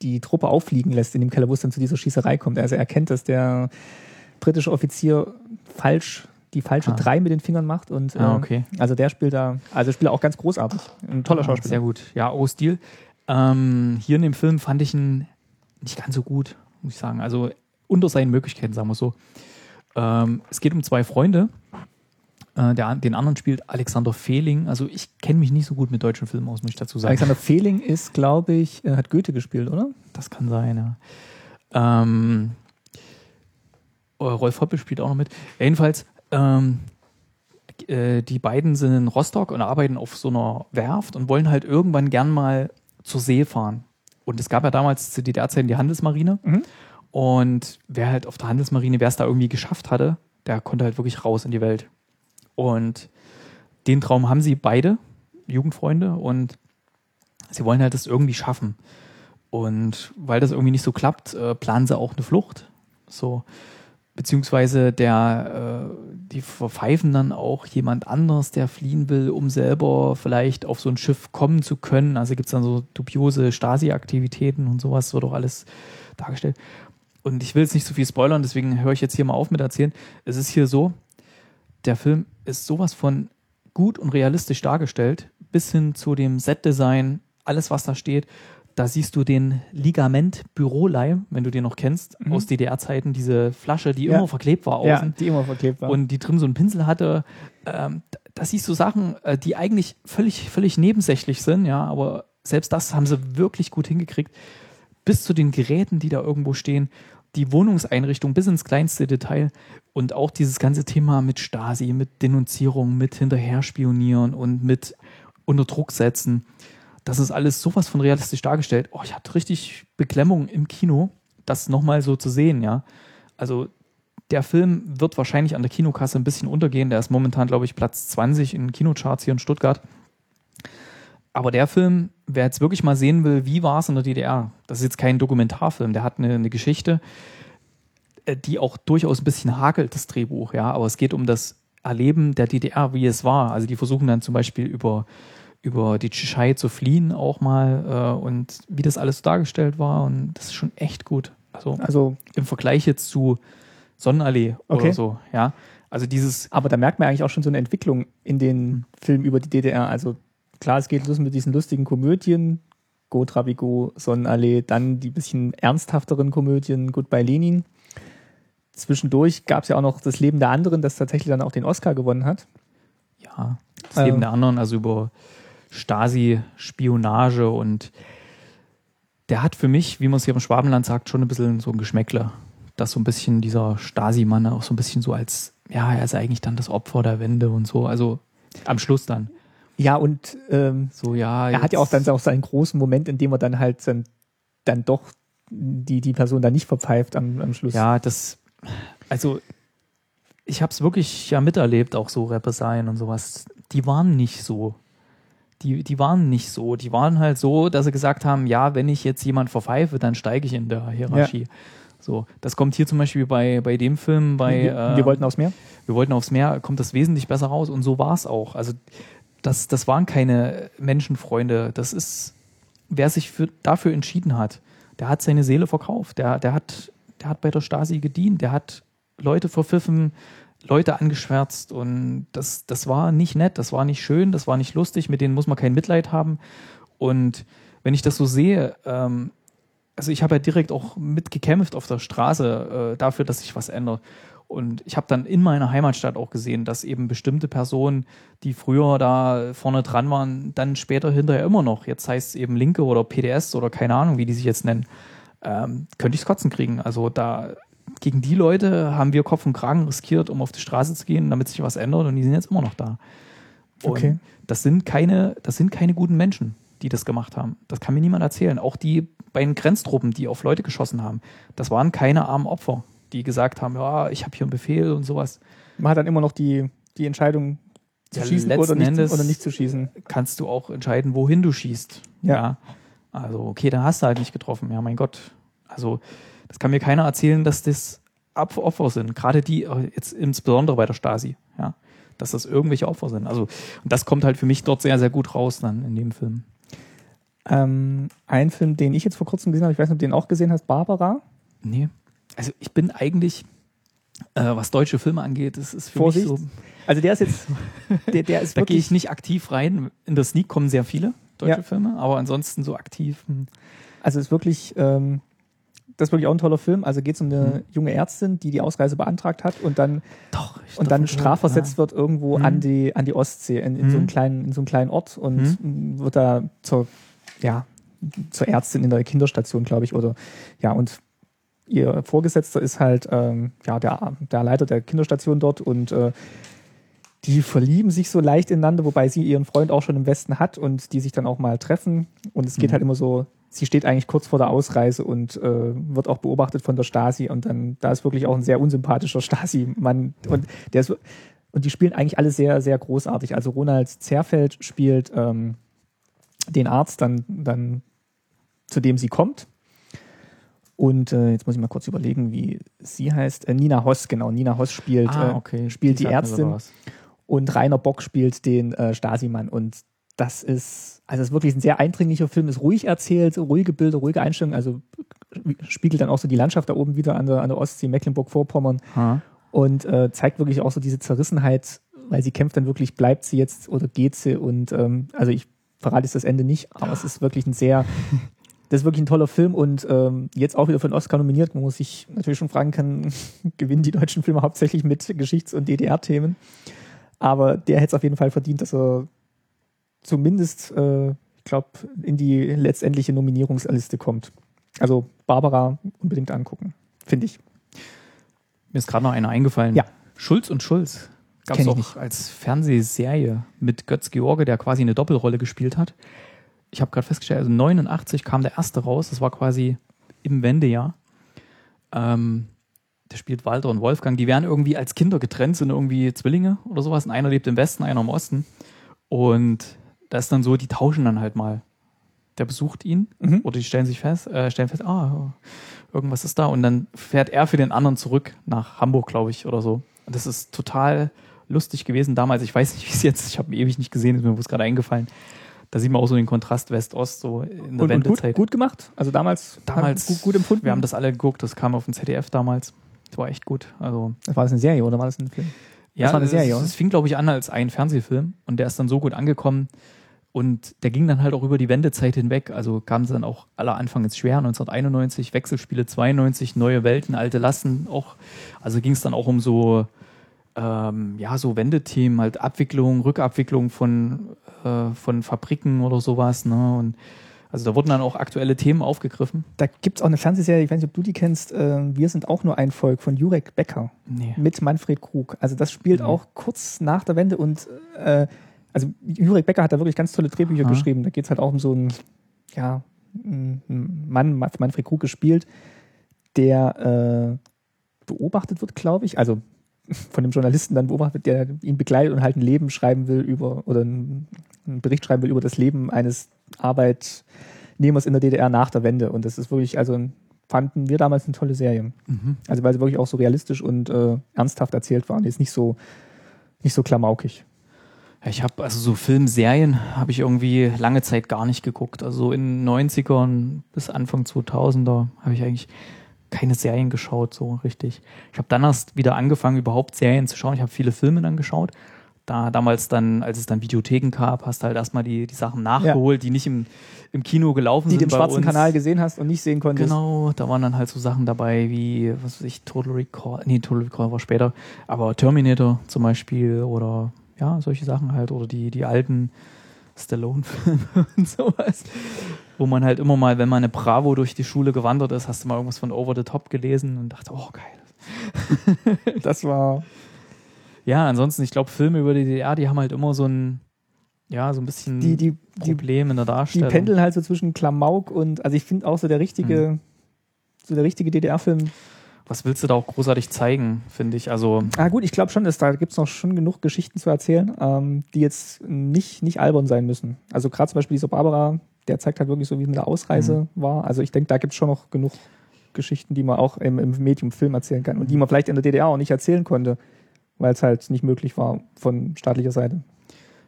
die Truppe auffliegen lässt in dem Keller, wo es dann zu dieser Schießerei kommt. Also er erkennt, dass der britische Offizier falsch die falsche ah. drei mit den Fingern macht und ah, okay. äh, also der spielt da, also spielt auch ganz großartig. Ein toller ah, Schauspieler. Sehr gut. Ja, oh Stil. Ähm, hier in dem Film fand ich ihn nicht ganz so gut, muss ich sagen. Also unter seinen Möglichkeiten, sagen wir so. Ähm, es geht um zwei Freunde. Äh, der, den anderen spielt Alexander Fehling. Also ich kenne mich nicht so gut mit deutschen Filmen aus, muss ich dazu sagen. Alexander Fehling ist, glaube ich, äh, hat Goethe gespielt, oder? Das kann sein, ja. Ähm, äh, Rolf Hoppe spielt auch noch mit. Jedenfalls, ähm, äh, die beiden sind in Rostock und arbeiten auf so einer Werft und wollen halt irgendwann gern mal zur See fahren. Und es gab ja damals zu DDR-Zeiten die Handelsmarine. Mhm. Und wer halt auf der Handelsmarine, wer es da irgendwie geschafft hatte, der konnte halt wirklich raus in die Welt. Und den Traum haben sie beide, Jugendfreunde, und sie wollen halt das irgendwie schaffen. Und weil das irgendwie nicht so klappt, äh, planen sie auch eine Flucht. So, beziehungsweise der, äh, die verpfeifen dann auch jemand anders, der fliehen will, um selber vielleicht auf so ein Schiff kommen zu können. Also gibt es dann so dubiose Stasi-Aktivitäten und sowas, wird auch alles dargestellt. Und ich will jetzt nicht so viel spoilern, deswegen höre ich jetzt hier mal auf mit erzählen. Es ist hier so, der Film ist sowas von gut und realistisch dargestellt, bis hin zu dem Set-Design, alles was da steht. Da siehst du den Ligament Büroleim, wenn du den noch kennst, mhm. aus DDR-Zeiten, diese Flasche, die ja. immer verklebt war außen. Ja, die immer verklebt war. Und die drin so einen Pinsel hatte. Ähm, da siehst du Sachen, äh, die eigentlich völlig, völlig nebensächlich sind, ja, aber selbst das haben sie wirklich gut hingekriegt. Bis zu den Geräten, die da irgendwo stehen, die Wohnungseinrichtung bis ins kleinste Detail und auch dieses ganze Thema mit Stasi, mit Denunzierung, mit Hinterherspionieren und mit unter Druck setzen das ist alles sowas von realistisch dargestellt. Oh, ich hatte richtig Beklemmung im Kino, das nochmal so zu sehen, ja. Also der Film wird wahrscheinlich an der Kinokasse ein bisschen untergehen. Der ist momentan, glaube ich, Platz 20 in Kinocharts hier in Stuttgart. Aber der Film, wer jetzt wirklich mal sehen will, wie war es in der DDR, das ist jetzt kein Dokumentarfilm, der hat eine, eine Geschichte, äh, die auch durchaus ein bisschen hakelt, das Drehbuch, ja. Aber es geht um das Erleben der DDR, wie es war. Also die versuchen dann zum Beispiel über über die Tschechei zu fliehen auch mal äh, und wie das alles dargestellt war und das ist schon echt gut. Also, also im Vergleich jetzt zu Sonnenallee okay. oder so, ja. Also dieses. Aber da merkt man eigentlich auch schon so eine Entwicklung in den hm. Filmen über die DDR. Also klar, es geht los mit diesen lustigen Komödien, Go Trabigo, Sonnenallee, dann die bisschen ernsthafteren Komödien, Goodbye Lenin. Zwischendurch gab es ja auch noch das Leben der anderen, das tatsächlich dann auch den Oscar gewonnen hat. Ja, das Leben ähm, der anderen, also über Stasi-Spionage und der hat für mich, wie man es hier im Schwabenland sagt, schon ein bisschen so ein Geschmäckler. Dass so ein bisschen dieser Stasi-Mann auch so ein bisschen so als ja, er ist eigentlich dann das Opfer der Wende und so. Also am Schluss dann. Ja, und ähm, so, ja. Er hat ja auch dann auch seinen großen Moment, in dem er dann halt dann, dann doch die, die Person dann nicht verpfeift am, am Schluss. Ja, das, also ich habe es wirklich ja miterlebt, auch so Repressalien und sowas. Die waren nicht so. Die, die waren nicht so. Die waren halt so, dass sie gesagt haben, ja, wenn ich jetzt jemand verpfeife, dann steige ich in der Hierarchie. Ja. So, das kommt hier zum Beispiel bei, bei dem Film, bei wir, äh, wir wollten aufs Meer. Wir wollten aufs Meer, kommt das wesentlich besser raus und so war es auch. Also das, das waren keine Menschenfreunde. Das ist, wer sich für, dafür entschieden hat, der hat seine Seele verkauft. Der, der, hat, der hat bei der Stasi gedient. Der hat Leute verpfiffen, Leute angeschwärzt und das, das war nicht nett, das war nicht schön, das war nicht lustig, mit denen muss man kein Mitleid haben. Und wenn ich das so sehe, ähm, also ich habe ja direkt auch mitgekämpft auf der Straße äh, dafür, dass sich was ändert. Und ich habe dann in meiner Heimatstadt auch gesehen, dass eben bestimmte Personen, die früher da vorne dran waren, dann später hinterher immer noch, jetzt heißt es eben Linke oder PDS oder keine Ahnung, wie die sich jetzt nennen, ähm, könnte ich Kotzen kriegen. Also da gegen die Leute haben wir Kopf und Kragen riskiert, um auf die Straße zu gehen, damit sich was ändert und die sind jetzt immer noch da. Und okay. das sind keine, das sind keine guten Menschen, die das gemacht haben. Das kann mir niemand erzählen. Auch die bei den Grenztruppen, die auf Leute geschossen haben, das waren keine armen Opfer, die gesagt haben, ja, ich habe hier einen Befehl und sowas. Man hat dann immer noch die, die Entscheidung zu ja, schießen oder nicht, Endes oder nicht zu schießen. Kannst du auch entscheiden, wohin du schießt. Ja. ja. Also, okay, da hast du halt nicht getroffen. Ja, mein Gott. Also, das kann mir keiner erzählen, dass das Opfer sind. Gerade die, äh, jetzt insbesondere bei der Stasi. Ja. Dass das irgendwelche Opfer sind. Also, und das kommt halt für mich dort sehr, sehr gut raus dann in dem Film. Ähm, ein Film, den ich jetzt vor kurzem gesehen habe, ich weiß nicht, ob du den auch gesehen hast, Barbara. Nee. Also ich bin eigentlich, äh, was deutsche Filme angeht, das ist für Vorsicht. mich so. Also der ist jetzt, der, der ist Da gehe ich nicht aktiv rein. In der Sneak kommen sehr viele deutsche ja. Filme, aber ansonsten so aktiv. Hm. Also es ist wirklich, ähm, das ist wirklich auch ein toller Film. Also geht es um eine mhm. junge Ärztin, die die Ausreise beantragt hat und dann Doch, und dann strafversetzt ja. wird irgendwo mhm. an die an die Ostsee in, in mhm. so einem kleinen in so einem kleinen Ort und mhm. wird da zur ja, zur Ärztin in der Kinderstation, glaube ich, oder ja, und ihr Vorgesetzter ist halt ähm, ja, der, der Leiter der Kinderstation dort und äh, die verlieben sich so leicht ineinander, wobei sie ihren Freund auch schon im Westen hat und die sich dann auch mal treffen. Und es geht mhm. halt immer so, sie steht eigentlich kurz vor der Ausreise und äh, wird auch beobachtet von der Stasi. Und dann, da ist wirklich auch ein sehr unsympathischer Stasi-Mann. Und der ist, und die spielen eigentlich alle sehr, sehr großartig. Also Ronald Zerfeld spielt ähm, den Arzt dann, dann zu dem sie kommt. Und äh, jetzt muss ich mal kurz überlegen, wie sie heißt. Äh, Nina Hoss, genau. Nina Hoss spielt, ah, äh, okay. spielt die, die Ärztin. Und Rainer Bock spielt den äh, Stasi-Mann. Und das ist, also es ist wirklich ein sehr eindringlicher Film, ist ruhig erzählt, ruhige Bilder, ruhige Einstellungen, also spiegelt dann auch so die Landschaft da oben wieder an der, an der Ostsee, Mecklenburg-Vorpommern. Und äh, zeigt wirklich auch so diese Zerrissenheit, weil sie kämpft dann wirklich, bleibt sie jetzt oder geht sie? Und ähm, also ich verrate jetzt das Ende nicht, aber es ist wirklich ein sehr, das ist wirklich ein toller Film und ähm, jetzt auch wieder für den Oscar nominiert. Man muss sich natürlich schon fragen kann, gewinnen die deutschen Filme hauptsächlich mit Geschichts- und DDR-Themen. Aber der hätte es auf jeden Fall verdient, dass er zumindest, äh, ich glaube, in die letztendliche Nominierungsliste kommt. Also Barbara unbedingt angucken, finde ich. Mir ist gerade noch einer eingefallen. Ja. Schulz und Schulz. Gab es auch nicht. als Fernsehserie mit Götz George, der quasi eine Doppelrolle gespielt hat. Ich habe gerade festgestellt, also 89 kam der erste raus, das war quasi im Wendejahr. Ähm, der spielt Walter und Wolfgang. Die werden irgendwie als Kinder getrennt, sind irgendwie Zwillinge oder sowas. Und einer lebt im Westen, einer im Osten. Und da ist dann so, die tauschen dann halt mal. Der besucht ihn mhm. oder die stellen sich fest, äh, stellen fest, ah, irgendwas ist da. Und dann fährt er für den anderen zurück nach Hamburg, glaube ich, oder so. Und das ist total lustig gewesen damals. Ich weiß nicht, wie es jetzt, ich habe ihn ewig nicht gesehen, ist mir bloß gerade eingefallen. Da sieht man auch so den Kontrast West-Ost so in der und, Wendezeit. Gut, gut, gemacht? Also damals, damals gut, gut, empfunden? Wir haben das alle geguckt, das kam auf dem ZDF damals. Das war echt gut. Also, war das eine Serie oder war das ein Film? Ja, das war eine Serie. Es fing, glaube ich, an als ein Fernsehfilm und der ist dann so gut angekommen. Und der ging dann halt auch über die Wendezeit hinweg. Also kam es dann auch aller Anfang ins schwer, 1991, Wechselspiele 92, neue Welten, alte Lassen auch. Also ging es dann auch um so ähm, ja, so Wendethemen, halt Abwicklung, Rückabwicklung von, äh, von Fabriken oder sowas, ne? Und Also da wurden dann auch aktuelle Themen aufgegriffen. Da gibt es auch eine Fernsehserie, ich weiß nicht, ob du die kennst, äh, Wir sind auch nur ein Volk von Jurek Becker Nee. mit Manfred Krug. Also das spielt Nee. auch kurz nach der Wende und äh, also Jurek Becker hat da wirklich ganz tolle Drehbücher Aha. geschrieben. Da geht es halt auch um so einen, ja, einen Mann, Manfred Krug gespielt, der äh, beobachtet wird, glaube ich. Also von dem Journalisten dann beobachtet, der ihn begleitet und halt ein Leben schreiben will über oder einen einen Bericht schreiben will über das Leben eines Arbeitnehmers in der DDR nach der Wende. Und das ist wirklich, also fanden wir damals eine tolle Serie. Mhm. Also weil sie wirklich auch so realistisch und äh, ernsthaft erzählt waren. Jetzt nicht so, nicht so klamaukig. Ja, Ich habe also so Filmserien habe ich irgendwie lange Zeit gar nicht geguckt. Also so in den 90ern bis Anfang 2000er habe ich eigentlich keine Serien geschaut, so richtig. Ich habe dann erst wieder angefangen, überhaupt Serien zu schauen. Ich habe viele Filme dann geschaut. Da damals dann, als es dann Videotheken gab, hast du halt erstmal die, die Sachen nachgeholt, die nicht im, im Kino gelaufen Die sind. du im schwarzen uns. Kanal gesehen hast und nicht sehen konntest. Genau, da waren dann halt so Sachen dabei wie, was weiß ich, Total Recall, nee, Total Recall war später, aber Terminator zum Beispiel oder ja, solche Sachen halt oder die, die alten Stallone-Filme und sowas. Wo man halt immer mal, wenn man eine Bravo durch die Schule gewandert ist, hast du mal irgendwas von Over the Top gelesen und dachte, oh geil. Das war. Ja, ansonsten, ich glaube, Filme über die DDR, die haben halt immer so ein, ja, so ein bisschen Die, die, die, Problem in der die Darstellung. pendeln halt so zwischen Klamauk und, also ich finde auch so der richtige, so der richtige DDR-Film. Was willst du da auch großartig zeigen, finde ich? Also, Ah gut, ich glaube schon, dass da gibt es noch schon genug Geschichten zu erzählen, ähm, die jetzt nicht, nicht albern sein müssen. Also gerade zum Beispiel dieser Barbara, der zeigt halt wirklich so, wie der Ausreise war. Also ich denke, da gibt es schon noch genug Geschichten, die man auch im, im Medium Film erzählen kann und die man vielleicht in der DDR auch nicht erzählen konnte, weil es halt nicht möglich war von staatlicher Seite.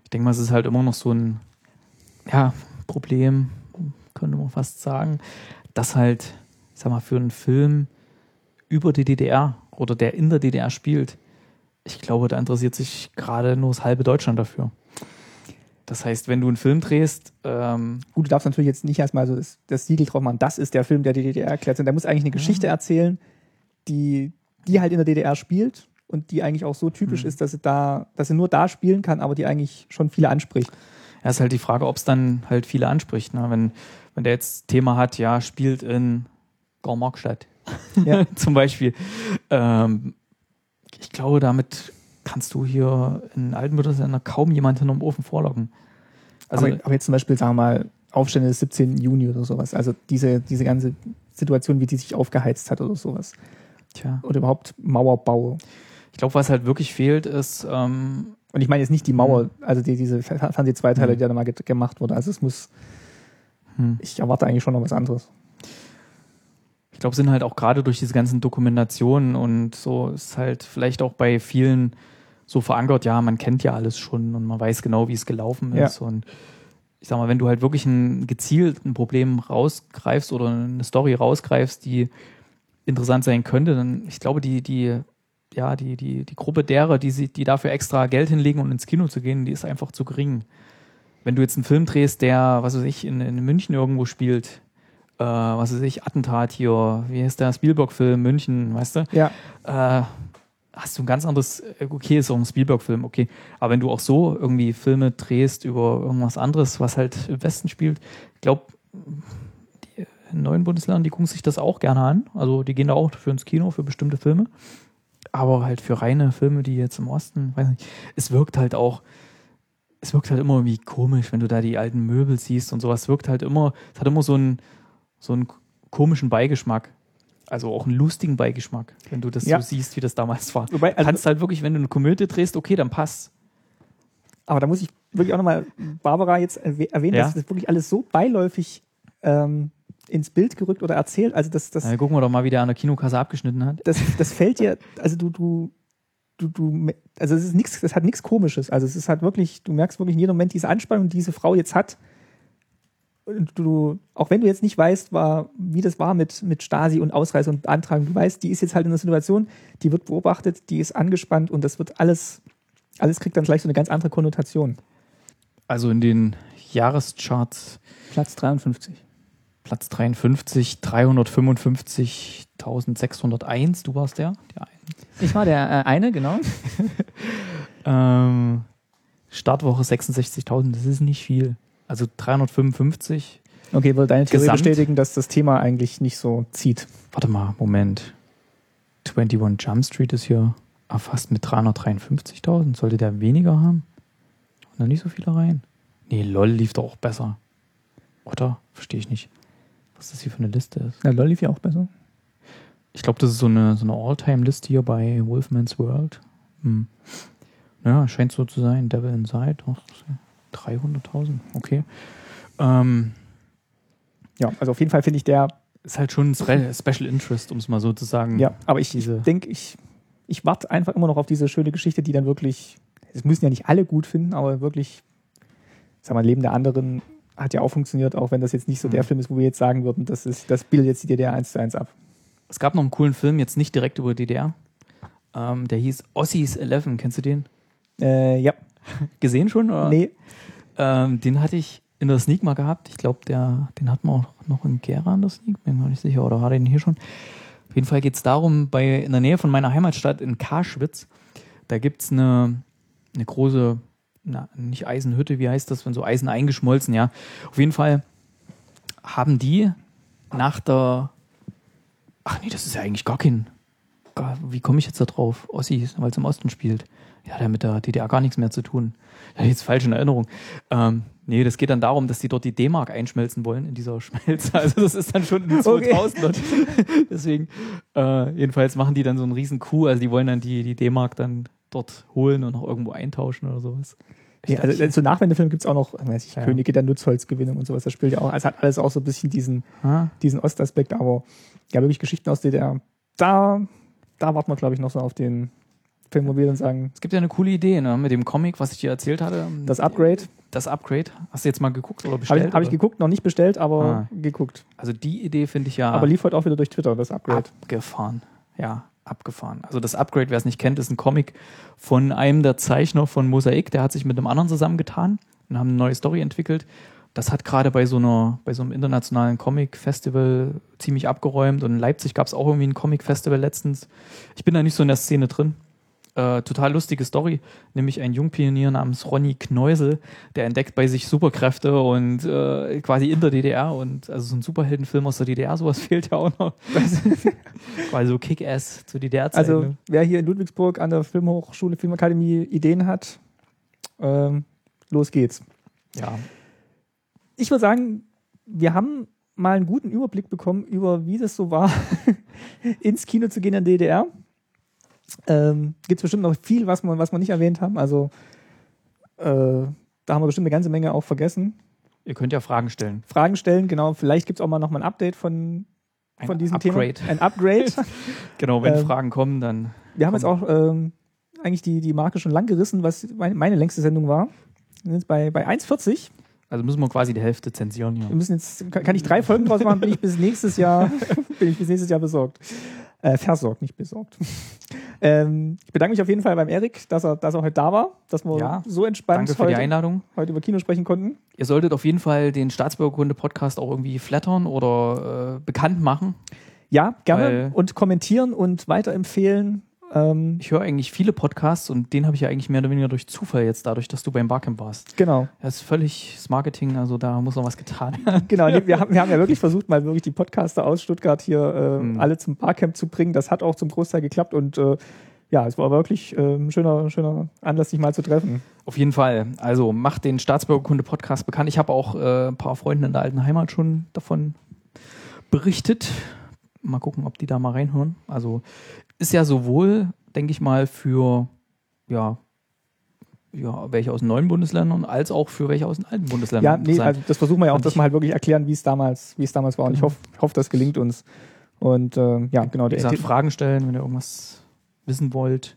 ich denke mal, es ist halt immer noch so ein ja, Problem, könnte man fast sagen, dass halt, ich sag mal, für einen Film über die DDR oder der in der DDR spielt, ich glaube, da interessiert sich gerade nur das halbe Deutschland dafür. Das heißt, wenn du einen Film drehst, ähm, Gut, du darfst natürlich jetzt nicht erstmal so das, Siegel drauf machen, das ist der Film, der die DDR erklärt, der muss eigentlich eine Geschichte erzählen, die, die halt in der DDR spielt und die eigentlich auch so typisch Mhm. ist, dass sie da, dass sie nur da spielen kann, aber die eigentlich schon viele anspricht. Ja, ist halt die Frage, ob es dann halt viele anspricht. Ne? Wenn, wenn der jetzt Thema hat, ja, spielt in Gormarkstadt Ja. zum Beispiel. Ähm, ich glaube, damit kannst du hier in Altenbürgersender kaum jemanden hinterm Ofen vorlocken. Also, aber, aber jetzt zum Beispiel, sagen wir mal, Aufstände des 17. Juni oder sowas. Also diese, diese ganze Situation, wie die sich aufgeheizt hat oder sowas. tja, Oder überhaupt Mauerbau. ich glaube, was halt wirklich fehlt, ist, ähm, Und ich meine jetzt nicht die Mauer, also die, diese Fer- Fernseh-Zweiteile, Mhm. die da mal ge- gemacht wurde. Also es muss, hm. ich erwarte eigentlich schon noch was anderes. Ich glaube, sind halt auch gerade durch diese ganzen Dokumentationen und so ist halt vielleicht auch bei vielen so verankert, ja, man kennt ja alles schon und man weiß genau, wie es gelaufen Ja. ist. Und ich sag mal, wenn du halt wirklich ein gezielt ein Problem rausgreifst oder eine Story rausgreifst, die interessant sein könnte, dann ich glaube, die, die, ja, die, die, die Gruppe derer, die, sie, die dafür extra Geld hinlegen, um ins Kino zu gehen, die ist einfach zu gering. Wenn du jetzt einen Film drehst, der, was weiß ich, in, in München irgendwo spielt, äh, was weiß ich, Attentat hier, wie heißt der Spielberg-Film, München, weißt du? Ja, Äh, hast du ein ganz anderes, okay, ist auch ein Spielberg-Film, okay. Aber wenn du auch so irgendwie Filme drehst über irgendwas anderes, was halt im Westen spielt, ich glaube, die neuen Bundesländern, die gucken sich das auch gerne an. Also die gehen da auch für ins Kino, für bestimmte Filme. Aber halt für reine Filme, die jetzt im Osten, weiß nicht, es wirkt halt auch, es wirkt halt immer irgendwie komisch, wenn du da die alten Möbel siehst und sowas. Es wirkt halt immer, es hat immer so einen, so einen komischen Beigeschmack. Also auch einen lustigen Beigeschmack, wenn du das Ja. so siehst, wie das damals war. wobei, Du also, kannst halt wirklich, wenn du eine Komödie drehst, okay, dann passt. aber da muss ich wirklich auch nochmal Barbara jetzt erwäh- erwähnen, Ja. dass das wirklich alles so beiläufig ähm, ins Bild gerückt oder erzählt. Also das, das, Dann gucken wir doch mal, wie der an der Kinokasse abgeschnitten hat. das, das fällt dir, also du, du, du, du, also es ist nichts, das hat nichts Komisches. Also es ist halt wirklich, du merkst wirklich in jedem Moment diese Anspannung, die diese Frau jetzt hat. Und du, auch wenn du jetzt nicht weißt, war, wie das war mit, mit Stasi und Ausreise und Antragen, du weißt, die ist jetzt halt in einer Situation, die wird beobachtet, die ist angespannt und das wird alles, alles kriegt dann gleich so eine ganz andere Konnotation. Also in den Jahrescharts Platz 53. Platz 53, 355.601. Du warst der? der eine. Ich war der äh, eine, genau. Ähm, Startwoche 66.000, das ist nicht viel. Also 355. Okay, würde deine Theorie Gesamt- bestätigen, dass das Thema eigentlich nicht so zieht. Warte mal, Moment. 21 Jump Street ist hier erfasst mit 353.000. Sollte der weniger haben? Und da nicht so viele rein? Nee, LOL lief doch auch besser. Oder? Verstehe ich nicht. Was das hier für eine Liste ist. Na, LOL lief ja auch besser. Ich glaube, das ist so eine, so eine All-Time-Liste hier bei Wolfman's World. Hm. Ja, scheint so zu sein. Devil Inside. Ach, 300.000. Okay. Ähm, Ja, also auf jeden Fall finde ich der, ist halt schon ein Spe- Special Interest, um es mal so zu sagen. ja, aber ich denke, ich, ich warte einfach immer noch auf diese schöne Geschichte, die dann wirklich, es müssen ja nicht alle gut finden, aber wirklich, sag mal, Leben der anderen hat ja auch funktioniert, auch wenn das jetzt nicht so der Mhm. Film ist, wo wir jetzt sagen würden, das ist, das bildet jetzt die DDR eins zu eins ab. Es gab noch einen coolen Film, jetzt nicht direkt über DDR. Ähm, der hieß Ossies 11. Kennst du den? Äh, ja, Gesehen schon? Oder? nee, Ähm, den hatte ich in der Sneak mal gehabt. Ich glaube, den hat man auch noch in Gera in der Sneak. Bin mir nicht sicher. Oder hat er den hier schon? Auf jeden Fall geht es darum, bei, in der Nähe von meiner Heimatstadt in Karschwitz, da gibt es eine, eine große, na, nicht Eisenhütte, wie heißt das, wenn so Eisen eingeschmolzen, ja. Auf jeden Fall haben die nach der, ach nee, das ist ja eigentlich gar kein, wie komme ich jetzt da drauf? Ossi, weil es im Osten spielt. Ja, der hat mit der DDR gar nichts mehr zu tun. Ja, jetzt falsch in Erinnerung. Ähm, nee, das geht dann darum, dass die dort die D-Mark einschmelzen wollen in dieser Schmelze. Also das ist dann schon in den Okay. 2000 Deswegen, äh, jedenfalls machen die dann so einen riesen Coup. Also die wollen dann die, die D-Mark dann dort holen und noch irgendwo eintauschen oder sowas. nee also so Nachwendefilm gibt es auch noch, weiß ich, Ja. Könige der Nutzholzgewinnung und sowas, das spielt ja auch, also hat alles auch so ein bisschen diesen, Ah, diesen Ostaspekt, aber ja, wirklich Geschichten aus DDR, da, da warten wir, glaube ich, noch so auf den Wir dann sagen, Es gibt ja eine coole Idee ne, mit dem Comic, was ich dir erzählt hatte. das Upgrade, Das Upgrade. Hast du jetzt mal geguckt oder habe bestellt? ich, hab ich geguckt, noch nicht bestellt, aber Ah. geguckt. Also die Idee finde ich ja Aber lief heute auch wieder durch Twitter, das Upgrade. abgefahren. Ja, abgefahren. Also das Upgrade, wer es nicht kennt, ist ein Comic von einem der Zeichner von Mosaik. Der hat sich mit einem anderen zusammengetan und haben eine neue Story entwickelt. Das hat gerade bei so einer, bei so einem internationalen Comic-Festival ziemlich abgeräumt. Und in Leipzig gab es auch irgendwie ein Comic-Festival letztens. Ich bin da nicht so in der Szene drin. Äh, total lustige Story, nämlich ein Jungpionier namens Ronny Kneusel, der entdeckt bei sich Superkräfte und äh, quasi in der DDR und also so ein Superheldenfilm aus der DDR, sowas fehlt ja auch noch. quasi so Kick-Ass zu DDR-Zeiten. Also, ne? wer hier in Ludwigsburg an der Filmhochschule, Filmakademie Ideen hat, ähm, los geht's. ja. Ich würde sagen, wir haben mal einen guten Überblick bekommen über, wie das so war, ins Kino zu gehen in der DDR. Ähm, Gibt es bestimmt noch viel, was wir, was wir nicht erwähnt haben. Also, äh, da haben wir bestimmt eine ganze Menge auch vergessen. Ihr könnt ja Fragen stellen. Fragen stellen, genau. Vielleicht gibt es auch mal noch mal ein Update von, Ein von diesem Upgrade. Thema. Ein Upgrade. Genau, wenn Ähm, Fragen kommen, dann Wir haben jetzt auch ähm, eigentlich die, die Marke schon lang gerissen, was meine, meine längste Sendung war. Wir sind jetzt bei, bei 1,40. also müssen wir quasi die Hälfte zensieren hier. Wir müssen jetzt, kann, kann ich drei Folgen draus machen, bin ich bis nächstes Jahr, bin ich bis nächstes Jahr besorgt. Äh, versorgt, nicht besorgt. ähm, ich bedanke mich auf jeden Fall beim Erik, dass er, dass er heute da war, dass wir Ja, so entspannt Danke für die heute, Einladung. heute über Kino sprechen konnten. Ihr solltet auf jeden Fall den Staatsbürgerkunde-Podcast auch irgendwie flattern oder äh, bekannt machen. Ja, gerne. Und kommentieren und weiterempfehlen. Ähm, Ich höre eigentlich viele Podcasts und den habe ich ja eigentlich mehr oder weniger durch Zufall jetzt, dadurch, dass du beim Barcamp warst. genau. Das ist völlig das Marketing, also da muss noch was getan werden. Genau, nee, wir, haben, wir haben ja wirklich versucht, mal wirklich die Podcaster aus Stuttgart hier äh, Mhm. alle zum Barcamp zu bringen. Das hat auch zum Großteil geklappt und äh, ja, es war wirklich äh, ein schöner, schöner Anlass, sich mal zu treffen. Auf jeden Fall. Also macht den Staatsbürgerkunde-Podcast bekannt. Ich habe auch äh, ein paar Freunde in der alten Heimat schon davon berichtet. Mal gucken, ob die da mal reinhören. Also ist ja sowohl, denke ich mal, für ja, ja, welche aus den neuen Bundesländern als auch für welche aus den alten Bundesländern. Ja, nee, also das versuchen wir ja auch, dass wir halt wirklich erklären, wie es damals, wie es damals war. Und ich Genau. hoffe, ich hoffe, das gelingt uns. Und äh, ja, genau, Wie gesagt, Fragen stellen, wenn ihr irgendwas wissen wollt.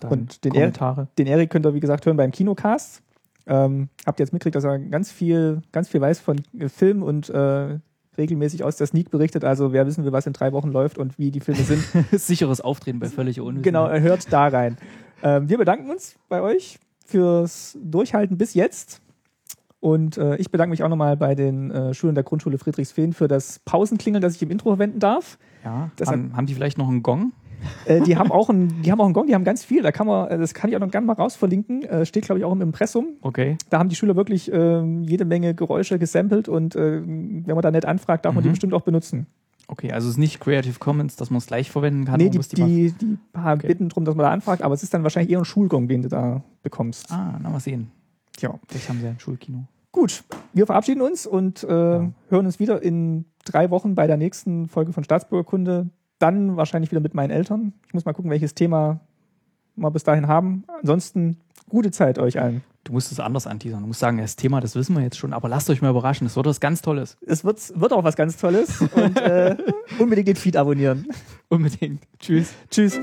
Dann Und den Kommentare. den Erik könnt ihr, wie gesagt, hören beim Kinocast. Ähm, habt ihr jetzt mitgekriegt, dass er ganz viel, ganz viel weiß von äh, Film und äh, regelmäßig aus der Sneak berichtet. Also wer wissen will, was in drei Wochen läuft und wie die Filme sind, Sicheres Auftreten bei völlig Unwissen. Genau, er hört da rein. Ähm, wir bedanken uns bei euch fürs Durchhalten bis jetzt. Und äh, ich bedanke mich auch nochmal bei den äh, Schulen der Grundschule Friedrichsfehn für das Pausenklingeln, das ich im Intro verwenden darf. Ja, Das haben, haben die vielleicht noch einen Gong? Äh, die haben auch einen, die haben auch einen Gong, die haben ganz viel. Da kann man, äh, das kann ich auch noch gerne mal rausverlinken. Äh, steht, glaube ich, auch im Impressum. Okay. Da haben die Schüler wirklich äh, jede Menge Geräusche gesampelt und äh, wenn man da nicht anfragt, darf man die Mhm. bestimmt auch benutzen. Okay, also es ist nicht Creative Commons, dass man es gleich verwenden kann. nee, die, die die, die paar Okay. bitten drum, dass man da anfragt, aber es ist dann wahrscheinlich eher ein Schulgong, den du da bekommst. Ah, na mal sehen. Tja. Vielleicht haben sie ja ein Schulkino. Gut, wir verabschieden uns und äh, hören uns wieder in drei Wochen bei der nächsten Folge von Staatsbürgerkunde. Dann wahrscheinlich wieder mit meinen Eltern. Ich muss mal gucken, welches Thema wir bis dahin haben. Ansonsten gute Zeit euch allen. Du musst es anders anteasern. Du musst sagen, das Thema, das wissen wir jetzt schon, aber lasst euch mal überraschen. Es wird was ganz Tolles. Es wird, wird auch was ganz Tolles und äh, unbedingt den Feed abonnieren. Unbedingt. Tschüss. Tschüss.